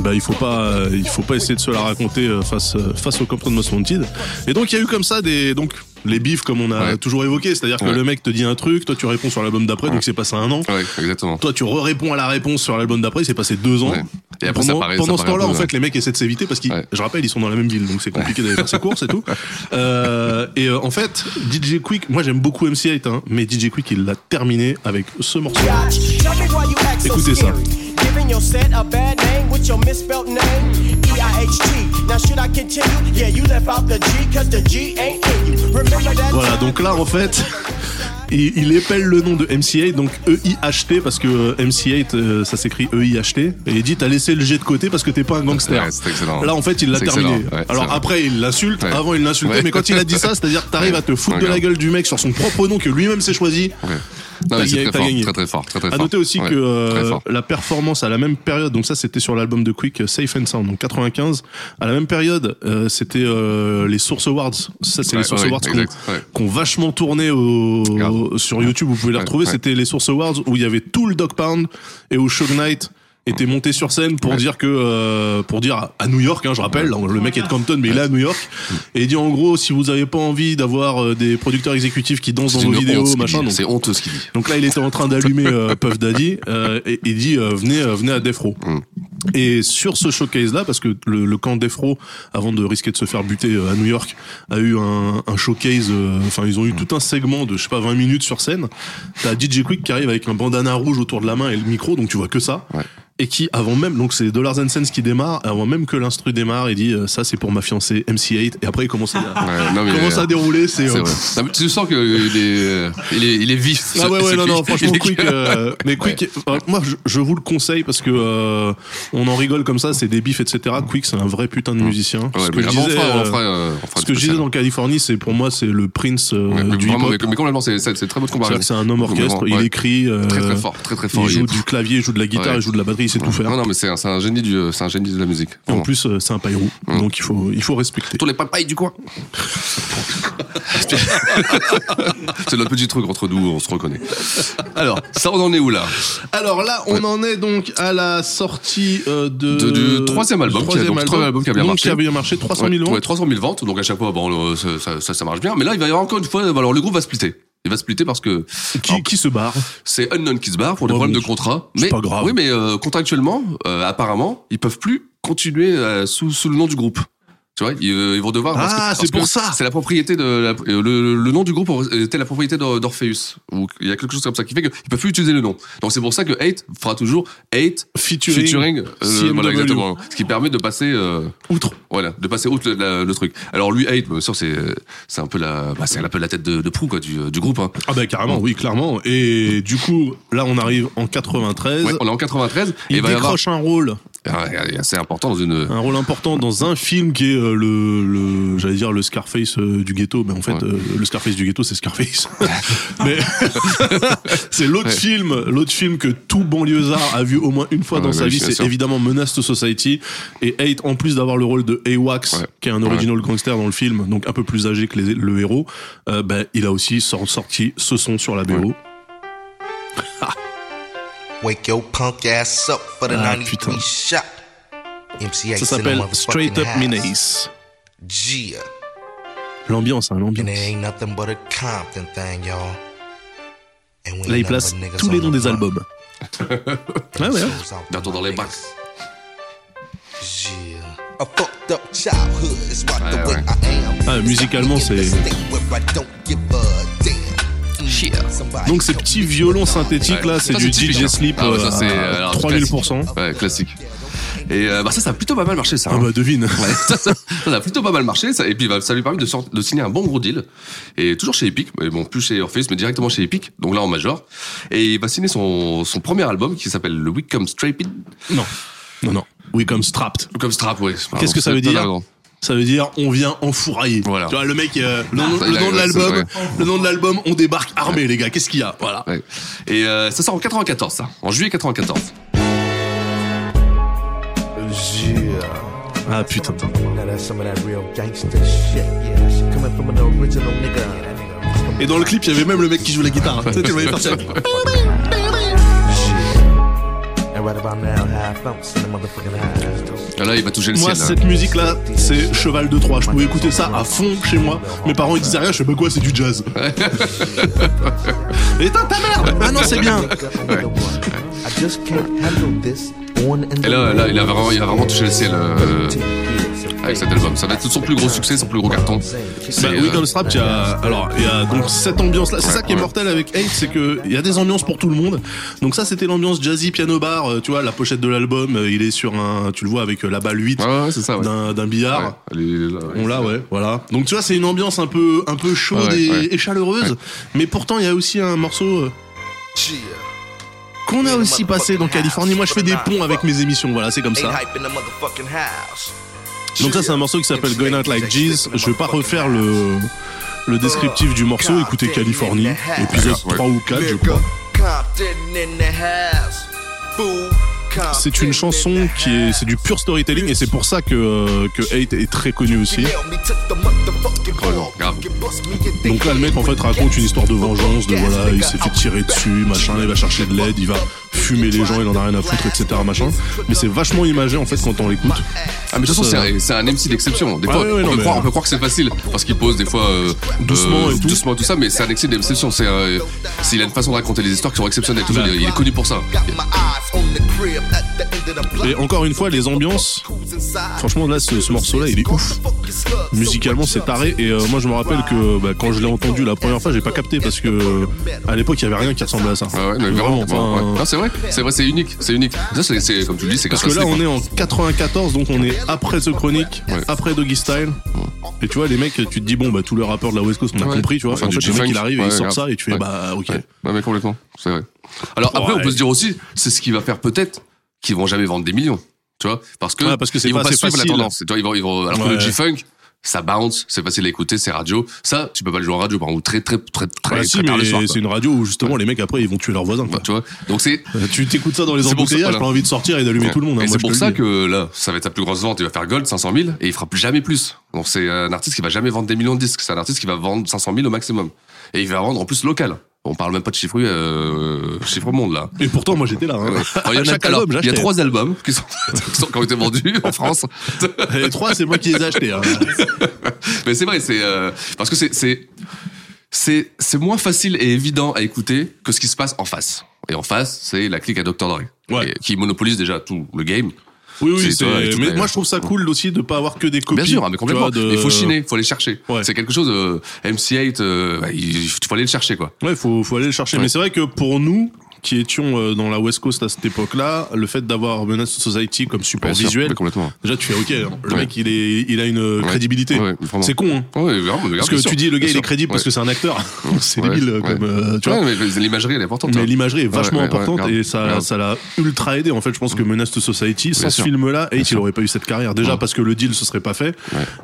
bah il faut pas, euh, il faut pas essayer de se la raconter euh, face euh, face au Compton Most Wanted. Et donc il y a eu comme ça des donc les bifs comme on a Ouais. toujours évoqué, c'est-à-dire que Ouais. le mec te dit un truc, toi tu réponds sur l'album d'après, donc c'est passé un an. Ouais, exactement. Toi tu réponds à la réponse sur l'album d'après, c'est passé deux ans. Ouais. Et après, ça pendant paraît- pendant ça ce temps-là, en fait, les mecs essaient de s'éviter parce qu'ils, Ouais. je rappelle, ils sont dans la même ville, donc c'est compliqué d'aller faire ses courses et tout. [laughs] Euh, et euh, en fait, DJ Quick, moi j'aime beaucoup MC8, hein, mais DJ Quick il l'a terminé avec ce morceau. Écoutez ça. Giving your set a bad name with your misspelled name. E-I-H-T. Now should I continue? Yeah, you left out the G cause the G ain't Voilà, donc là en fait, [laughs] il, il épelle le nom de MC8, donc E-I-H-T, parce que euh, MC8 euh, ça s'écrit E-I-H-T, et il dit t'as laissé le G de côté parce que t'es pas un gangster. Ouais. Là en fait il l'a terminé. ouais, Alors après il l'insulte, Ouais. avant il l'insultait, mais quand il a dit ça, [laughs] c'est-à-dire que t'arrives à te foutre de la gueule du mec sur son propre nom que lui-même s'est choisi. Non, mais c'est très fort, très très fort, très très À fort. noter aussi Ouais, que euh, fort. la performance à la même période, donc ça c'était sur l'album de Quick euh, Safe and Sound, donc 95. À la même période, euh, c'était euh, les Source Awards. Ça c'est Ouais, les Source ouais, Awards qu'on qu'on vachement tourné au, sur YouTube. Vous pouvez les retrouver. C'était les Source Awards où il y avait tout le Dog Pound et où Shogun Knight était monté sur scène pour Ouais. dire que euh, pour dire à- New York hein, je rappelle le mec est de Compton mais il est à New York et il dit en gros si vous avez pas envie d'avoir euh, des producteurs exécutifs qui dansent dans vos vidéos honte, machin C'est honteux ce qu'il dit. donc là, il était en train d'allumer euh, [laughs] Puff Daddy euh, et il dit euh, venez euh, venez à Death Row. Mm. Et sur ce showcase là, parce que le, le camp Death Row, avant de risquer de se faire buter à New York, a eu un, un showcase. Enfin, ils ont eu tout un segment de je sais pas 20 minutes sur scène. T'as DJ Quick qui arrive avec un bandana rouge autour de la main et le micro, donc tu vois que ça. Et qui avant même, donc c'est Dollars and Cents qui démarre, avant même que l'instru démarre, il dit euh, ça c'est pour ma fiancée MC8. Et après il commence à, [laughs] Ouais, non, mais, commence à euh, dérouler. C'est euh. Non, tu sens qu'il est, euh, il est, il est vif. Ah ouais ouais non non franchement [laughs] Il est- Quick euh, mais Quick moi je, je vous le conseille parce que euh, on en rigole comme ça c'est des bifs etc Quick c'est un vrai putain de musicien ce que je disais que dans Californie c'est pour moi c'est le Prince du hip-hop mais, mais complètement, c'est c'est- très bonne comparaison. c'est un homme orchestre il écrit Très très fort, très très fort. il Il joue est- du clavier il joue de la guitare il joue de la batterie il sait tout faire Non, non, mais c'est un, c'est un génie du, c'est un génie de la musique. Et en vraiment. plus euh, c'est un paillou Mm. donc il faut il faut respecter Tous les papayes du coin. [laughs] c'est notre petit truc entre nous, on se reconnaît. Alors, ça, on en est où là? Alors là on en est donc à la sortie euh, de, De- du troisième album, qui a- troisième donc, troisième album qui a bien donc, marché. qui a bien marché 300 000 ouais, ventes ouais, 300 000 ventes, donc à chaque fois, bon, ça, ça marche bien. Mais là, il va y avoir encore une fois, alors le groupe va splitter. Il va splitter parce que qui, alors, qui se barre c'est Unknown qui se barre pour des Ouais, problèmes de contrat. Mais pas grave. oui, mais euh, contractuellement, euh, apparemment, ils peuvent plus continuer euh, sous, sous le nom du groupe. Tu vois, ils, euh, vont devoir. Ah, c'est pour ça. C'est la propriété de la- euh, le, le nom du groupe était la propriété d'Or- d'Orpheus. Ou il y a quelque chose comme ça qui fait qu'ils peuvent plus utiliser le nom. Donc c'est pour ça que Hate fera toujours Hate featuring, featuring. euh, voilà exactement. Ce qui permet de passer. euh, outre voilà, de passer outre le, la- le truc. Alors lui, Hate, bien sûr, c'est c'est un peu la, bah, c'est un peu la tête de, de proue quoi du, du groupe. Hein. Ah bah carrément, oui, clairement. Et du coup, là, on arrive en 93. Ouais, on est en 93 et il va avoir décroche un rôle, assez important dans une. un rôle important dans un film qui est euh, le, le j'allais dire le Scarface euh, du ghetto, mais en fait, Ouais. euh, le Scarface du ghetto, c'est Scarface. [laughs] mais [laughs] c'est l'autre Ouais. film, l'autre film que tout banlieusard a vu au moins une fois Ouais, dans sa vie, c'est évidemment Menace to Society. Et Hate, en plus d'avoir le rôle de A-Wax, qui est un original gangster dans le film, donc un peu plus âgé que les- le héros, euh, bah, il a aussi sor- sorti ce son sur la BO. Wake your punk ass up for the Ah, 93 putain. shot. MC8 Ça s'appelle Straight Up Menace. Gia. L'ambiance, hein, l'ambiance. Là, il place tous les noms the des albums. [laughs] Ouais, ouais. Bientôt dans les bacs. Yeah. A fucked up childhood is what Ouais, the way ouais. I am. Ah, musicalement, c'est- Donc ces petits violons synthétiques là, c'est Ça, du DJ hein. Sleep Ah ouais, ça, euh, c'est, à alors, 3000%. Ouais, classique. Et euh, bah ça, ça a plutôt pas mal marché, ça. Ah hein. bah devine. Ouais, [laughs] ça, ça- ça a plutôt pas mal marché. Ça, et puis bah, ça lui permet de, sort- de signer un bon gros deal. Et toujours chez Epic, mais bon, plus chez Orpheus, mais directement chez Epic, donc là en major. Et il va signer son, son premier album qui s'appelle Le Week Come Straped. Non, non, non. We come strapped. Comme Strap, oui. Qu'est-ce que ça veut dire raison. Ça veut dire on vient enfourailler. Voilà. Tu vois le mec, euh, le, nom, Ah, le il a- nom de l'album, le nom de l'album, on débarque armé les gars. Qu'est-ce qu'il y a? Voilà. Ouais. Et euh, ça sort en 94, ça. En juillet 94. Ah putain. Et dans le clip, il y avait même le mec qui joue la guitare. tu sais, tu le voyais faire là, il va toucher le Moi, ciel. hein. cette musique là, c'est Cheval de Troie. Je pouvais écouter ça à fond chez moi. Mes parents ils disaient rien, je sais pas quoi, c'est du jazz. Éteins ta merde Ah non, c'est bien I just can't handle this. Born in Et là, là, il a vraiment, il a vraiment touché le ciel euh, avec cet album. Ça va être son plus gros succès, son plus gros carton. Bah, C'est, oui, euh, Strap, il y a, alors, il y a donc cette ambiance-là. C'est Ouais, ça qui est ouais. mortel avec Hate, c'est que il y a des ambiances pour tout le monde. Donc ça, c'était l'ambiance jazzy piano bar. euh, Tu vois, la pochette de l'album, euh, il est sur un, tu le vois avec la balle 8 Ouais, ouais, c'est ça, ouais. d'un, billard. Ouais, elle est là, ouais. On l'a, ouais, voilà. Donc tu vois, c'est une ambiance un peu, un peu chaude Ouais, et, ouais. et chaleureuse. Mais pourtant, il y a aussi un morceau euh, qu'on a aussi passé dans Californie. Moi, je fais des ponts avec mes émissions. Voilà, c'est comme ça. Donc ça, c'est un morceau qui s'appelle Going Out Like Jeez. Je vais pas refaire le le descriptif du morceau, écoutez Californie, épisode 3 ou 4, je crois. C'est une chanson qui est, c'est du pur storytelling et c'est pour ça que, euh, que Hate est très connu aussi. Donc là, le mec en fait raconte une histoire de vengeance, de voilà, il s'est fait tirer dessus, machin, il va chercher de l'aide, il va fumer les gens, il en a rien à foutre, etc. machin. Mais c'est vachement imagé en fait quand on l'écoute. Ah, mais de toute façon, c'est un- c'est un MC d'exception. Des fois, ouais, ouais, on, peut croire, on peut croire que c'est facile parce qu'il pose des fois euh, Doucement euh, et tout. doucement tout ça, mais c'est un MC d'exception. C'est euh, c'est- il a une façon de raconter les histoires qui sont exceptionnelles. Tout ça, il, il est connu pour ça. Et encore une fois, les ambiances, franchement là, ce, ce morceau-là, il est ouf. Musicalement, c'est taré. Et euh, moi, je me rappelle que bah, quand je l'ai entendu la première fois, j'ai pas capté parce que euh, à l'époque, il y avait rien qui ressemblait à ça. Ouais, ouais, mais Vraiment, enfin, ouais. Non, c'est vrai, c'est vrai, c'est unique, c'est unique. Ça, c'est- c'est comme tu le dis, c'est Parce que là, on est en 94, donc on est après The Chronic, Ouais. après Doggy Style. Et tu vois, les mecs, tu te dis, bon, bah, tous les rappeurs de la West Coast, on a Ouais. compris, tu vois. Enfin, en du fait, le mec, G-Funk. il arrive et il sort grave. ça, et tu fais, Ouais. bah, ok. Ouais, Ouais, mais complètement, c'est vrai. Alors après, Ouais. on peut se dire aussi, c'est ce qui va faire peut-être qu'ils vont jamais vendre des millions, tu vois, parce que, Ouais, parce que c'est ils vont pas pas suivre la tendance. Tu vois, ils vont, ils vont, alors que le G-Funk, ça bounce, c'est facile à écouter, c'est radio. Ça, tu peux pas le jouer en radio, par exemple, ou très, très, très, très, Ouais, très, si, quoi. c'est une radio où justement les mecs après ils vont tuer leurs voisins. quoi. Tu vois, donc c'est, Euh, Tu t'écoutes ça dans les embouteillages, t'as envie de sortir et d'allumer tout le monde. hein, c'est pour ça que là, ça va être sa plus grosse vente. Il va faire Gold 500 000 et il fera plus jamais plus. Donc c'est un artiste qui va jamais vendre des millions de disques. C'est un artiste qui va vendre 500 000 au maximum. Et il va vendre en plus local. On parle même pas de chiffre, euh, chiffre monde là. Et pourtant, moi j'étais là. hein. [laughs] Alors, il y a, Chaque alors, album, il y a j'achetais. trois albums qui, sont, [laughs] qui, ont été vendus en France. [laughs] Les trois, c'est moi qui les ai achetés. hein. Mais c'est vrai, c'est euh, parce que c'est c'est moins facile et évident à écouter que ce qui se passe en face. Et en face, c'est la clique à Dr Dre, Ouais. Qui monopolise déjà tout le game. Oui, oui, C'est- Mais moi je trouve ça cool aussi de pas avoir que des copies. Bien sûr, mais complètement. de- Il faut chiner, il faut aller chercher. Ouais. C'est quelque chose. Euh, MC8, euh, bah, il il faut aller le chercher quoi. Ouais, faut, faut aller le chercher. Ouais. Mais c'est vrai que pour nous, qui étions euh, dans la West Coast à cette époque-là, le fait d'avoir Menace to Society comme support sûr, visuel, complètement. déjà tu fais ok, hein, le Ouais. mec il est, il a une crédibilité. Ouais, vraiment. c'est con, hein. Ouais, vraiment, Parce que sûr, tu dis le gars il est crédible parce que c'est un acteur. [laughs] c'est débile comme euh, tu vois. Mais l'imagerie elle est importante. Mais hein. l'imagerie est vachement importante et ça, ça l'a ultra aidé. En fait, je pense que Menace to Society, sans ce film-là, Hate, il aurait pas eu cette carrière. Déjà Ouais. parce que le deal se serait pas fait.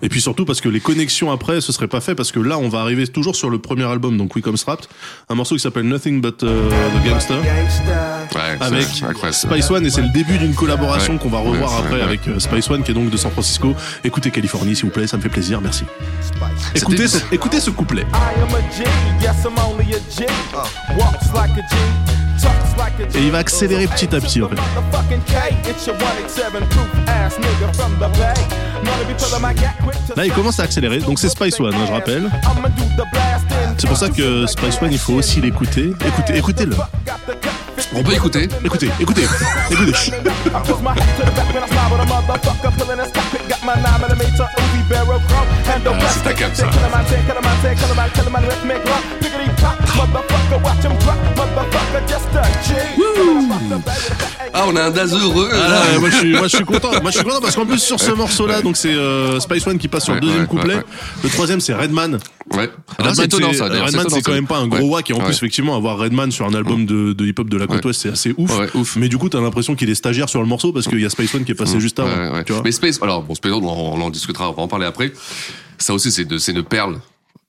Et puis surtout parce que les connexions après se seraient pas fait parce que là, on va arriver toujours sur le premier album, donc We Come Strapped, un morceau qui s'appelle Nothing But euh, The Gangster. Ouais, Avec. Spice One et c'est le début d'une collaboration Ouais. qu'on va revoir Ouais, après avec euh, Spice One qui est donc de San Francisco. Écoutez Californie s'il vous plaît, ça me fait plaisir, merci. Écoutez, ce, écoutez ce couplet. Et il va accélérer petit à petit en fait. Là, il commence à accélérer, donc c'est Spice One, hein, je rappelle. C'est pour ça que Spice One, il faut aussi l'écouter. Écoutez, écoutez-le. On peut écouter. Écoutez, écoutez, écoutez. Ah, c'est ta cam, ça. Ah, on a un Daz heureux. Ah, là. là, moi, je suis, moi je suis content. Moi je suis content parce qu'en plus sur ce morceau-là, donc c'est euh, Spice One qui passe sur le Ouais, deuxième ouais, couplet. ouais, ouais. Le troisième c'est Redman. Ouais. Alors, c'est étonnant, ça. Redman c'est quand même pas un gros Ouais. wack et en plus Ouais. effectivement avoir Redman sur un album de, de hip-hop de la côte Ouais. ouest c'est assez ouf. Ouais, ouf. Mais du coup t'as l'impression qu'il est stagiaire sur le morceau parce qu'il y a Spice One qui est passé juste avant. Ouais, ouais. Tu vois Mais Space, alors bon, Space, on, on en discutera, on va en parler après. Ça aussi, c'est de- c'est une perle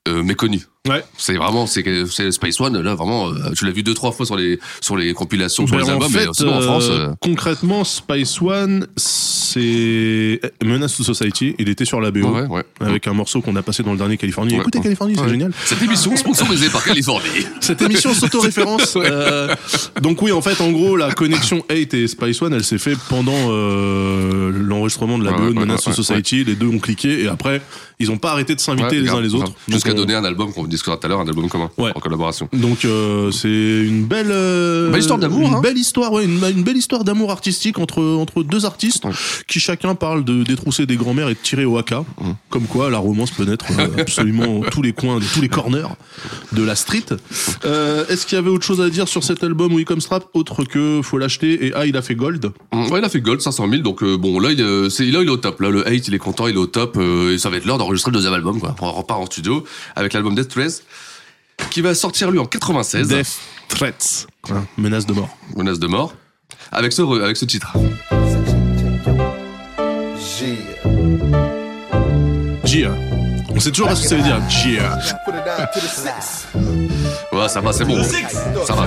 euh, méconnue. Ouais. C'est vraiment, c'est Space One, là, vraiment, euh, tu l'as vu deux, trois fois sur les, sur les compilations, sur Ben, les en albums, fait, mais c'est bon, en France. euh, euh, concrètement, Spice One, c'est Menace to Society. Il était sur la BO Ouais, ouais. avec un morceau qu'on a passé dans le dernier Californie. Écoutez Californie, c'est génial. Cette émission sponsorisée par Californie. [laughs] Cette émission s'auto-référence. [laughs] Euh, donc oui, en fait, en gros, la connexion 8 et Spice One, elle s'est fait pendant euh, l'enregistrement de la BO de Menace to Society. Les deux ont cliqué et après, ils ont pas arrêté de s'inviter les uns les autres. Jusqu'à donner un album qu'on discutera tout à l'heure, un album commun, Ouais. en collaboration. Donc euh, c'est une belle euh, Belle histoire d'amour, une hein. belle histoire ouais une, une belle histoire d'amour artistique entre entre deux artistes Ouais. qui chacun parle de détrousser des grands-mères et de tirer au haka comme quoi la romance peut naître euh, [laughs] absolument tous les coins de tous les corners de la street euh, est-ce qu'il y avait autre chose à dire sur cet album We Come Strap? Autre que faut l'acheter et ah il a fait gold Mmh, Ouais, il a fait Gold 500 000, donc euh, bon, là il, est, c'est, là, il est au top. Là, le 8, il est content, il est au top, euh, et ça va être l'heure d'enregistrer le deuxième album, quoi. On repart en studio avec l'album Death Qui va sortir lui en 96, Death Threats Hein, menace de mort menace de mort, avec ce, avec ce titre. Gia On sait toujours pas ce que ça veut dire. Yeah. Ouais, ça va, c'est bon. Ça va.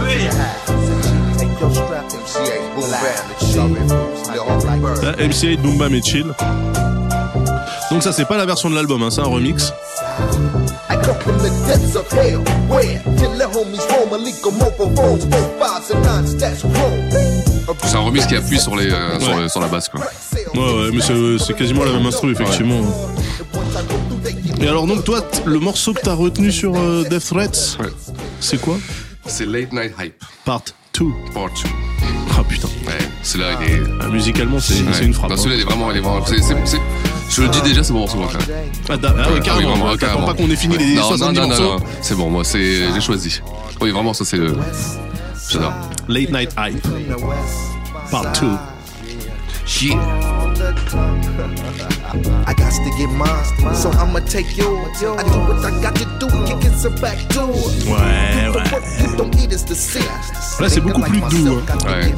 Là, MC8, Boom Bam et Chill. Donc ça, c'est pas la version de l'album, hein, c'est un remix. C'est un remix qui appuie sur, les, euh, sur, la basse, quoi. Ouais, ouais, mais c'est c'est quasiment la même instru, effectivement. Et alors, donc, toi, le morceau que t'as retenu sur euh, Death Threats, Ouais. c'est quoi? C'est Late Night Hype, Part 2. part 2. Ah putain. Ouais, celui-là, il est. Ah, musicalement, c'est Ouais. une frappe. Hein. celui-là, il est vraiment. Il est vraiment je le dis déjà, c'est mon morceau préféré. Ah, da- ah ouais, carrément. vraiment, T'attends carrément. pas qu'on ait fini les non, 70 non, non, morceaux. non, non, c'est bon, moi, c'est, j'ai choisi. Oui, vraiment, ça, c'est le. J'adore. Late Night Hype. Part 2. Yeah. I got to get mine, so I'ma take yours. I do what I got to do, kick it some back door. Ouais, The work you don't need is the sin. Là, c'est beaucoup plus doux, hein. Ouais.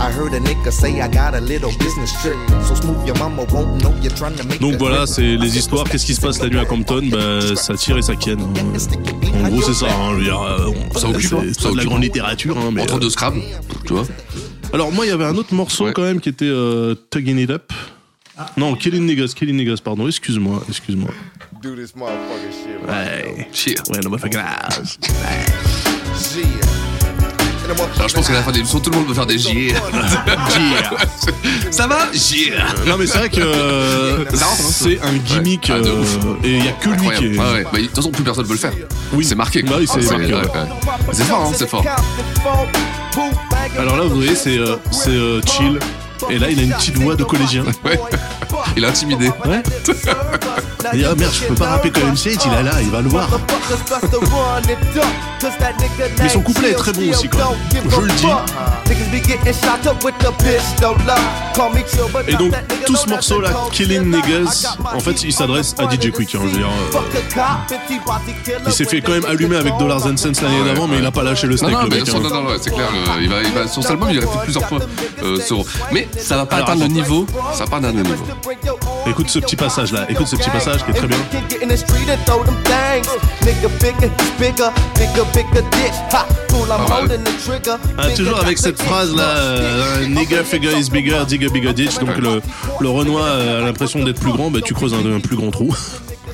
I heard a nigga say I got a little business trip. So smooth your mama won't know you're trying to make Donc voilà, c'est les histoires. Qu'est-ce qui se passe la nuit à Compton? Bah, ça tire et ça ken. En gros, c'est ça. Hein, je veux dire, euh, Ça occupe, hein. Ça de la occupe. grande littérature. Hein, mais, Entre euh, deux Scrabble, tu vois. Alors moi, il y avait un autre morceau Ouais. quand même qui était euh, Tugging It Up. Non, Killing Niggas, Killing Niggas, pardon. Excuse-moi, excuse-moi. Do this motherfucking shit. Grave. [laughs] Alors, je pense qu'à la fin de l'émission, tout le monde veut faire des J. Ça va? J. Non, mais c'est vrai que euh, c'est un gimmick Ouais. Ah, de euh, ouf. et il y a que lui qui Incroyable. est. Ouais, ouais. Bah, de toute façon, plus personne ne peut le faire. Oui. C'est marqué. quoi. Bah oui, c'est marqué, ouais, ouais. ouais. C'est fort, hein, c'est fort. Alors là, vous voyez, c'est euh, c'est euh, chill. Et là, il a une petite voix de collégien. Ouais. Il est intimidé. Ouais. [laughs] Il dit, ah merde, je peux pas rapper comme MC8, il est là, il va le voir. Mais son couplet est très bon aussi, quoi. Je le dis. Et donc, tout ce morceau-là, Killing Niggas, en fait, il s'adresse à DJ Quick. hein, je veux dire, euh, il s'est fait quand même allumer avec Dollars and Cents l'année Ouais, d'avant, mais il a pas lâché le steak, non, mais hein. non, non, ouais, c'est clair. le- il va, il va, sur cet album, il a fait plusieurs fois euh, sur. Mais ça va pas Alors, atteindre le niveau. Ça va pas atteindre le niveau. Écoute ce petit passage-là, écoute ce petit passage qui est très bien. Ah, toujours avec cette phrase là, euh, nigga figure is bigger, dig a bigger ditch. Donc le, le Renoir euh, a l'impression d'être plus grand, bah tu creuses un, un plus grand trou. [laughs]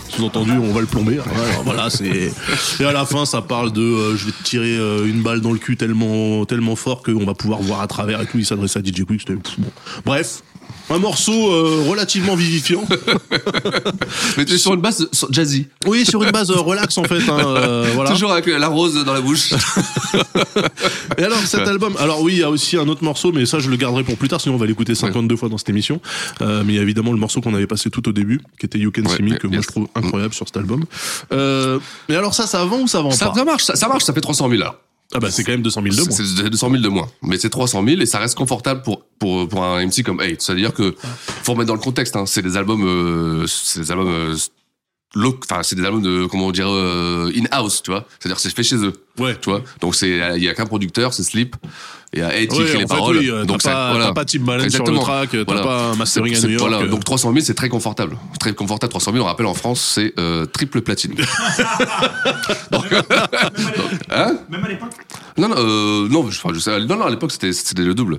Sous-entendu, on va le plomber. Alors, voilà, c'est. Et à la fin, ça parle de, euh, je vais te tirer euh, une balle dans le cul tellement, tellement fort qu'on va pouvoir voir à travers et tout. Il s'adresse à DJ Quick. bon. Bref, un morceau euh, relativement vivifiant. [laughs] Mais tu es sur une base jazzy. Oui, sur une base euh, relax en fait. hein, euh, [laughs] voilà. Toujours avec la rose dans la bouche. [laughs] Et alors cet album, alors oui, il y a aussi un autre morceau, mais ça je le garderai pour plus tard, sinon on va l'écouter 52 fois dans cette émission. Euh, mais il y a évidemment le morceau qu'on avait passé tout au début, qui était You Can Ouais, See Me, que moi je trouve incroyable sur cet album. Euh, mais alors ça, ça vend ou ça vend ça, pas ça marche, ça, ça marche, ça fait 300 000 là. Ah bah c'est quand même 200 000 de moins. C'est c'est 200 000 de moins. Mais c'est 300 000 et ça reste confortable pour, pour, pour un MC comme 8. C'est-à-dire que, faut remettre dans le contexte, hein, c'est des albums, euh, c'est des albums, euh, enfin, c'est des albums de, comment on dirait, euh, in-house, tu vois. C'est-à-dire que c'est fait chez eux. Ouais. Tu vois. Donc c'est, il y a qu'un producteur, c'est Slip. Et à 8 qui Ouais, écrit en les fait, paroles. oui, euh, donc t'as ça, pas- voilà. t'as pas Tim sur le track, t'as pas un mastering à New York. Voilà. Donc 300 000, c'est très confortable. Très confortable. 300 000, on rappelle en France, c'est euh, triple platine. [laughs] Donc- [laughs] hein Même à l'époque non, non, euh, non, je, sais, non, non, à l'époque, c'était, le double.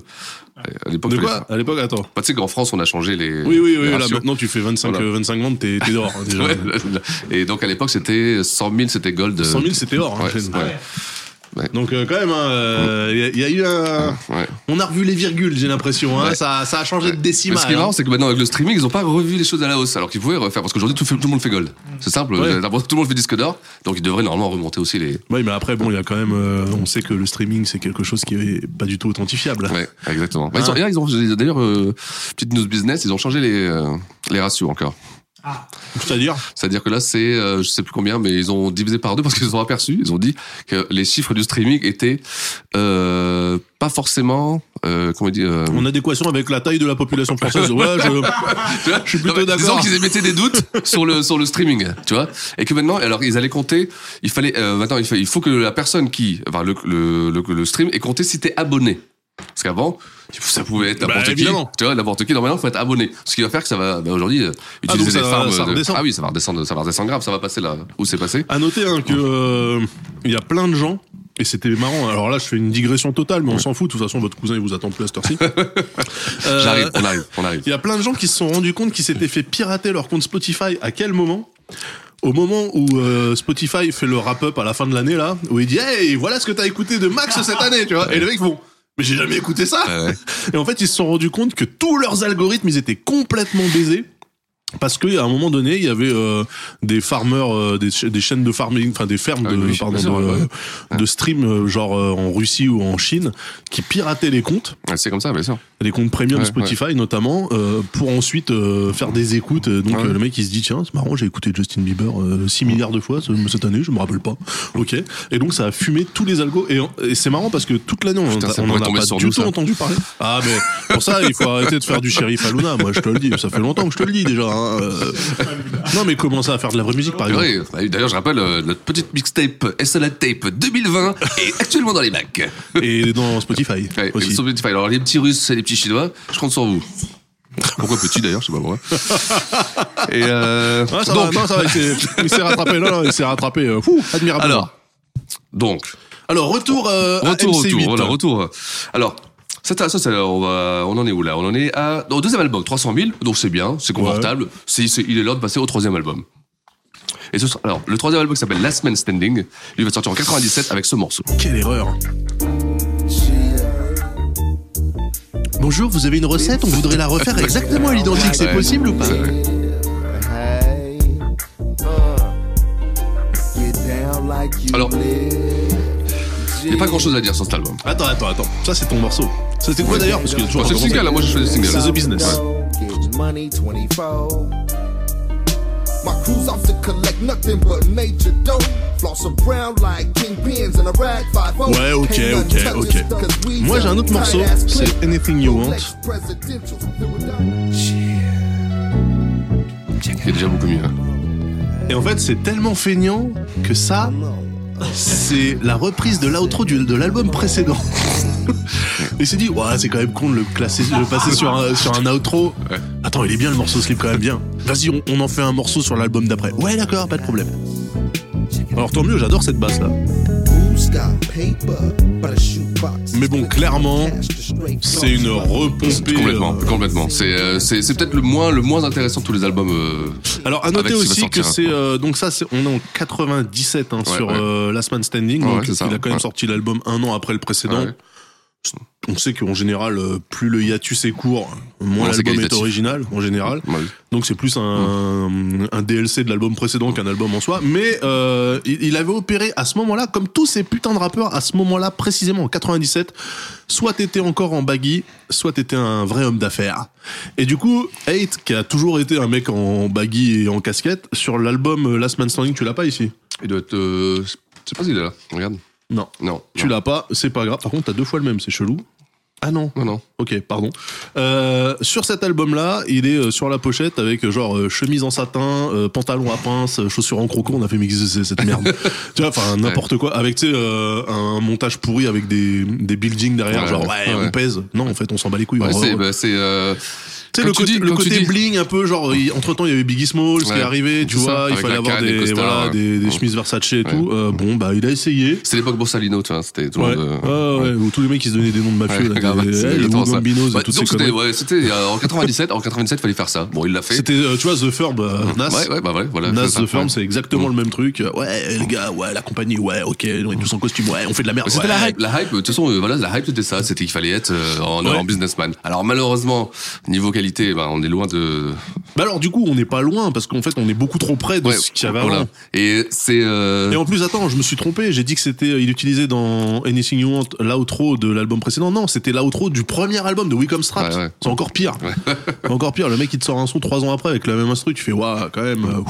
À l'époque, De quoi? À l'époque, attends. Bah, tu sais qu'en France, on a changé les. Oui, oui, oui, là maintenant tu fais 25, Voilà. euh, 25 ventes, t'es dehors hein, [laughs] déjà. Ouais, là, là. Et donc, à l'époque, c'était 100 000, c'était gold. 100 000 c'était or. hein, Ouais. Ouais. Donc euh, quand même, il hein, euh, y, a- y a eu un... Ouais. On a revu les virgules, j'ai l'impression. Hein, Ouais. ça, ça a changé de Mais décimal. ce qui est marrant, hein. c'est que maintenant, avec le streaming, ils ont pas revu les choses à la hausse, alors qu'ils pouvaient refaire. Parce qu'aujourd'hui, tout, tout le monde fait gold. C'est simple. [laughs] Tout le monde fait disque d'or. Donc, ils devraient normalement remonter aussi les. Oui, mais après, bon, il y a quand même. euh, on sait que le streaming, c'est quelque chose qui est pas du tout authentifiable. Ouais, exactement. Bah, ils ont- d'ailleurs, ils ont, d'ailleurs, euh, petite news business, ils ont changé les, euh, les ratios encore. C'est-à-dire C'est-à-dire que là, c'est, euh, je sais plus combien, mais ils ont divisé par deux parce qu'ils ont aperçu, ils ont dit que les chiffres du streaming étaient euh, pas forcément, euh, comment on dit, euh, En adéquation avec la taille de la population française. Ouais, je, [laughs] Tu vois je suis plutôt d'accord. Disons qu'ils émettaient des doutes sur le sur le streaming, tu vois, et que maintenant, alors ils allaient compter. Il fallait euh, maintenant, il faut, il faut que la personne qui, enfin le le, le, le stream ait compté si t'es abonné. Parce qu'avant, ça pouvait être n'importe Bah, qui. évidemment. Tu vois, n'importe qui. Non, maintenant, faut être abonné. Ce qui va faire que ça va, bah, aujourd'hui, euh, utiliser donc des ça- farms. ça de- redescend. Ah oui, ça va redescendre, ça va redescendre grave. Ça va passer là où c'est passé. À noter hein, que euh, il y a plein de gens et c'était marrant. Alors là, je fais une digression totale, mais on s'en fout. De toute façon, votre cousin il vous attend plus à cette heure-ci. [laughs] Euh, J'arrive, on arrive, on arrive. Il y a plein de gens qui se sont rendus compte qu'ils s'étaient fait pirater leur compte Spotify. À quel moment? Au moment où euh, Spotify fait le wrap-up à la fin de l'année là, où il dit Hey, voilà ce que t'as écouté de Max cette année, tu vois. Et les mecs vont. Mais j'ai jamais écouté ça. Et en fait, ils se sont rendus compte que tous leurs algorithmes, ils étaient complètement baisés. Parce qu'à un moment donné, il y avait euh, des farmers, euh, des, cha- des chaînes de farming, enfin des fermes Ah de, oui, pardon, sûr, de, ouais, ouais. de stream, euh, genre euh, en Russie ou en Chine, qui pirataient les comptes. Ouais, C'est comme ça, bien sûr. les comptes premium Ouais, Spotify notamment euh, pour ensuite euh, faire des écoutes. Donc le mec il se dit tiens c'est marrant j'ai écouté Justin Bieber euh, 6 milliards de fois ce- cette année je me rappelle pas. Ok. Et donc ça a fumé tous les algos. Et, et c'est marrant parce que toute l'année on, Putain, on en a pas du tout ça. entendu parler. Ah mais pour ça il faut arrêter de faire du shérif Aluna moi je te le dis. Ça fait longtemps que je te le dis déjà hein, euh. [laughs] non mais commencer à faire de la vraie musique par exemple Oui, D'ailleurs, je rappelle, euh, notre petite mixtape SLA Tape 2020 est [laughs] actuellement dans les Macs. et dans Spotify [laughs] Ouais, aussi. sur Spotify. Alors, les petits Russes et les petits Chinois, je compte sur vous. Pourquoi petit d'ailleurs, je sais pas pourquoi. Et euh, Ah, ça donc, va, non, ça va, il s'est- rattrapé, non, non, il s'est rattrapé, euh, fou, admirable. alors, donc, alors retour, euh, à retour, MC8. retour, voilà, retour. Alors, ça, ça, ça, on, va, on en est où là? On en est à, au deuxième album, 300 000, donc c'est bien, c'est confortable. C'est, c'est- il est l'heure de passer au troisième album. Et ce alors, le troisième album qui s'appelle Last Man Standing, lui va sortir en 97 avec ce morceau. Quelle erreur. Bonjour, vous avez une recette? On voudrait la refaire exactement à l'identique. C'est possible ou pas? Alors. Il n'y a pas grand chose à dire sur cet album. Attends, attends, attends. Ça, c'est ton morceau. C'était quoi d'ailleurs? Parce que toujours Bon, c'est le single, hein, moi je fais le single. C'est The Business. Get money 24. My crew's off to collect nothing but major dough. Floss around like kingpins in a rag 5 Ouais, ok, ok, ok. Moi, j'ai un autre morceau. C'est Anything You Want. Est déjà beaucoup mieux. hein. Et en fait, c'est tellement feignant que ça, c'est la reprise de l'outro du- de l'album précédent. [laughs] Il s'est dit, ouais, c'est quand même con de le classer, de le passer sur un, sur un outro. Attends, il est bien le morceau slip quand même bien. Vas-y, on, on en fait un morceau sur l'album d'après. Ouais, d'accord, pas de problème. Alors tant mieux, j'adore cette basse là. Mais bon, clairement, c'est une repompée. Complètement, euh, complètement. C'est euh, c'est c'est peut-être le moins le moins intéressant de tous les albums. euh, Alors à noter aussi que c'est euh, donc ça c'est on est en 97 hein, Ouais, sur ouais. euh, Last Man Standing Ouais, donc il a quand même ouais. sorti l'album un an après le précédent. On sait qu'en général euh, plus le hiatus est court, moins l'album est original en général. ouais. Donc c'est plus un, un DLC de l'album précédent qu'un album en soi. Mais euh, il, avait opéré à ce moment-là, comme tous ces putains de rappeurs, à ce moment-là précisément en 97, soit t'étais encore en baggy, soit t'étais un vrai homme d'affaires. Et du coup, Hate, qui a toujours été un mec en baggy et en casquette, sur l'album euh, Last Man Standing, tu l'as pas ici? Il doit être. euh, je sais pas s'il est là. Regarde. Non. Non. Tu l'as pas, c'est pas grave. Par contre, t'as deux fois le même, c'est chelou. Ah non. Non, non. Ok, pardon. Euh, sur cet album-là, il est euh, sur la pochette avec euh, genre euh, chemise en satin, euh, pantalon à pince, euh, chaussures en croco. On a fait mixer cette merde. [laughs] tu vois, enfin n'importe quoi. Avec tu sais euh, un montage pourri avec des, des buildings derrière. Ouais, genre ouais, ouais. on pèse. Non, en fait, on s'en bat les couilles. Ouais, c'est bah, c'est, euh, tu sais, le côté, dis- le côté dis. bling un peu, genre, entre temps, il y avait Biggie Smalls qui Ouais, est arrivé, tu c'est ça, vois, il fallait la avoir canne, des, costards, voilà, ouais. des, des Ouais. chemises Versace et tout. Euh, bon, bah, il a essayé. C'est l'époque Borsalino, tu vois. C'était tout le Ouais, monde. euh, ouais, ouais, où tous les mecs qui se donnaient des noms de mafieux, Ouais, là, les Bah, et toutes disons ces que c'était, conneries. ouais, c'était euh, en 97, en 97, fallait faire ça. Bon, il l'a fait. C'était, euh, tu vois, The Firm, euh, Nas. Ouais, ouais, bah ouais, voilà. Nas The Firm, c'est exactement Mm. le même truc. Ouais, les gars, ouais, la compagnie, ouais, ok, tous en costume, ouais, on fait de la merde. C'était la hype. La hype, de toute façon, voilà, la hype c'était ça, c'était qu'il fallait être en, businessman. Alors malheureusement, niveau qualité, bah, on est loin de. Bah alors, du coup, on n'est pas loin parce qu'en fait, on est beaucoup trop près de ce qu'il y avait avant. Et c'est. Et en plus, attends, je me suis trompé. J'ai dit que c'était, il utilisait dans Anything You Want l'outro de l'album précédent. Non, c'était l'outro du premier album de Wicom Straps. C'est encore pire. C'est encore pire. Le mec, il te sort un son trois ans après avec la même instru. Tu fais, waouh, quand même. euh, ouf.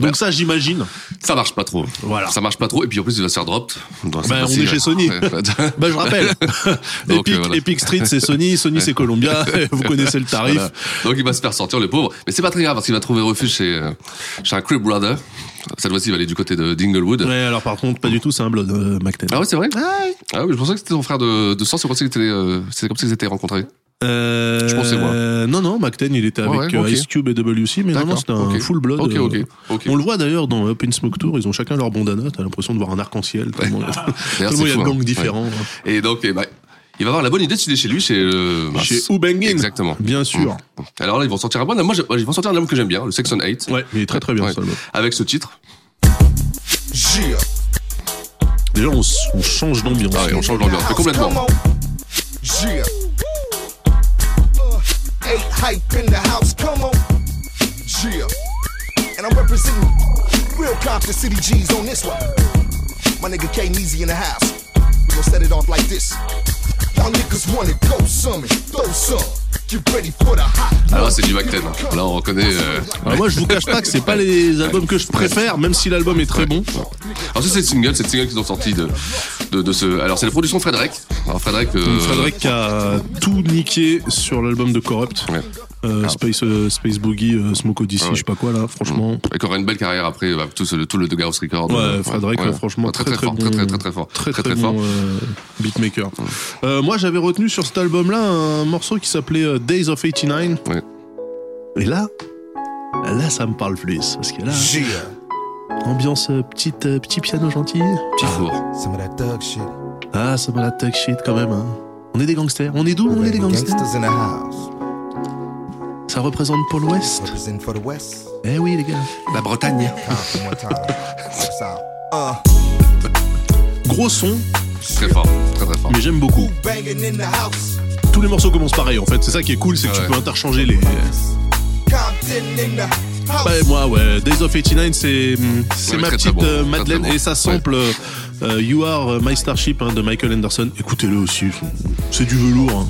Donc ça, j'imagine. Ça marche pas trop. Voilà. Ça marche pas trop. Et puis en plus, il va se faire drop. Donc, Bah, on est chez Sony. [laughs] Bah, je rappelle. [laughs] Donc, Epic, euh, voilà. Epic Street, c'est Sony. Sony, c'est Columbia. [laughs] Vous connaissez le tarif. Voilà. Donc il va se faire sortir le pauvre. Mais c'est pas très grave parce qu'il va trouver refuge chez, euh, chez un Crib Brother. Cette fois-ci, il va aller du côté de d'Inglewood. Ouais, alors par contre, pas du tout, c'est un blood, euh, McTen. Ah ouais, c'est vrai Ah oui, je pensais que c'était son frère de, de sang, c'est comme ça qu'ils étaient, euh, comme ça qu'ils étaient rencontrés. Euh, Je pensais, moi. Non, non, McTen, il était avec ouais, euh. Ice Cube et WC, mais non, non, c'était un full blood. Euh. On le voit d'ailleurs dans Up in Smoke Tour, ils ont chacun leur bandana, t'as l'impression de voir un arc-en-ciel. Tellement il y a de gangs différents. Ouais. Et donc, eh ben, il va avoir la bonne idée de filer chez lui, chez euh. Chez Ubengin. Exactement. Bien sûr. Mmh. Alors là, ils vont sortir un bon. Moi, je- ils vont sortir un album que j'aime bien, le Section 8. Ouais, il est très très bien Ouais. ça. album. Avec ce titre. Yeah. Déjà, on, change d'ambiance. Ah ouais, on change d'ambiance. Complètement. Yeah. Eight hype in the house, come on. Yeah. And I'm representing real Compton City G's on this one. My nigga K Easy in the house. We gon' set it off like this. Y'all niggas wanna go some and throw some. Alors là, c'est du McTen. Là, on reconnaît. euh, Alors moi, je vous cache pas que c'est pas les albums que je préfère, même si l'album est très bon. Alors, ça, c'est le single, c'est le single qu'ils ont sorti de, de, de ce. Alors, c'est la production de Frédéric. Alors, Frédéric. euh, Frédéric a tout niqué sur l'album de Corrupt. Ouais. Euh, Space, euh, Space Boogie, euh, Smoke Odyssey, Ah ouais. je sais pas quoi là, franchement. Et qui aura une belle carrière après, bah, tout, ce- tout le de Gauss Records. Ouais, euh, Frédéric, ouais. franchement, très très, très, fort, bon, très très très très fort, très très, fort. bon euh, beatmaker. Euh, moi, j'avais retenu sur cet album-là un morceau qui s'appelait euh, Days of 89. Ouais. Et là, là, ça me parle plus parce que là, Yeah. ambiance euh, petite, euh, petit piano gentil. Petit four. Some of that thug shit. Ah, ça m'a la tech shit quand même. hein. On est des gangsters. On est d'où? On est des gangsters. Gangsters in the house. Ça représente the West. Eh oui, les gars. La Bretagne. Out. Uh, Gros son, Très fort, très très fort. mais j'aime beaucoup. banging in the house? Tous les morceaux commencent pareil en fait. C'est ça qui est cool, c'est que Ah tu peux interchanger les. Ouais, moi, ouais. Days of 89, c'est hum, c'est Ouais, ma très, petite très bon. euh, Très, Madeleine très bon. et ça sample euh, You Are My Starship hein, de Michael Anderson. Écoutez-le aussi. C'est du velours. hein.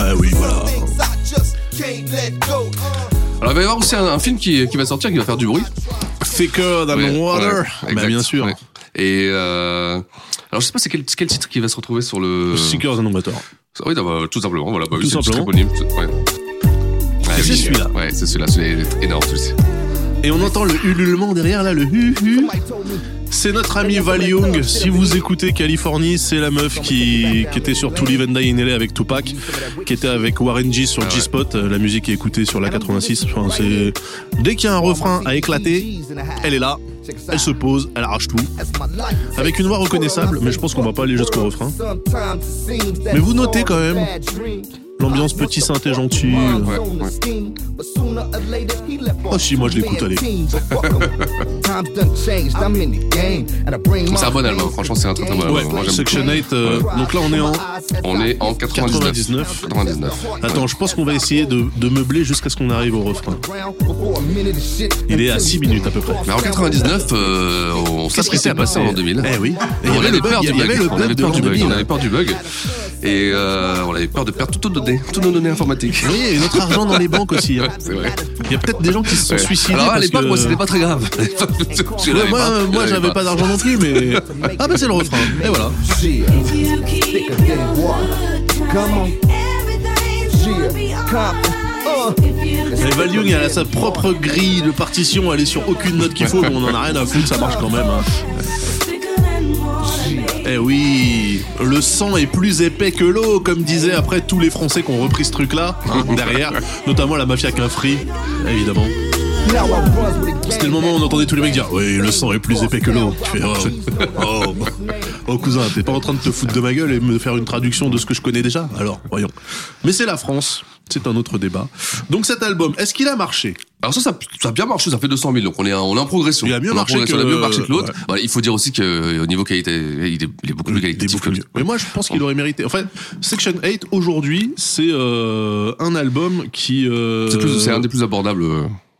Ah oui, voilà. Uh, Alors, il va y avoir aussi un, un film qui, qui va sortir, qui va faire du bruit. Thicker than Ouais, water. ouais, bah, bien sûr. ouais. Et euh, alors, je sais pas c'est quel, quel titre qui va se retrouver sur le. Seekers and Novator. Oui, bah, bah, tout simplement, voilà. Bah, oui, Tout simplement. Ouais, c'est oui, celui-là. Ouais, c'est celui-là. Celui-là est énorme, celui-ci. Et on entend le ululement derrière là, le hu hu. C'est notre ami Val Young. Si vous écoutez Californie, c'est la meuf qui, était sur and Die in avec Tupac, qui était avec Warren G sur. G-Spot. Euh, La musique est écoutée sur la 86. Enfin, dès qu'il y a un refrain à éclater, elle est là. Elle se pose, elle arrache tout. Avec une voix reconnaissable, mais je pense qu'on va pas aller jusqu'au refrain. Mais vous notez quand même l'ambiance petit synthé gentil. Oh si, moi je l'écoute, allez. [laughs] C'est un bon album, franchement, c'est un très très bon album. Ouais, Moi, Section beaucoup. 8, euh, donc là on est en... On est en 99. 99. 99. Attends, je pense qu'on va essayer de, de meubler jusqu'à ce qu'on arrive au refrain. Il est à 6 minutes à peu près. Mais en 99, euh, on sait ce qui s'est passé en 2000. Eh oui. Et il y on avait avait le bug, peur il du y avait bug. le On bug avait peur du bug. 2000. On avait peur du bug. Et euh, on avait peur de perdre toutes nos données, toutes nos données informatiques. Oui, et notre argent dans les banques aussi. hein. [laughs] C'est vrai. Il y a peut-être des gens qui se sont Ouais. suicidés. Alors à l'époque, que- moi, c'était pas très grave. Ouais, [laughs] moi, pas. Moi j'avais pas d'argent non plus, mais. Ah, bah, c'est le refrain. Et voilà. Mais Val Young, elle a sa propre grille de partition, elle est sur aucune note qu'il faut, mais on en a rien à foutre, ça marche quand même. hein. Eh oui, le sang est plus épais que l'eau, comme disaient après tous les Français qui ont repris ce truc-là, hein, [laughs] derrière, notamment la mafia Quinfri, évidemment. C'était le moment où on entendait tous les mecs dire Oui, le sang est plus épais que l'eau. Tu fais Oh, [laughs] oh, oh, cousin, t'es pas en train de te foutre de ma gueule et me faire une traduction de ce que je connais déjà? Alors, voyons. Mais c'est la France, c'est un autre débat. Donc cet album, est-ce qu'il a marché? Alors ça, ça, ça a bien marché, ça fait 200 000, donc on est, en- on est en progression. Il a mieux On marché que- a mieux marché que l'autre. ouais. Il faut dire aussi que au niveau qualité, il est, il est beaucoup plus qualitatif que mieux. Mais moi, je pense qu'il aurait mérité. En fait, Section 8, aujourd'hui, c'est euh, un album qui. euh, c'est un des plus abordables.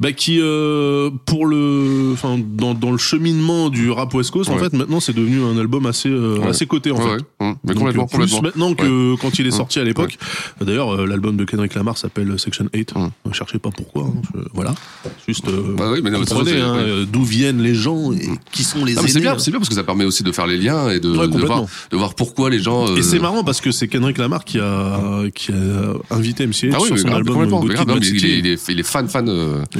Euh, bah, qui euh, pour le enfin dans, dans le cheminement du rap West Coast en Ouais. fait maintenant c'est devenu un album assez euh, Ouais. assez coté en Ouais, fait ouais. Hum, Mais Donc, complètement, euh, plus complètement. maintenant que quand il est sorti à l'époque d'ailleurs euh, l'album de Kendrick Lamar s'appelle Section 8 Hum. ne cherchez pas pourquoi hein, je- voilà juste euh, Bah oui, mais non, comprenez hein, euh, d'où viennent les gens et qui sont les Ah, c'est bien, hein. c'est bien parce que ça permet aussi de faire les liens et de, de voir, de voir pourquoi les gens. Et euh, c'est marrant parce que c'est Kendrick Lamar qui a, qui a invité MC Ah oui, sur son album. Good Kid, il est fan, fan.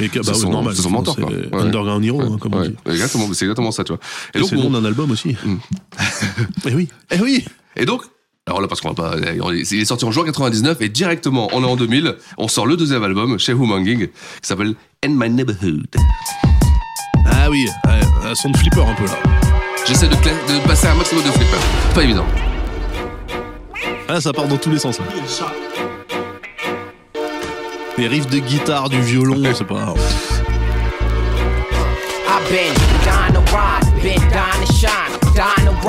Euh, Et que- bah c'est ouais, son, normal, c'est son mentor, c'est quoi. le Ouais. Underground Hero, Ouais, hein, comme on ouais. dit. Exactement, c'est exactement ça, tu vois. Et c'est le nom d'un album aussi. [laughs] Eh oui, eh oui. Et donc, alors là, parce qu'on va pas, il est sorti en juin 99 et directement, on est en 2000, on sort le deuxième album chez Humanging qui s'appelle In My Neighborhood. Ah oui, ouais, un son de flipper un peu là. J'essaie de, cla- de passer un maximum de flipper. C'est pas évident. Ah, ça part dans tous les sens. là. Les riffs de guitare, du violon, c'est pas.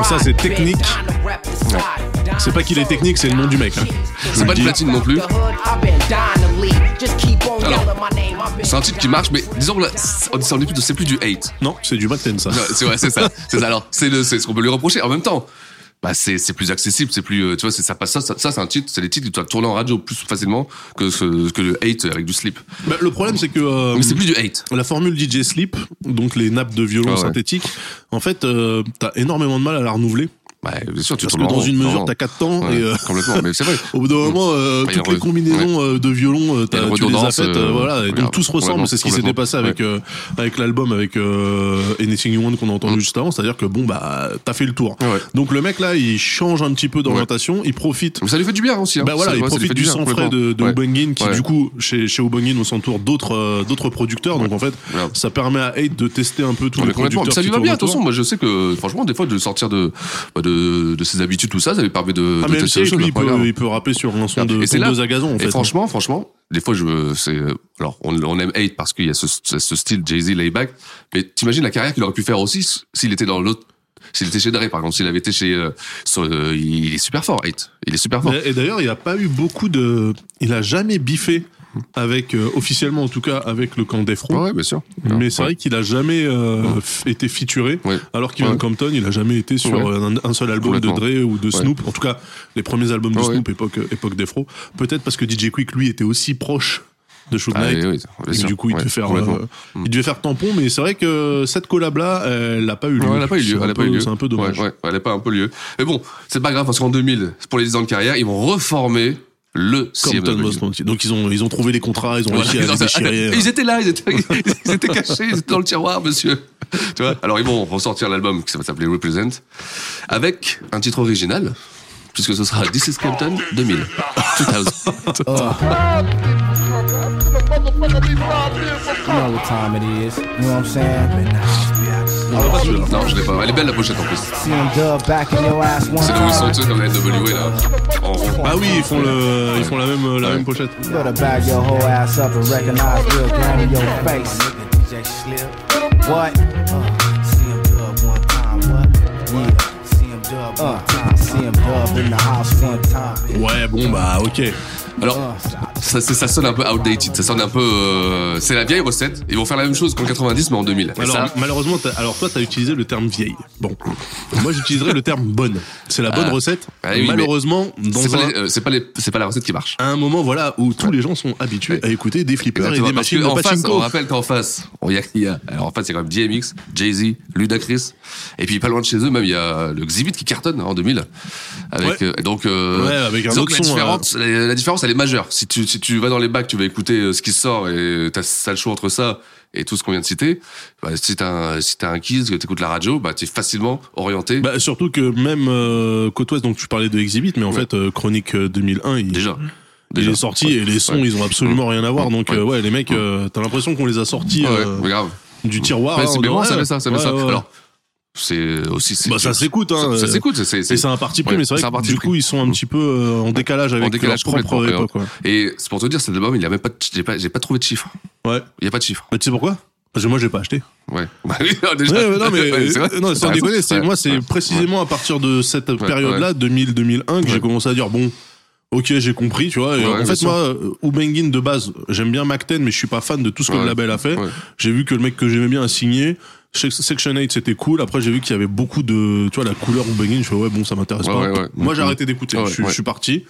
Ça, c'est technique. C'est pas qu'il est technique, c'est le nom du mec. hein. C'est pas de platine non plus. C'est un titre qui marche, mais disons que là, c'est on est plus c'est plus du hate. Non, c'est du Mac 10 ça. C'est ouais, c'est ça. C'est ça. Alors, c'est le- c'est ce qu'on peut lui reprocher. En même temps, bah c'est c'est plus accessible, c'est plus, euh, tu vois, c'est ça passe ça, ça, ça, c'est un titre, c'est des titres que tu vas tourner en radio plus facilement que ce, que le hate avec du slip. Bah, le problème, c'est que. euh, Mais c'est plus du hate. La formule DJ Sleep, donc les nappes de violon Ah ouais. synthétiques, en fait, euh, t'as énormément de mal à la renouveler. Bah, bien sûr, tu Parce que dans une mesure, t'as rond. 4 temps Ouais, et euh, complètement, mais c'est vrai. [laughs] au bout d'un moment, euh, toutes les combinaisons euh, de violon, euh, tu les as faites, euh, euh, voilà, et donc tout se ressemble. C'est ce qui s'était passé avec euh, avec l'album, avec euh, Anything You Want qu'on a entendu Mm. juste avant, c'est-à-dire que bon bah t'as fait le tour. Donc le mec là, il change un petit peu d'orientation, il profite. Mais ça lui fait du bien aussi. Hein. Bah voilà, il ouais, profite du sang frais de, de Ouais. Ubangin, qui Ouais. du coup chez chez Ubangin on s'entoure d'autres d'autres producteurs, donc en fait ça permet à Hate de tester un peu tous Ouais, les producteurs. Ça lui va bien, attention. Moi, je sais que, franchement, des fois, de sortir de, bah, de, de ses habitudes, tout ça, ça lui permet de, Ah, de mais tester lui, il peut, il peut rapper sur un son de Et deux à gazon en fait. Et franchement, franchement, des fois, je, c'est, alors, on, on aime hate parce qu'il y a ce, ce, style Jay-Z layback, mais t'imagines la carrière qu'il aurait pu faire aussi s'il était dans l'autre, s'il était chez Dre, par exemple, s'il avait été chez, euh, sur, euh, il est super fort, hate. Il est super fort. Mais- Et d'ailleurs, il n'y a pas eu beaucoup de. Il a jamais biffé avec euh, officiellement en tout cas avec le camp d'Efro. Ouais, ouais, bien sûr. Mais c'est Ouais. vrai qu'il a jamais euh, été featuré, Ouais. alors qu'Ivan. Compton, il a jamais été sur Ouais. un, un seul album de. Dre ou de. Snoop. En tout cas, les premiers albums de Snoop époque époque d'Efro. Peut-être parce que DJ Quick lui était aussi proche de Suge Ah, oui, oui, Et du coup, il Ouais, devait faire, complètement. euh, il devait faire tampon, mais c'est vrai que cette collab là, elle n'a pas eu lieu. Elle a pas eu lieu. C'est Elle un a pas eu peu- lieu. C'est un peu dommage. Ouais, ouais, elle a pas un peu lieu. Mais bon, c'est pas grave parce qu'en 2000, pour les 10 ans de carrière, ils vont reformer le Compton CMW. Most Wanted. Donc ils ont ils ont trouvé les contrats, ils ont Voilà. réussi à les Ils, déchirer. ils étaient là, ils étaient, [laughs] ils étaient cachés, ils étaient dans le tiroir, monsieur. [laughs] Tu vois? Alors ils vont ressortir l'album qui va s'appeler Represent avec un titre original, puisque ce sera This is Compton 2000. 2000. You know what time it is. You know what I'm saying? Non, je l'ai pas. Elle est belle la pochette en plus. See them dub back in your ass one C'est là où ils sont, sais, comme la NWA là, en rond. Ah oui, ils font le ils font la même la même pochette. What? one time. Ouais, bon bah OK. Alors, ça, c'est- ça sonne un peu outdated, ça sonne un peu. euh, c'est la vieille recette. Ils vont faire la même chose qu'en 90, mais en 2000. Et Alors ça, malheureusement, alors toi t'as utilisé le terme vieille. Bon, moi j'utiliserais le terme bonne. C'est la bonne Ah. recette. Ah oui, malheureusement, dans c'est un, euh, c'est pas, les- pas la recette qui marche. à un moment voilà où tous les gens sont habitués à écouter des flippers Exactement, et des machines de qu'en face, on rappelle qu'en face, il y a, il y a- alors en face, il y a quand même DMX, Jay-Z, Ludacris, et puis pas loin de chez eux, même il y a le Exhibit qui cartonne hein, en 2000. Avec, Ouais. euh, donc, euh, Ouais, avec un autre que la son, différence, la, la différence, elle est majeure. Si tu, si tu vas dans les bacs, tu vas écouter euh, ce qui sort et t'as ça le choix entre ça et tout ce qu'on vient de citer. Bah, si t'as un, si t'as un kids, que t'écoutes la radio, bah, t'es facilement orienté. Bah, surtout que même euh, Côte Ouest, donc tu parlais de Exhibit, mais en fait euh, Chronique euh, 2001, il, Déjà. il Déjà. est sorti Ouais. et les sons Ouais. ils ont absolument rien à voir. Ouais. Donc euh, ouais, les mecs, euh, t'as l'impression qu'on les a sortis Ouais, euh, mais grave. du tiroir. Ouais, c'est en bien, disant, ça fait ça, ça fait ouais, ça. ouais. Alors, c'est aussi. Bah, ça s'écoute, hein. Ça, ça s'écoute, c'est- c'est. Et c'est un parti pris, ouais, mais c'est vrai que du pris. coup ils sont un petit peu euh, en décalage avec en décalage leur propre époque. ouais. Et c'est pour te dire, cet album, il a même pas, j'ai pas, j'ai pas trouvé de chiffres. Ouais. Il y a pas de chiffres. Mais tu sais pourquoi? Parce que moi j'ai pas acheté. Ouais. [laughs] Bah oui, déjà. Ouais, ouais, non mais [laughs] Ouais, c'est vrai. non, sans déconner, c'est moi c'est précisément à partir de cette période-là 2000 2001 que j'ai commencé à dire bon Ok, j'ai compris, tu vois. Et Ouais, en fait, moi, euh, Ubengin de base, j'aime bien Mac 10, mais je suis pas fan de tout ce que Ouais. le label a fait. Ouais. J'ai vu que le mec que j'aimais bien a signé. Sec- Section 8 c'était cool. Après j'ai vu qu'il y avait beaucoup de, tu vois, la couleur Ubengin. Je fais ouais bon ça m'intéresse Ouais, pas. ouais, ouais. Moi j'ai Mhm. arrêté d'écouter. Ouais, je, suis- parti.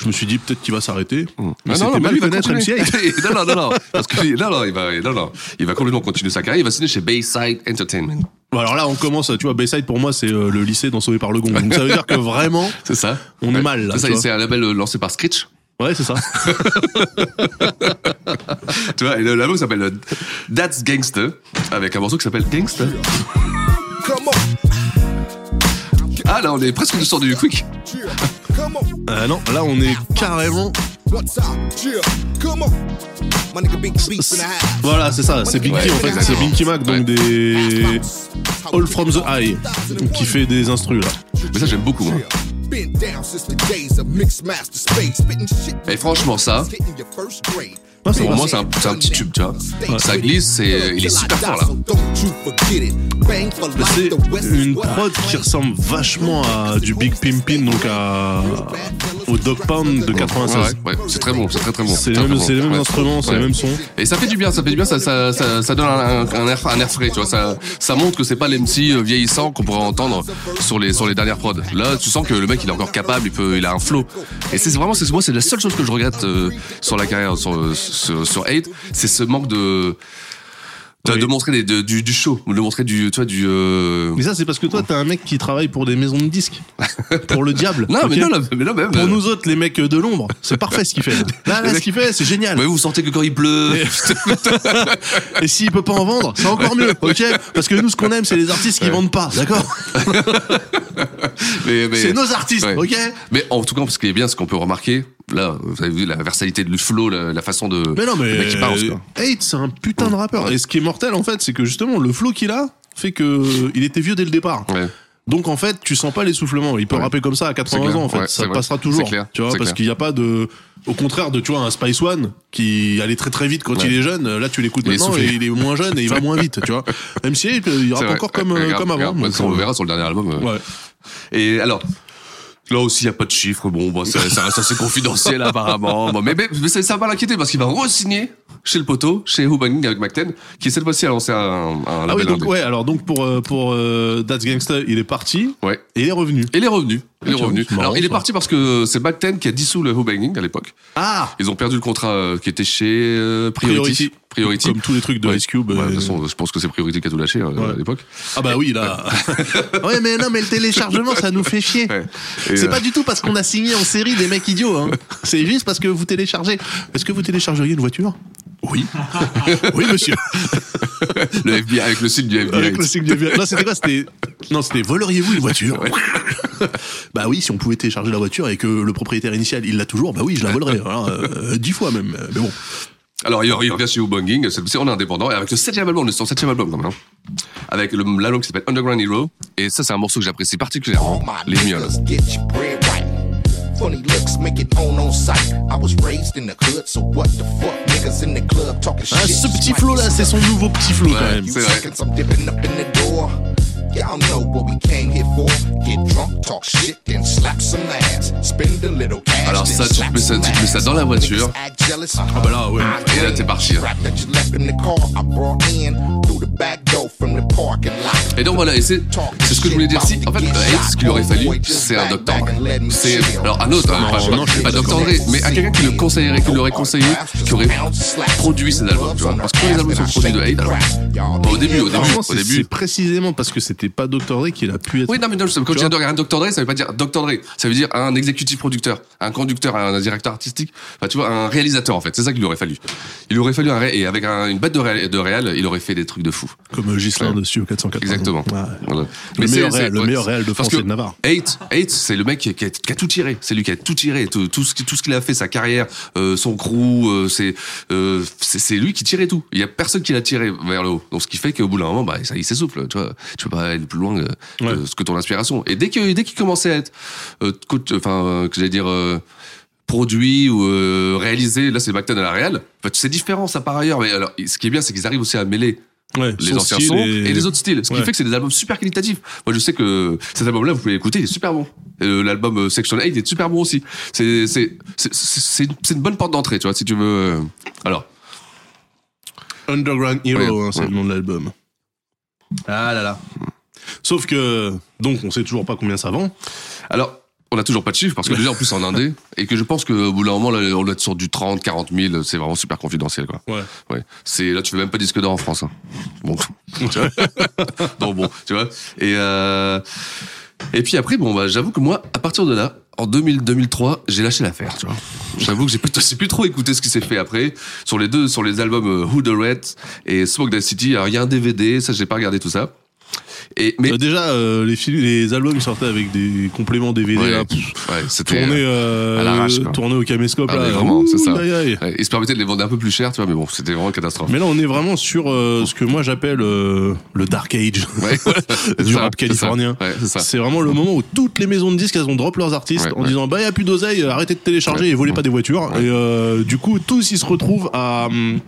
Je me suis dit peut-être qu'il va s'arrêter. Mais Ah c'était non, non, mal lui, connaître continuer. MC8. [laughs] non, non, non, non. Parce que, non, non, il va, non, non. Il va complètement continuer sa carrière. Il va signer chez Bayside Entertainment. Bon, alors là on commence, tu vois, Bayside pour moi c'est euh, le lycée dans Sauvé par le Gong. Donc ça veut dire que vraiment [laughs] C'est ça. on est mal. C'est ça, c'est un label euh, lancé par Scritch. Ouais c'est ça. [laughs] Tu vois, et le label s'appelle euh, That's Gangster, avec un morceau qui s'appelle Gangster. Come on, Ah, là, on est presque sur du quick. Euh, non, là on est carrément. Voilà c'est ça. C'est Binky Ouais, en fait. C'est. Binky Mac donc Ouais. des All from the High qui fait des instrus là. Mais ça, j'aime beaucoup, moi. Been down since the days of mixed master space. Spitting shit. Et franchement, ça, C'est pour moi, c'est un, petit tube, tu vois. Ça glisse, c'est, il est super fort, là. C'est une prod qui ressemble vachement à du Big Pimpin, donc à, au Dog Pound de Ouais, 96. ouais, ouais. c'est très bon, c'est très très bon. C'est les mêmes, les instruments, c'est les mêmes sons. Et ça fait du bien, ça fait du bien, ça, ça, ça, ça donne un, air, un air frais, tu vois. Ça, ça montre que c'est pas l'MC euh, vieillissant qu'on pourrait entendre sur les, sur les dernières prods. Là, tu sens que le mec, il est encore capable, il peut, il a un flow. Et c'est vraiment, moi, c'est la seule chose que je regrette euh, sur la carrière, sur, sur, sur 8, c'est ce manque de, de, Oui. de montrer des, de- du, du show, de montrer du, tu vois, du, euh... Mais ça, c'est parce que toi, t'es un mec qui travaille pour des maisons de disques. [laughs] pour le diable. Non, mais ok non, mais non, même. Pour euh, nous autres, les mecs de l'ombre, c'est parfait ce qu'il fait. Là, là, ce qu'il fait, c'est génial. Ouais, vous sentez que quand il pleut. [laughs] Et s'il peut pas en vendre, c'est encore mieux, ok Parce que nous, ce qu'on aime, c'est les artistes qui vendent pas, d'accord [laughs] mais, mais- C'est nos artistes, Ouais. ok Mais en tout cas, ce qui est bien, ce qu'on peut remarquer, là, vous avez vu la versalité de flow, la, la façon de. Mais non, mais le mec qui quoi. Hate, c'est un putain de rappeur. Et ce qui est mortel, en fait, c'est que justement, le flow qu'il a fait que il était vieux dès le départ. Ouais. Donc en fait, tu sens pas l'essoufflement. Il peut Ouais. rapper comme ça à 80 clair. ans en fait, Ouais, ça passera toujours. Clair. Tu vois, parce qu'il n'y a pas de, au contraire de tu vois un Spice One qui allait très très vite quand Ouais. il est jeune. Là, tu l'écoutes maintenant et il est moins jeune et il va moins vite. Tu vois. [laughs] Même si il rappe encore comme regarde, comme avant. regarde, donc, on le verra sur le dernier album. euh. Ouais. Et alors. Là aussi, il n'y a pas de chiffres. Bon, bah, ça, ça reste assez confidentiel, apparemment. Bon, mais, mais, mais ça, va l'inquiéter parce qu'il va re-signer chez le poteau, chez Hubanging avec McTen, qui cette fois-ci a lancé un, un Ah label oui, donc indé. ouais. Alors donc pour euh, pour euh, That's Gangsta, il est parti Ouais. et il est revenu. Et il est revenu. Il est revenu. marrant, Alors, il est parti parce que c'est McTen qui a dissous le Hubanging à l'époque. Ah. Ils ont perdu le contrat euh, qui était chez euh, Priority. Priority. Comme tous les trucs de Ouais. Ice Cube. Ouais, euh, de toute façon, je pense que c'est Priority qui a tout lâché Ouais. à l'époque. Ah bah oui là. [laughs] ouais mais non mais le téléchargement ça nous fait chier. C'est euh, pas du tout parce qu'on a signé en série des mecs idiots. Hein. [laughs] C'est juste parce que vous téléchargez. Est-ce que vous téléchargeriez une voiture? Oui. [laughs] oui monsieur. [laughs] le FBI avec le site du FBI. Avec le signe du FBI. Non c'était quoi C'était non c'était voleriez-vous une voiture [laughs] Bah oui si on pouvait télécharger la voiture et que le propriétaire initial il l'a toujours bah oui je la volerais. Alors, euh, dix fois même. Mais bon. Alors, il il revient chez Ubanging, cette fois-ci, on est indépendant, et avec le septième album, on est sur le septième album, quand même, hein. Avec le- l'album qui s'appelle Underground Hero, et ça, c'est un morceau que j'apprécie particulièrement, Les Mioles. Funny looks make it on on sight. I was raised in the hood, so what the fuck? Niggas in the club talking Ah, shit. ce petit flow là c'est son nouveau petit flow quand même. You C'est vrai. seconds, I'm dipping up in the door. Y'all know what we came here for. Get drunk, talk shit, then slap some ass. Spend a little cash. Alors ça, tu slap te mets ça- some tu te mets ça ass. dans la voiture. Jealous. Ah bah là ouais. Et là, t'es parti, hein. Rap that you left in the car, I brought in through the back door from the parking lot. Et donc voilà, et c'est c'est ce que je voulais dire. Si, en fait, Hate, ce qu'il aurait fallu, c'est un Dr. Dre. C'est alors un autre, hein, Non, pas, non, pas- je suis pas pas Dr. Dre, mais à quelqu'un qui le conseillerait, qui l'aurait conseillé, qui aurait produit ces albums, tu vois. Parce que tous les albums sont produits de Hate, alors. Au début, au début, au c'est début. c'est précisément parce que c'était pas Dr Dre qu'il a pu être. Oui, non, mais non, quand Dis vois un Dr. Dre, ça veut pas dire Dr. Dre. Ça veut dire un exécutif producteur, un conducteur, un directeur artistique. Enfin, tu vois, un réalisateur, en fait. C'est ça qu'il aurait fallu. Il aurait fallu un ré, et avec un- une batte de, ré, de réal, il aurait fait des trucs de fou. Comme euh, Ghislain Ouais. dessus au 404. Exactement. Ouais. Voilà. Le c'est- meilleur réal, le meilleur réal de France et de Navarre. Hate, Hate, c'est le mec qui, a, qui a tout tiré. C'est lui qui a tout tiré. Tout, tout ce, qui- tout ce qu'il a fait, sa carrière, euh, son crew, euh, c'est, euh, lui qui tirait tout. Il y a personne qui l'a tiré vers le haut. Donc ce qui fait qu'au bout d'un moment, bah, ça, il s'essouffle. Tu vois, tu peux pas aller plus loin que, que ce que ton inspiration. Et dès que dès qu'il commençait à être, euh, enfin, euh, que j'allais dire. euh, produit ou euh, réalisé, là c'est Bacton à la réal. Enfin, c'est différent ça par ailleurs, mais alors ce qui est bien c'est qu'ils arrivent aussi à mêler Ouais, les son anciens sons et- et... les autres styles. Ce qui Ouais. fait que c'est des albums super qualitatifs. Moi, je sais que cet album-là, vous pouvez l'écouter, il est super bon. Euh, L'album Section 8 est super bon aussi. C'est c'est c'est c'est une, bonne porte d'entrée, tu vois, si tu veux. Alors, Underground Hero, Ouais, hein, c'est ouais. le nom de l'album. Ah là là. Sauf que, donc, on sait toujours pas combien ça vend. alors. On a toujours pas de chiffres parce que déjà en plus en indé et que je pense qu'au bout d'un moment là, on doit être sur du 30, 40 000, c'est vraiment super confidentiel quoi. Ouais. Ouais. C'est là tu fais même pas disque d'or en France. Hein. Bon. [laughs] Tu vois [laughs] Donc bon, tu vois. Et euh, et puis après bon bah j'avoue que moi à partir de là en 2000 2003 j'ai lâché l'affaire. Tu vois. J'avoue que j'ai plus, j'ai plus trop écouté ce qui s'est fait après sur les deux sur les albums euh, Who the Red et Smoke the City. Alors il y a un DVD, ça j'ai pas regardé tout ça. Et mais Euh, déjà, euh, les, les albums sortaient avec des compléments DVD Ouais, là, ouais, c'était tournés, euh, à l'arrache, au caméscope Ah, là. vraiment, c'est ça. Aïe, aïe. Ouais, ils se permettaient de les vendre un peu plus cher, tu vois, mais bon, c'était vraiment une catastrophe. Mais là, on est vraiment sur ce que moi j'appelle le dark age [laughs] du ça, rap californien. c'est ça. C'est vraiment le moment où toutes les maisons de disques elles ont drop leurs artistes en disant bah y a plus d'oseille, arrêtez de télécharger et volez pas des voitures. Et du coup tous ils se retrouvent à hum,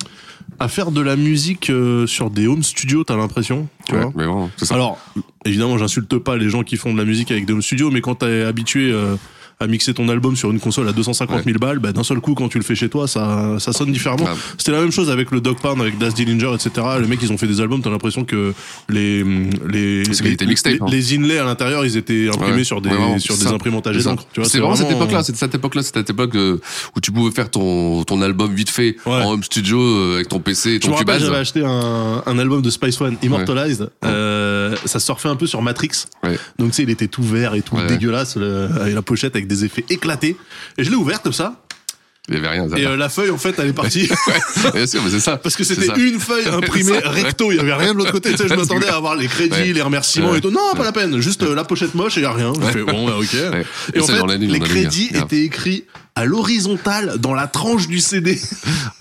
à faire de la musique euh, sur des home studios, t'as l'impression, tu Ouais, vois. mais c'est ça. Alors, évidemment, j'insulte pas les gens qui font de la musique avec des home studios, mais quand t'es habitué euh, à mixer ton album sur une console à 250 000 balles, bah, d'un seul coup, quand tu le fais chez toi, ça, ça sonne différemment. Ouais. C'était la même chose avec le Dog Pound, avec Das Dillinger, etc. Les mecs, ils ont fait des albums, t'as l'impression que les, les, les, qualité mixtape, les, hein. les inlays à l'intérieur, ils étaient imprimés Ouais, sur des, sur des imprimantes à d'encre. C'est vraiment cette époque-là, c'est cette époque-là, c'est cette époque euh, où tu pouvais faire ton, ton album vite fait en home studio euh, avec ton PC et Je ton Cubase. j'avais acheté un, un album de Spice One, Immortalized. Euh, ça surfait un peu sur Matrix. Ouais. Donc, tu sais, il était tout vert et tout dégueulasse, le- avec la pochette avec des effets éclatés. Je l'ai ouvert comme ça. Il y avait rien. Et euh, la feuille, en fait, elle est partie. [laughs] Ouais, bien sûr, mais c'est ça. Parce que c'était une feuille [laughs] imprimée recto, il y avait rien de l'autre côté. Tu sais, je [laughs] m'attendais à avoir les crédits, Ouais. les remerciements Ouais. et tout. Non, pas la peine, juste euh, la pochette moche et il y a rien. Je fais bon, bah, ok. Et, Et en fait, on les dit, crédits étaient écrits à l'horizontale dans la tranche du CD.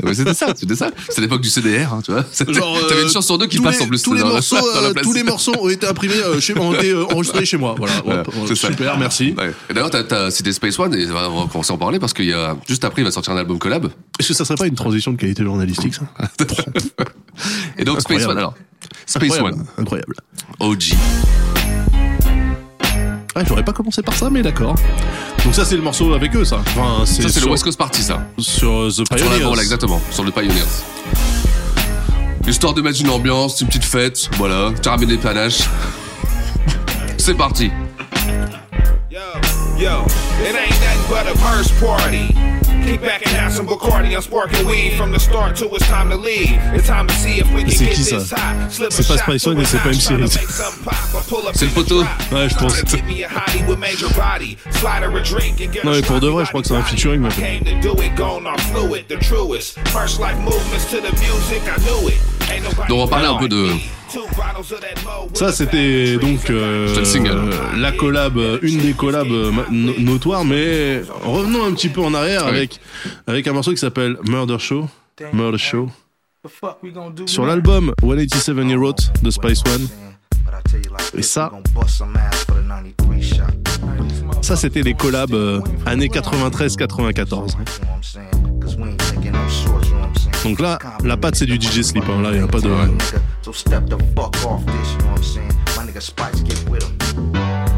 Ouais, c'était ça, c'était ça. C'est l'époque du CDR, hein, tu vois. Genre, euh, T'avais une chance sur deux qui passe les- en plus Tous les dans la- morceaux, dans la place. tous les morceaux ont été imprimés euh, chez, ont été enregistrés chez moi. Voilà. Ça. super, merci. Ouais. Et d'ailleurs, t'as, cité Space One et on va commencer à en parler parce qu'il y a juste après, il va sortir un album collab. Est-ce que ça serait pas une transition de qualité journalistique, ça [laughs] Et donc Space Incroyable. One, alors Space Incroyable, One, Incroyable. OG. Ah, j'aurais pas commencé par ça, mais d'accord. Donc ça, c'est le morceau avec eux, ça. Enfin, Ça, c'est sur, le West Coast Party, ça. sur euh, The Sur Pioneers. l'album, voilà, exactement, sur le Pioneers. Histoire de mettre une ambiance, une petite fête, voilà. Tu ramènes des panaches. C'est parti. Yo, yo, it ain't nothing but a purse party. Kick back and have some Bacardi. I'm sparking weed from the start till it's time to leave. It's time to see if we can C'est get qui, ça? this hot. Slip a C'est pas shot Spice One to notch, MC tryna Hit. make some pop. I pull up C'est le in the poteau. drop. Ouais, je pense. Get me a hottie with major body. Slide her a drink and get Non, mais pour de vrai, je crois que c'est un featuring, came to do it, gone off fluid, the truest. First life movements to the music, I knew it. Ain't nobody Donc on va parler un peu de Ça, c'était donc euh, le la collab, une des collabs euh, no- notoires, mais revenons un petit peu en arrière avec, avec un morceau qui s'appelle Murder Show. Murder Show. Sur l'album 187 Year de Spice One. Et ça, ça c'était les collabs euh, années 93-94. Donc là, la patte c'est du DJ Sleep, hein. là il n'y a pas de... So step the fuck off this, you know what I'm saying? My nigga Spice get with him.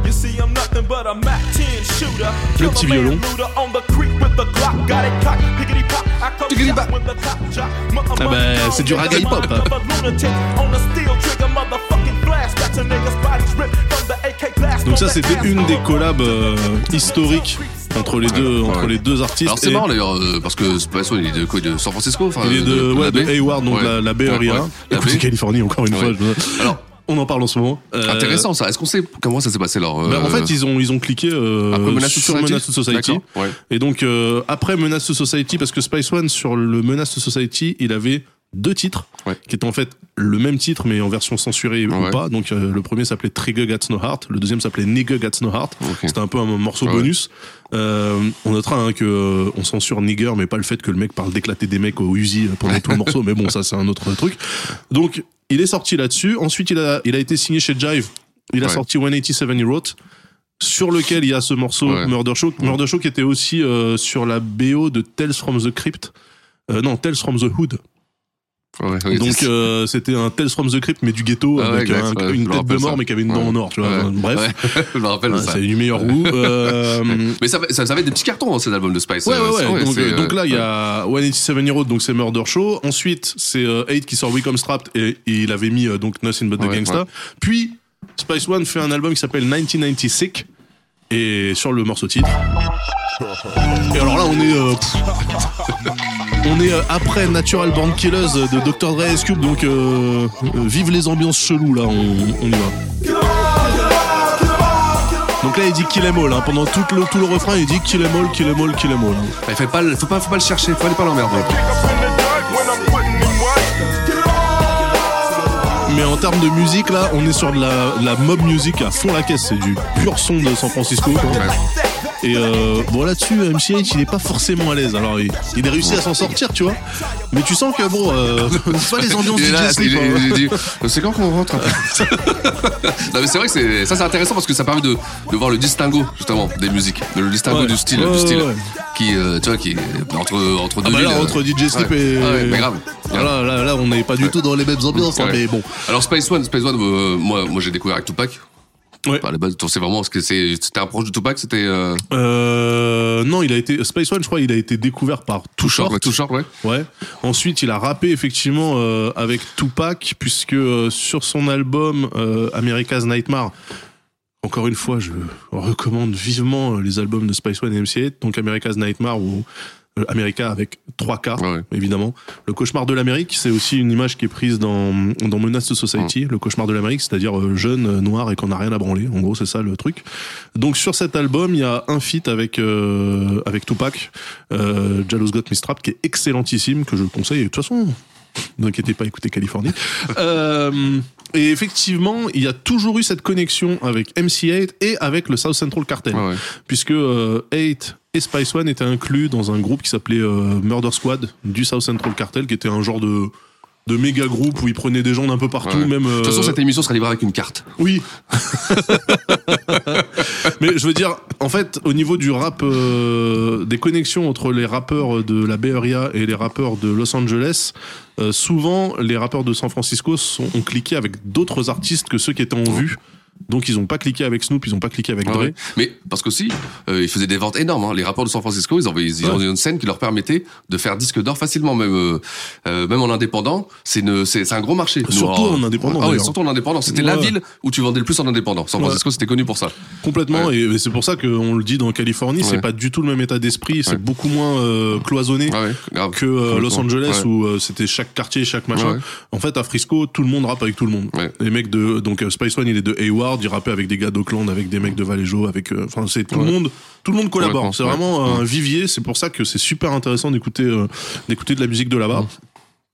You see, I'm nothing but a Mac 10 shooter. Le petit violon. looter on the creek with the Glock. Got it cocked, piggity pop. I come shot when the top drop. Mother- Ah bah, c'est du mother- reggae hip-hop, of a lunatic on a steel trigger, motherfucking flash. That's a nigga's body's ripped from the AK blast. Donc ça c'était une des collabs euh, historiques entre les deux, entre les deux artistes. Alors c'est marrant d'ailleurs euh, parce que Space One il est de quoi de San Francisco enfin Il est de, ouais, de Hayward, donc la, la Bay Area. La. Californie encore une fois. Alors on en parle en ce moment. Euh, intéressant ça. Est-ce qu'on sait comment ça s'est passé alors bah, euh, en fait, ils ont ils ont cliqué euh, Après Menace to sur Society Menace to Society. D'accord, ouais. Et donc euh, après Menace to Society, parce que Spice One sur le Menace to Society, il avait deux titres Ouais. qui étaient en fait le même titre mais en version censurée ou Ouais. pas. Donc euh, le premier s'appelait Trigger Gats No Heart, le deuxième s'appelait Nigger Gats No Heart. C'était un peu un morceau Ouais. bonus. Euh, on notera hein, que euh, on censure Nigger, mais pas le fait que le mec parle d'éclater des mecs au Uzi pendant tout le [laughs] morceau. Mais bon, ça c'est un autre truc. Donc il est sorti là-dessus. Ensuite, il a il a été signé chez Jive. Il a sorti 187 Year Old sur lequel il y a ce morceau. Murder Show. Murder Show qui était aussi sur la BO de Tales from the Crypt. Non, Tales from the Hood. Ouais, ouais, Donc euh, c'était un Tales from the Crypt mais du ghetto Ah ouais, avec exact, un- ouais, je une tête de mort ça. mais qui avait une dent Ouais. en or, tu vois. Ouais. Bref, Ouais, [laughs] je me rappelle Ouais, ça. c'est du meilleur goût. [laughs] Euh, Mais ça, ça, des petits cartons, hein, cet album de Spice. Ouais, ouais, euh, ouais. donc, euh, donc là, il y ouais. a 187 Year Old, donc c'est Murder Show. Ensuite, c'est euh, 8 qui sort We Come Strapped et, et il avait mis donc Nothing But The Ouais, Gangsta. ouais. Puis, Spice One fait un album qui s'appelle 1996 et sur le morceau titre. Et alors là, on est. euh, on est euh, après Natural Born Killers de Dr. Dre Cube, donc euh, euh, vive les ambiances cheloues là, on, y va. Donc là, il dit kill em all. Hein. Pendant tout le, tout le refrain, il dit kill em all, kill em all, kill em all. Il faut pas, faut pas, faut pas le chercher, faut aller pas l'emmerder. Mais en termes de musique, là, on est sur de la, mob music à fond la caisse. C'est du pur son de San Francisco. Et euh, bon, là-dessus, MC8, il est pas forcément à l'aise. Alors, il, il a réussi à s'en sortir, tu vois. Mais tu sens que, bon, euh, [laughs] c'est pas les ambiances dit, c'est quand qu'on rentre [laughs] Non mais c'est vrai que c'est ça c'est intéressant parce que ça permet de, de voir le distinguo justement des musiques, le distingo Ouais. du style, Ouais, du style ouais, qui euh, tu vois qui est entre entre Ah deux bah là, villes, euh, entre DJ Sleep et. Ah mais grave. Ah Là, là, là, on n'est pas du tout dans les mêmes ambiances, hein, mais bon. Alors Space One, Space One, euh, moi moi j'ai découvert avec Tupac. Ouais. À la base, c'est vraiment ce que c'est. C'était un proche de Tupac, c'était. Euh... Euh, non, il a été Space One, je crois, il a été découvert par Too Short. ouais, Too Short, ouais. Ouais. Ensuite, il a rappé effectivement euh, avec Tupac, puisque sur son album America's Nightmare, encore une fois, je recommande vivement les albums de Spice One et MC8. Donc America's Nightmare ou America avec 3K, évidemment. Le cauchemar de l'Amérique, c'est aussi une image qui est prise dans, dans Menace to Society, le cauchemar de l'Amérique, c'est-à-dire euh, jeune, euh, noir et qu'on n'a rien à branler. En gros, c'est ça le truc. Donc sur cet album, il y a un feat avec, euh, avec Tupac, euh, Jealous Got Me Strapped, qui est excellentissime, que je conseille. Et de toute façon, ne vous inquiétez pas, écoutez Californie. [laughs] Euh, et effectivement, il y a toujours eu cette connexion avec MC8 et avec le South Central Cartel. Puisque euh, 8 et Spice One étaient inclus dans un groupe qui s'appelait euh, Murder Squad du South Central Cartel, qui était un genre de de méga groupe où ils prenaient des gens d'un peu partout, Ouais. même. De toute façon, euh, cette émission sera livrée avec une carte. oui. [laughs] Mais je veux dire, en fait, au niveau du rap, euh, des connexions entre les rappeurs de la Bay Area et les rappeurs de Los Angeles, euh, souvent les rappeurs de San Francisco sont, ont cliqué avec d'autres artistes que ceux qui étaient en vue. Donc ils ont pas cliqué avec Snoop, ils ont pas cliqué avec Ah Dre. ouais. Mais parce qu'aussi, euh, ils faisaient des ventes énormes. hein. Les rappeurs de San Francisco, ils, avaient, ils ont Ouais. une scène qui leur permettait de faire disque d'or facilement, même euh, euh, même en indépendant. C'est une, c'est, c'est un gros marché. Nous, Surtout en indépendant, Ah oui, surtout en indépendant. C'était la ville où tu vendais le plus en indépendant. San. Francisco, c'était connu pour ça. Complètement, et c'est pour ça qu'on le dit dans Californie, c'est pas du tout le même état d'esprit, c'est beaucoup moins euh, cloisonné grave. que euh, Los. Angeles où euh, c'était chaque quartier, chaque machin. En fait, à Frisco, tout le monde rappe avec tout le monde. Les mecs de donc Spice One, il est de Hayward, il rappait avec des gars d'Oakland, avec des mecs de Vallejo, avec euh, enfin c'est tout le monde, tout le monde collabore. C'est vraiment un vivier. C'est pour ça que c'est super intéressant d'écouter euh, d'écouter de la musique de là-bas.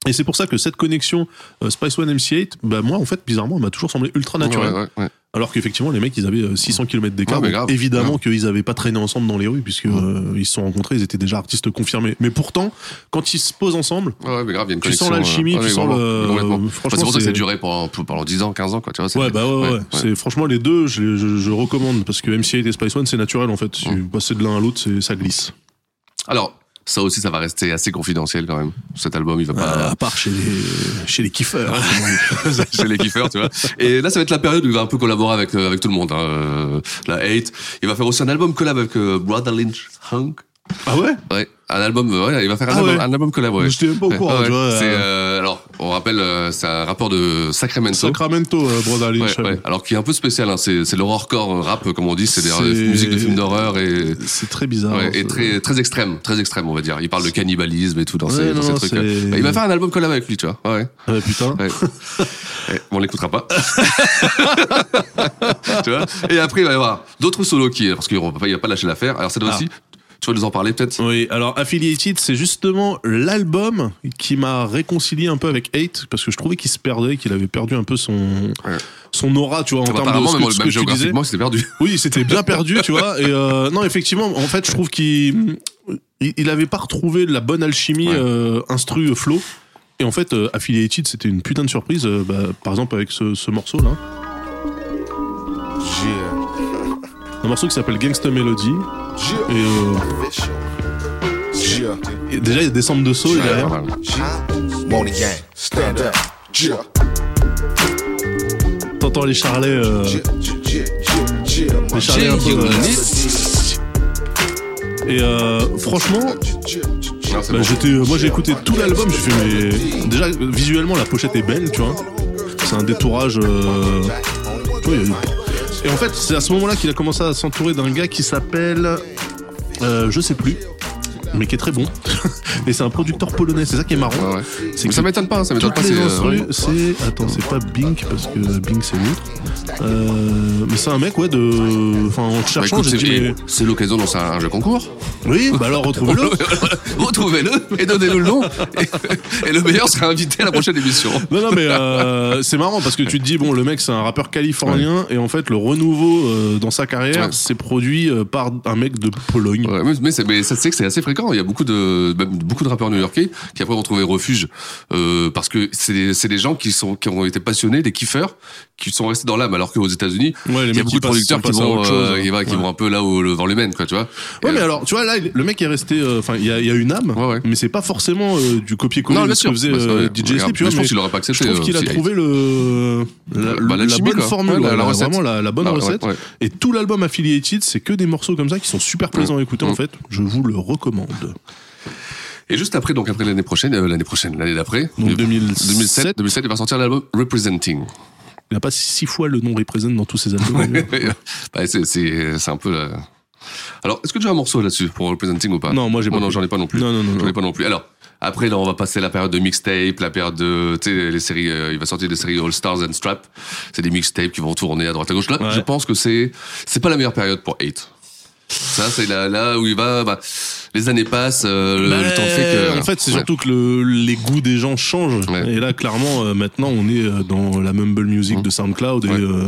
Et c'est pour ça que cette connexion euh, Spice One MC8, bah moi en fait bizarrement, elle m'a toujours semblé ultra naturelle. Ouais, ouais, ouais. Alors qu'effectivement, les mecs, ils avaient euh, 600 km d'écart. Évidemment qu'ils n'avaient pas traîné ensemble dans les rues, puisque euh, ils se sont rencontrés, ils étaient déjà artistes confirmés. Mais pourtant, quand ils se posent ensemble, mais grave, il y a une tu sens l'alchimie, euh, tu sens le. Franchement, c'est pour ça que ça a duré pendant, pendant 10 ans, 15 ans, quoi. Tu vois, Ouais, bah ouais, C'est franchement les deux, je, les- je, je recommande parce que MC8 et Spice One, c'est naturel en fait. Si vous passez de l'un à l'autre, ça glisse. Alors, ça aussi, ça va rester assez confidentiel quand même. Cet album, il va pas. Euh, à part chez les, chez les kiffeurs. [laughs] chez les kiffeurs, tu vois. Et là, ça va être la période où il va un peu collaborer avec, euh, avec tout le monde. Hein. Euh, La Hate. Il va faire aussi un album collab avec Brother Lynch Hunk. Ah ouais? Ouais, un album, euh, ouais, il va faire un, Ah album, ouais. un album collab, ouais. J'étais même pas au courant, ouais. euh. euh, alors, on rappelle, euh, c'est un rappeur de Sacramento. Sacramento, euh, Brother Lynch. Ouais, ouais. Alors, qui est un peu spécial, hein. c'est, l'horrorcore rap, comme on dit, c'est des musiques de films d'horreur et. C'est très bizarre. Ouais, hein, et ça. très, très extrême, très extrême, on va dire. Il parle de cannibalisme et tout dans ces, dans non, ces trucs. Bah, il va faire un album collab avec lui, tu vois. Ouais. Ouais, putain. [laughs] Bon, on l'écoutera pas. [laughs] tu vois Et après, il va y avoir d'autres solos qui, parce qu'il va pas, lâcher l'affaire. Alors, doit Ah. aussi, tu vas nous en parler peut-être Oui, alors Affiliated, c'est justement l'album qui m'a réconcilié un peu avec Hate, parce que je trouvais qu'il se perdait, qu'il avait perdu un peu son, son aura, tu vois, en Bah, termes de ce même, que, ce même que tu disais. géographiquement, c'était perdu. [laughs] Oui, c'était bien perdu, tu vois. Et euh, non, effectivement, en fait, je trouve qu'il il, avait pas retrouvé la bonne alchimie euh, instru flow. Et en fait, euh, Affiliated, c'était une putain de surprise. euh, bah, par exemple, avec ce, ce morceau là. Un morceau qui s'appelle Gangsta Melody. Et, euh, et déjà, il y a des samples de saut derrière. T'entends les charlets. euh, les charlets un peu. euh, Et euh, franchement, bah, j'étais, euh, moi j'ai écouté tout l'album, j'ai fait mais déjà visuellement la pochette est belle, tu vois. C'est un détourage. euh, tu vois, il y a eu- Et en fait, c'est à ce moment-là qu'il a commencé à s'entourer d'un gars qui s'appelle, euh, je sais plus, mais qui est très bon. Et c'est un producteur polonais. C'est ça qui est marrant. C'est Mais ça m'étonne pas, ça m'étonne pas, les c'est, euh, instrus, c'est attends, c'est pas Bink parce que Bink c'est l'autre. Euh, mais c'est un mec ouais de, enfin en Bah, cherchant, écoute, j'ai c'est l'occasion de lancer un jeu concours. Oui, bah alors retrouvez-le. [laughs] Retrouvez-le et donnez-nous le nom. Et, et le meilleur sera invité à la prochaine émission. Non, non, mais euh, c'est marrant parce que tu te dis, bon, le mec, c'est un rappeur californien et en fait, le renouveau euh, dans sa carrière, Ouais. c'est produit par un mec de Pologne. Ouais, mais, mais, c'est- mais ça c'est que c'est assez fréquent. Il y a beaucoup de même beaucoup de rappeurs new-yorkais qui après ont trouvé refuge euh, parce que c'est des, c'est des gens qui sont qui ont été passionnés, des kiffeurs, qui sont restés dans l'âme. Alors qu'aux États-Unis, Ouais, il y a beaucoup de producteurs qui sont euh, qui ouais. vont un peu là où le vent les mène, quoi, tu vois. Ouais, Et, mais euh, alors, tu vois, là, le mec est resté. euh, Enfin, il y a, y a une âme, mais c'est pas forcément euh, du copier-coller de ce sûr. que faisait Bah, ouais, DJ Sleep, tu mais vois. je pense qu'il aurait pas accepté, Je trouve qu'il a trouvé le, la, Bah, bonne formule, Ouais, ouais, vraiment la, bonne Ah, ouais, recette. ouais. Et tout l'album Affiliated, c'est que des morceaux comme ça qui sont super plaisants à écouter, en Mm. fait. Je vous le recommande. Et juste après, donc après l'année prochaine, euh, l'année prochaine, l'année d'après, Donc, 2007, 2007, 2007, il va sortir l'album Representing. Il n'a pas six fois le nom represent dans tous ses albums. [laughs] bah, c'est, un peu la... Alors, est-ce que tu as un morceau là-dessus pour Representing ou pas? Non, moi, j'ai pas Non, j'en ai pas non plus. Non, non, non, J'en ai pas non plus. Alors, après, là, on va passer la période de mixtape, la période de, tu sais, les séries, euh, il va sortir des séries All Stars and Strap. C'est des mixtapes qui vont tourner à droite à gauche. Là, Ouais. je pense que c'est, c'est pas la meilleure période pour 8. Ça, c'est là, là où il va, bah, les années passent, euh, le- le temps fait que. En fait, c'est Ouais. surtout que le- les goûts des gens changent. Et là, clairement, euh, maintenant, on est euh, dans la mumble music de SoundCloud et, euh,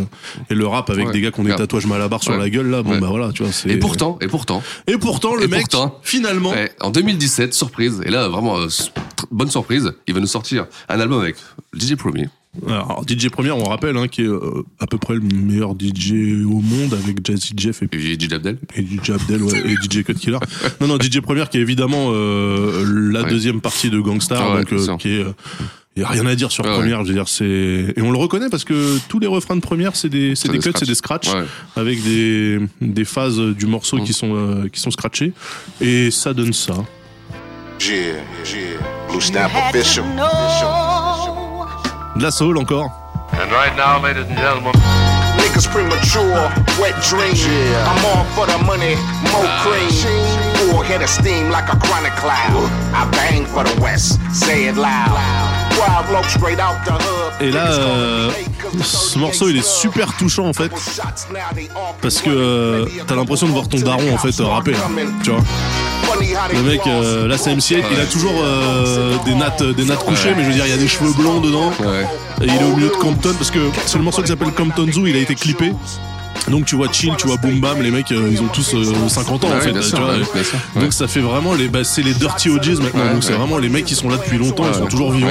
et le rap avec des gars qui ont des tatouages malabar sur la gueule. Là, bon, bah voilà, tu vois. Et pourtant, et pourtant. Et pourtant, le et mec, pourtant, finalement. en 2017, surprise, et là, vraiment, euh, bonne surprise, il va nous sortir un album avec DJ Premier. Alors, DJ Première, on rappelle, hein, qui est euh, à peu près le meilleur DJ au monde avec Jazzy Jeff et, DJ Abdel. Et DJ Abdel, ouais, et DJ Cut Killer. Non, non, DJ Première, qui est évidemment euh, la Ouais. deuxième partie de Gangstar, Ah ouais, donc euh, qui est. il y a rien à dire sur première, je veux dire, c'est et on le reconnaît parce que tous les refrains de première, c'est des, c'est des des cuts, c'est des scratchs Ouais. avec des, des phases du morceau Mm. qui sont euh, qui sont scratchées et ça donne ça. Yeah, yeah. Blue official. De la soul encore. And right now, ladies and gentlemen. Niggas premature, wet dream. I'm on for the money, more cream. Full head of steam like a chronic cloud. I bang for the West, say it loud. Wild low straight out the hood. Et là, euh, ce morceau, il est super touchant en fait, parce que euh, t'as l'impression de voir ton daron en fait euh, rapper, tu vois. Le mec, euh, là c'est MC8, il a toujours euh, des nattes, des nattes couchées, mais je veux dire, il y a des cheveux blonds dedans. Et il est au milieu de Compton, parce que c'est le morceau qui s'appelle Compton Zoo, il a été clippé. Donc tu vois Chill, tu vois Boom Bam, les mecs, euh, ils ont tous euh, 50 ans en fait. tu vois. sûr, ouais. Donc ça fait vraiment les, bah, c'est les Dirty OGs maintenant. Ouais, donc c'est vraiment les mecs qui sont là depuis longtemps, ils sont toujours vivants.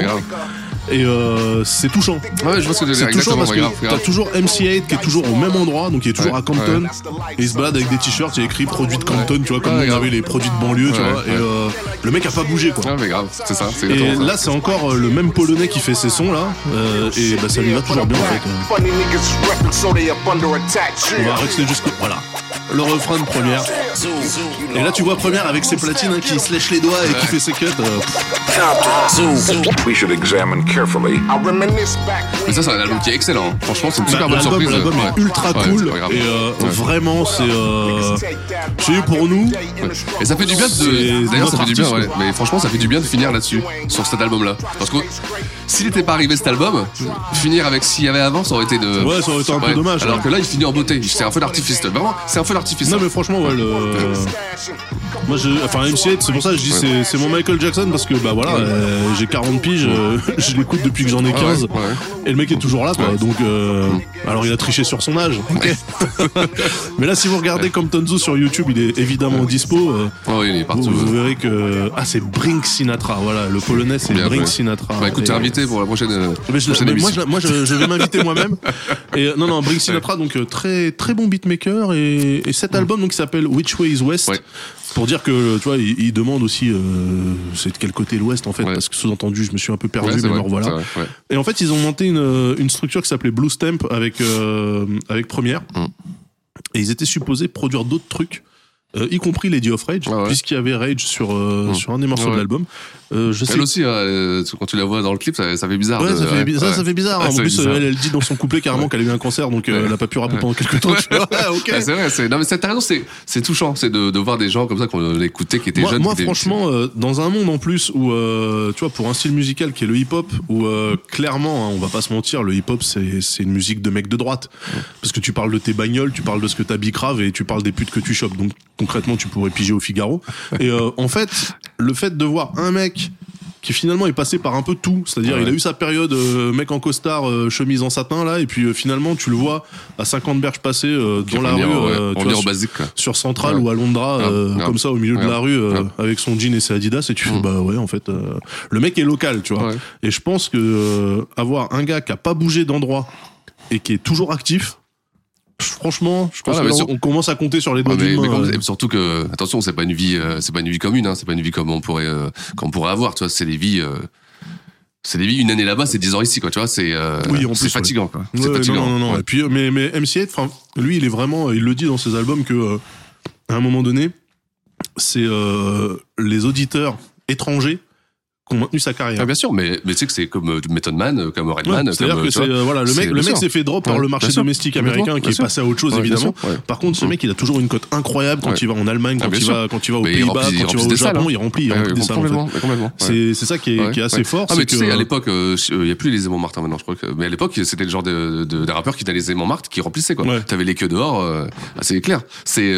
Et euh, c'est touchant. Ouais, je vois ce que tu veux dire, C'est touchant parce que t'as toujours MC8 qui est toujours au même endroit, donc il est toujours Ouais, à Compton, ouais. et il se balade avec des t-shirts, il y a écrit produit de Compton, tu vois, comme Ouais, on avait les produits de banlieue, tu Ouais, vois, et euh, le mec a pas bougé quoi. Ouais, mais grave, c'est ça, Et ça. là, c'est encore euh, le même polonais qui fait ses sons là, euh, et bah ça lui va toujours bien en fait. euh. On va rester jusqu'au. Voilà. Le refrain de première. Et là, tu vois première avec ses platines hein, qui se lèche les doigts et qui fait ses cuts. euh, We should examine carefully. I reminisce back Mais ça, c'est un album qui est excellent. Franchement, c'est une Bah, super bonne l'album- surprise. L'album est ultra Ouais, cool et euh, Ouais. vraiment c'est euh, c'est pour nous. Et ça fait du bien de. D'ailleurs, ça fait du bien, ouais. Mais franchement, ça fait du bien de finir là-dessus, sur cet album-là. Parce que s'il n'était pas arrivé cet album, finir avec ce qu'il y avait avant, ça aurait été de. Ouais, ça aurait été un peu dommage, Alors ouais. que là, il finit en beauté. C'est un feu d'artifice. Vraiment, c'est un feu Non mais franchement ouais le moi je enfin MC8 c'est pour ça que je dis c'est c'est mon Michael Jackson parce que bah voilà euh, j'ai 40 piges euh, [laughs] je l'écoute depuis que j'en ai Ouais, 15 ouais, ouais. et le mec est toujours là quoi. Donc euh, alors il a triché sur son âge. [laughs] Ok mais là si vous regardez Compton Zoo sur YouTube il est évidemment dispo euh, Oh, il est partout. vous, vous verrez que ah c'est Brink Sinatra voilà le polonais c'est Brink. Sinatra. Bah écoute, t'es invité pour la prochaine. euh, mais je- prochaine mais moi, je, moi je, je vais m'inviter moi-même. [laughs] Et non, non, Brink Sinatra, donc très très bon beatmaker et, et cet album donc qui s'appelle Which Way Is West. Pour dire que, tu vois, il, il demande aussi, euh, c'est de quel côté l'Ouest en fait, parce que sous-entendu, je me suis un peu perdu, Ouais, mais vrai, vrai, ouais. Et en fait, ils ont monté une, une structure qui s'appelait Blue Stamp avec, euh, avec Première. Mm. Et ils étaient supposés produire d'autres trucs. Euh, y compris Lady of Rage, puisqu'il y avait Rage sur, euh, sur un des morceaux. Ouais. de l'album. Euh, je sais Elle aussi, hein, euh, quand tu la vois dans le clip, ça, ça fait bizarre. Ouais, de- ça fait, ça, ouais. ça fait bizarre. Ouais, en ça fait plus, bizarre. elle, elle dit dans son couplet carrément qu'elle a eu un cancer, donc euh, elle a pas pu rapper pendant quelques temps. tu vois. Ouais, [laughs] ok. Ouais, c'est vrai, c'est, non, mais c'est, raison, c'est, c'est touchant, c'est de, de voir des gens comme ça qu'on écoutait, qui étaient Moi, jeunes. moi, qui étaient- franchement, euh, dans un monde en plus où, euh, tu vois, pour un style musical qui est le hip-hop, où euh, clairement, hein, on va pas se mentir, le hip-hop c'est c'est une musique de mec de droite, parce que tu parles de tes bagnoles, tu parles de ce que t'as bicrave et tu parles des putes que tu chopes. Donc concrètement, tu pourrais piger au Figaro. Et euh, en fait, le fait de voir un mec qui finalement est passé par un peu tout, c'est-à-dire Ouais. il a eu sa période euh, mec en costard, euh, chemise en satin là, et puis finalement tu le vois à 50 berges passées euh, dans la rue, ouais, tu vois, sur- basique, quoi. sur Central Ouais. ou à Londra, comme ça au milieu de la rue, avec son jean et ses Adidas, et tu fais bah ouais en fait, le mec est local, tu vois. Et je pense que avoir un gars qui a pas bougé d'endroit et qui est toujours actif. Franchement, je pense Ah, que mais là, sur- on commence à compter sur les doigts Ouais, mais, mais comme- et surtout que attention c'est pas une vie euh, c'est pas une vie commune hein, c'est pas une vie comme on pourrait euh, qu'on pourrait avoir tu vois c'est des vies euh, c'est des vies une année là-bas c'est 10 ans ici quoi tu vois c'est euh, Oui, c'est plus, fatigant ouais. quoi Ouais, c'est ouais, fatigant Non, non, non. Ouais. Et puis, euh, mais, mais MC8, enfin, lui, il est vraiment, il le dit dans ses albums que, euh, à un moment donné, c'est euh, les auditeurs étrangers qui ont maintenu sa carrière. Ah, bien sûr, mais, mais tu sais que c'est comme euh, Method Man, euh, comme Redman. Ouais, C'est-à-dire que euh, c'est voilà le mec le mec s'est fait drop par le marché domestique américain qui est passé à autre chose évidemment. Par contre ce mec il a toujours une cote incroyable quand il va en Allemagne, Ah, quand il va quand il va aux Pays-Bas, quand il va au Japon, hein. il remplit il remplit des salles C'est ça qui est qui est assez fort, Ah, mais tu sais, à l'époque, il n'y a plus les aimants Martin maintenant, je crois que. Mais à l'époque, c'était le genre de, de, des rappeurs qui étaient les aimants Martin qui remplissaient, quoi. T'avais les queues dehors, ah, c'est clair. C'est,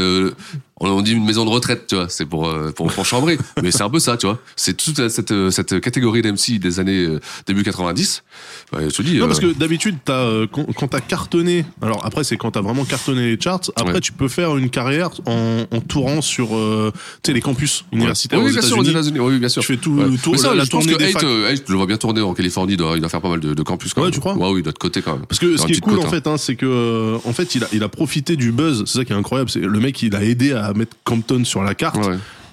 on dit une maison de retraite, tu vois, c'est pour, euh, pour, pour chambrer. [laughs] mais c'est un peu ça, tu vois. C'est toute cette, euh, cette catégorie d'MC des années euh, début 90. Bah, je te dis. Non, euh, parce que d'habitude, t'as, quand, t'as cartonné, alors après, c'est quand t'as vraiment cartonné les charts, après, Ouais. tu peux faire une carrière en, en tourant sur, euh, tu sais, les campus universitaires Oui, aux bien sûr, aux États-Unis. Oui, bien sûr. Tu fais tout Ouais. Mais ça, la, la tournée que des Hate, Hate, je le vois bien tourner en Californie, il doit, il doit faire pas mal de, de campus quand Ouais, même. tu crois Ouais, oui, il doit de côté quand même. Parce que ce qui est cool côte, en hein. fait, hein, c'est que en fait, il a, il a profité du buzz. C'est ça qui est incroyable. C'est le mec, il a aidé à mettre Compton sur la carte.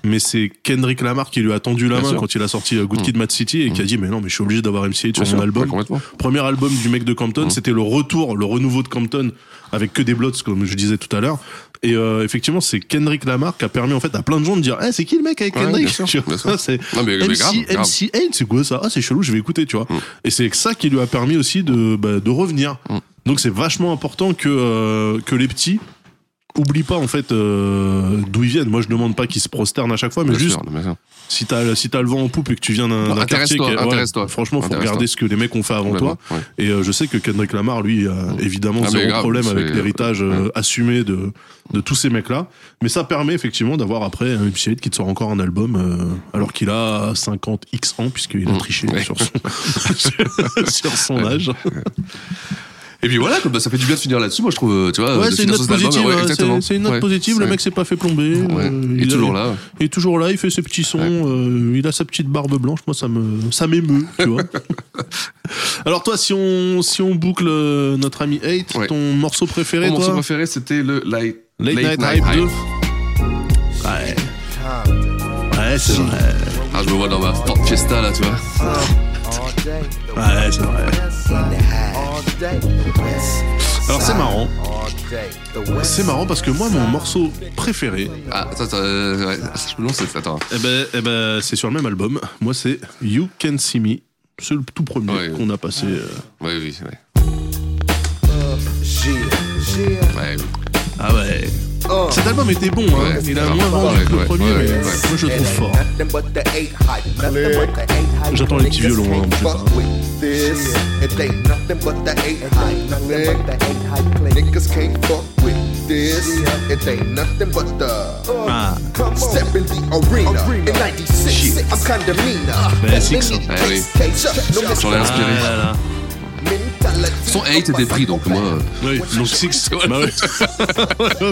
Mais c'est Kendrick Lamar qui lui a tendu la Bien main sûr. quand il a sorti euh, Good Kid, Mad City et qui a dit mais non mais je suis obligé d'avoir MC8 sur mon sûr, album. ouais. Premier album du mec de Compton, c'était le retour, le renouveau de Compton avec que des blots comme je disais tout à l'heure. Et euh, effectivement, c'est Kendrick Lamar qui a permis en fait à plein de gens de dire eh c'est qui le mec avec Ouais, Kendrick? sûr. [laughs] c'est MC, grave, grave. MC8, c'est quoi ça? Ah c'est chelou, je vais écouter, tu vois. Et c'est ça qui lui a permis aussi de, bah, de revenir. Donc c'est vachement important que, euh, que les petits oublient pas en fait euh, d'où ils viennent. Moi je demande pas qu'ils se prosternent à chaque fois, mais Bien juste sûr, bien sûr. si t'as si t'as le vent en poupe et que tu viens d'un quartier, est- ouais, intéresse-toi. franchement faut regarder ce que les mecs ont fait avant toi. Ouais. Et euh, je sais que Kendrick Lamar lui a évidemment Ah, zéro grave, problème avec l'héritage euh, assumé de de tous ces mecs là. Mais ça permet effectivement d'avoir après un MC8 qui te sort encore un album euh, alors qu'il a 50 x ans puisqu'il a triché sur son [laughs] sur son âge. Et puis voilà, comme ça fait du bien de finir là-dessus, moi je trouve, euh, tu vois. Ouais, de c'est une note positive. ouais, hein, c'est- une note Ouais, positive. Le mec s'est pas fait plomber. Ouais. euh, Il est a- toujours là. Il est toujours là. Il fait ses petits sons. euh, il a sa petite barbe blanche. Moi, ça me, ça m'émeut, tu vois. [laughs] Alors toi, si on, si on boucle notre ami Hate, Ouais. ton morceau préféré, Mon toi morceau préféré, c'était le Late, Late Night Hype 2. Ouais. Ouais, c'est vrai. Ah, je me vois dans ma Ford Fiesta là, tu vois. [laughs] Ouais, c'est vrai. Alors c'est marrant. C'est marrant parce que moi, mon morceau préféré, Ah, attends, attends, euh, ouais, je me demande, c'est- attends. eh ben, eh ben, c'est sur le même album. Moi, c'est You Can See Me. C'est le tout premier Ouais. qu'on a passé. euh, Oui, oui, ouais. Ouais, oui. Ah ouais. Cet album était bon, hein. Ouais, il a moins vendu que le ouais, premier, ouais, mais moi je le trouve fort. J'attends les petits violons, hein, pas. This, it ain't nothing but the eight high click. Niggas can't fuck with this. It ain't nothing but the. Ah. Step in the arena. In 96, I'm kinda meaner. Ben, Six, hein. Ouais, oui. J'en ai inspiré. Son 8 était pris, donc moi. Oui, donc Six. Bah ouais.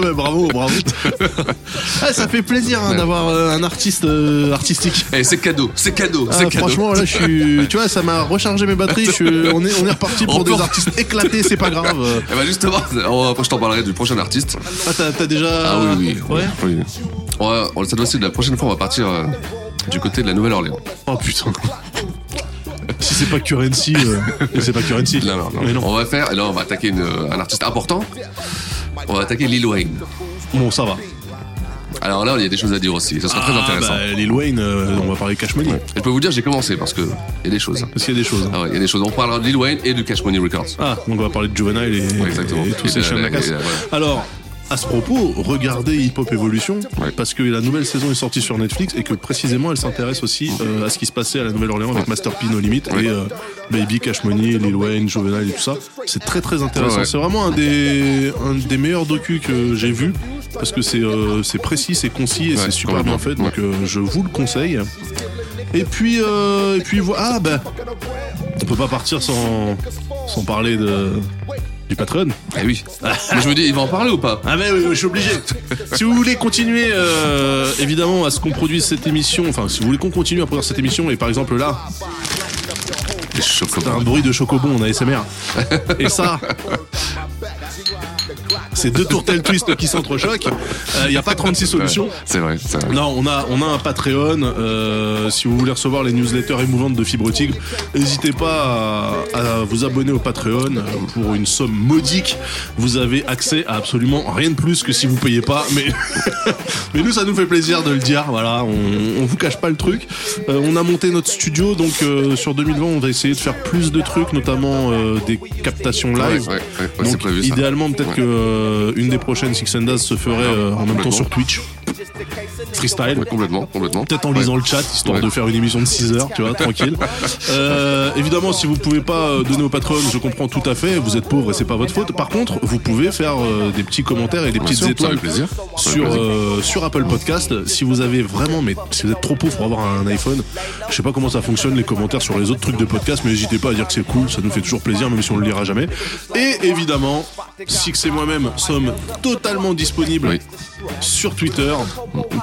[laughs] [laughs] Bravo, bravo. Ah, ça fait plaisir hein, d'avoir euh, un artiste euh, artistique. Eh, c'est cadeau, c'est cadeau, Ah, c'est cadeau. franchement, là, je suis. [laughs] Tu vois, ça m'a rechargé mes batteries. Je On est, on est reparti pour Encore des artistes éclatés, c'est pas grave. Eh ben justement, après je t'en parlerai du prochain artiste. Ah, t'as déjà. Ah oui, oui. Ouais. oui. Ouais, on- cette fois-ci, la prochaine fois, on va partir euh, du côté de la Nouvelle-Orléans. Oh putain. Si c'est pas Currency, euh, c'est pas Currency. Non, non, non. Mais non. On va faire, et là, on va attaquer une- un artiste important. On va attaquer Lil Wayne. Bon, ça va. Alors là, il y a des choses à dire aussi. Ça sera très Ah, intéressant. bah, Lil Wayne, euh, on va parler Cash Money. Je peux vous dire, j'ai commencé parce que il y a des choses. Parce qu'il y a des choses. Ah ouais, il y a des choses. On parlera de Lil Wayne et de Cash Money Records. Ah, donc on va parler de Juvenile et, Ouais, exactement. et tous Et ces la et- et- voilà. Alors, à ce propos, regardez Hip Hop Evolution parce que la nouvelle saison est sortie sur Netflix et que précisément elle s'intéresse aussi euh, à ce qui se passait à la Nouvelle-Orléans avec Master P No Limit et euh, Baby Cash Money, Lil Wayne, Juvenile et tout ça. C'est très très intéressant. Ouais. C'est vraiment un des, un des meilleurs docus que j'ai vu parce que c'est euh, c'est précis, c'est concis et c'est super bien fait. Donc je vous le conseille. Et puis, euh, et puis voilà. Ah, bah, on peut pas partir sans, sans parler de, du Patreon. Eh oui. Mais je me dis, il va en parler ou pas Ah, mais oui, oui, je suis obligé. [laughs] si vous voulez continuer, euh, évidemment, à ce qu'on produise cette émission, enfin, si vous voulez qu'on continue à produire cette émission, et par exemple là, Les chocobons. c'est un bruit de chocobon en ASMR. Et ça, c'est deux tourtelles twist qui s'entrechoquent. Il n'y a pas 36 solutions. C'est vrai. Non, on a, on a un Patreon. euh, si vous voulez recevoir les newsletters émouvantes de Fibre Tigre, n'hésitez pas à, à vous abonner au Patreon. Euh, Pour une somme modique, vous avez accès à absolument rien de plus que si vous payez pas. Mais, [laughs] mais nous, ça nous fait plaisir de le dire. Voilà, on, on vous cache pas le truc. Euh, on a monté notre studio, donc euh, sur 2020, on va essayer de faire plus de trucs, notamment euh, des captations live. Ouais, ouais, ouais, donc, prévu, idéalement, peut-être que euh, une des prochaines Six and Daz se ferait euh, en même temps sur Twitch. Freestyle. Ouais, complètement, complètement. Peut-être en Ouais. lisant le chat, histoire Ouais. de faire une émission de 6 heures, tu vois, tranquille. [laughs] Euh, évidemment, si vous pouvez pas donner au patron, je comprends tout à fait, vous êtes pauvre et c'est pas votre faute. Par contre, vous pouvez faire des petits commentaires et des petites sûr, étoiles plaisir. Sur, sur Apple Podcast. Si vous avez vraiment, mais si vous êtes trop pauvre pour avoir un iPhone, je sais pas comment ça fonctionne les commentaires sur les autres trucs de podcast, mais n'hésitez pas à dire que c'est cool, ça nous fait toujours plaisir, même si on le lira jamais. Et évidemment, Six et moi-même sommes totalement disponibles Oui. sur Twitter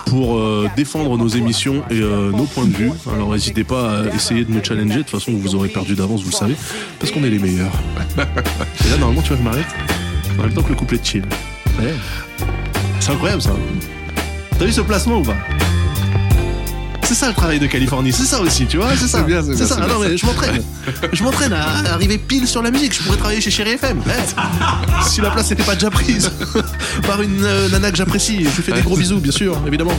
pour euh, défendre nos émissions et euh, nos points de vue. Alors n'hésitez pas à essayer de nous challenger. De toute façon, vous aurez perdu d'avance, vous le savez, parce qu'on est les meilleurs. [laughs] et là, normalement, tu vois, je m'arrête en même temps que le couplet de chill. Ouais. C'est incroyable ça. T'as vu ce placement ou pas? C'est ça le travail de Californie, c'est ça aussi, tu vois, c'est ça. C'est bien, c'est bien, ça. c'est Ah non, mais je m'entraîne. [laughs] Je m'entraîne à arriver pile sur la musique. Je pourrais travailler chez Chéri FM. Si la place n'était pas déjà prise [laughs] par une euh, nana que j'apprécie. Je lui fais des gros bisous, bien sûr, évidemment.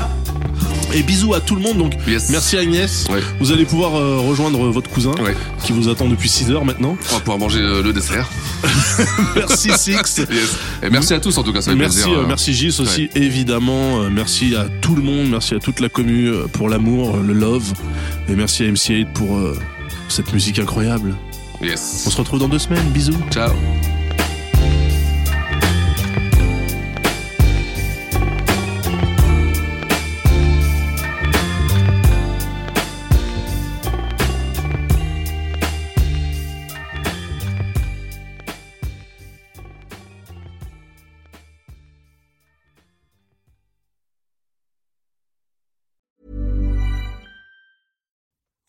Et bisous à tout le monde. Donc, Yes. merci Agnès. Ouais. Vous allez pouvoir euh, rejoindre votre cousin Ouais. qui vous attend depuis 6 heures maintenant. On va pouvoir manger euh, le dessert. [laughs] Merci [laughs] Six. Yes. Et merci à tous en tout cas, ça Merci, plaisir. euh, euh, merci Gis aussi, évidemment. Euh, merci à tout le monde, merci à toute la commu euh, pour l'amour, euh, le love. Et merci à MC8 pour euh, cette musique incroyable. Yes. On se retrouve dans deux semaines, bisous. Ciao.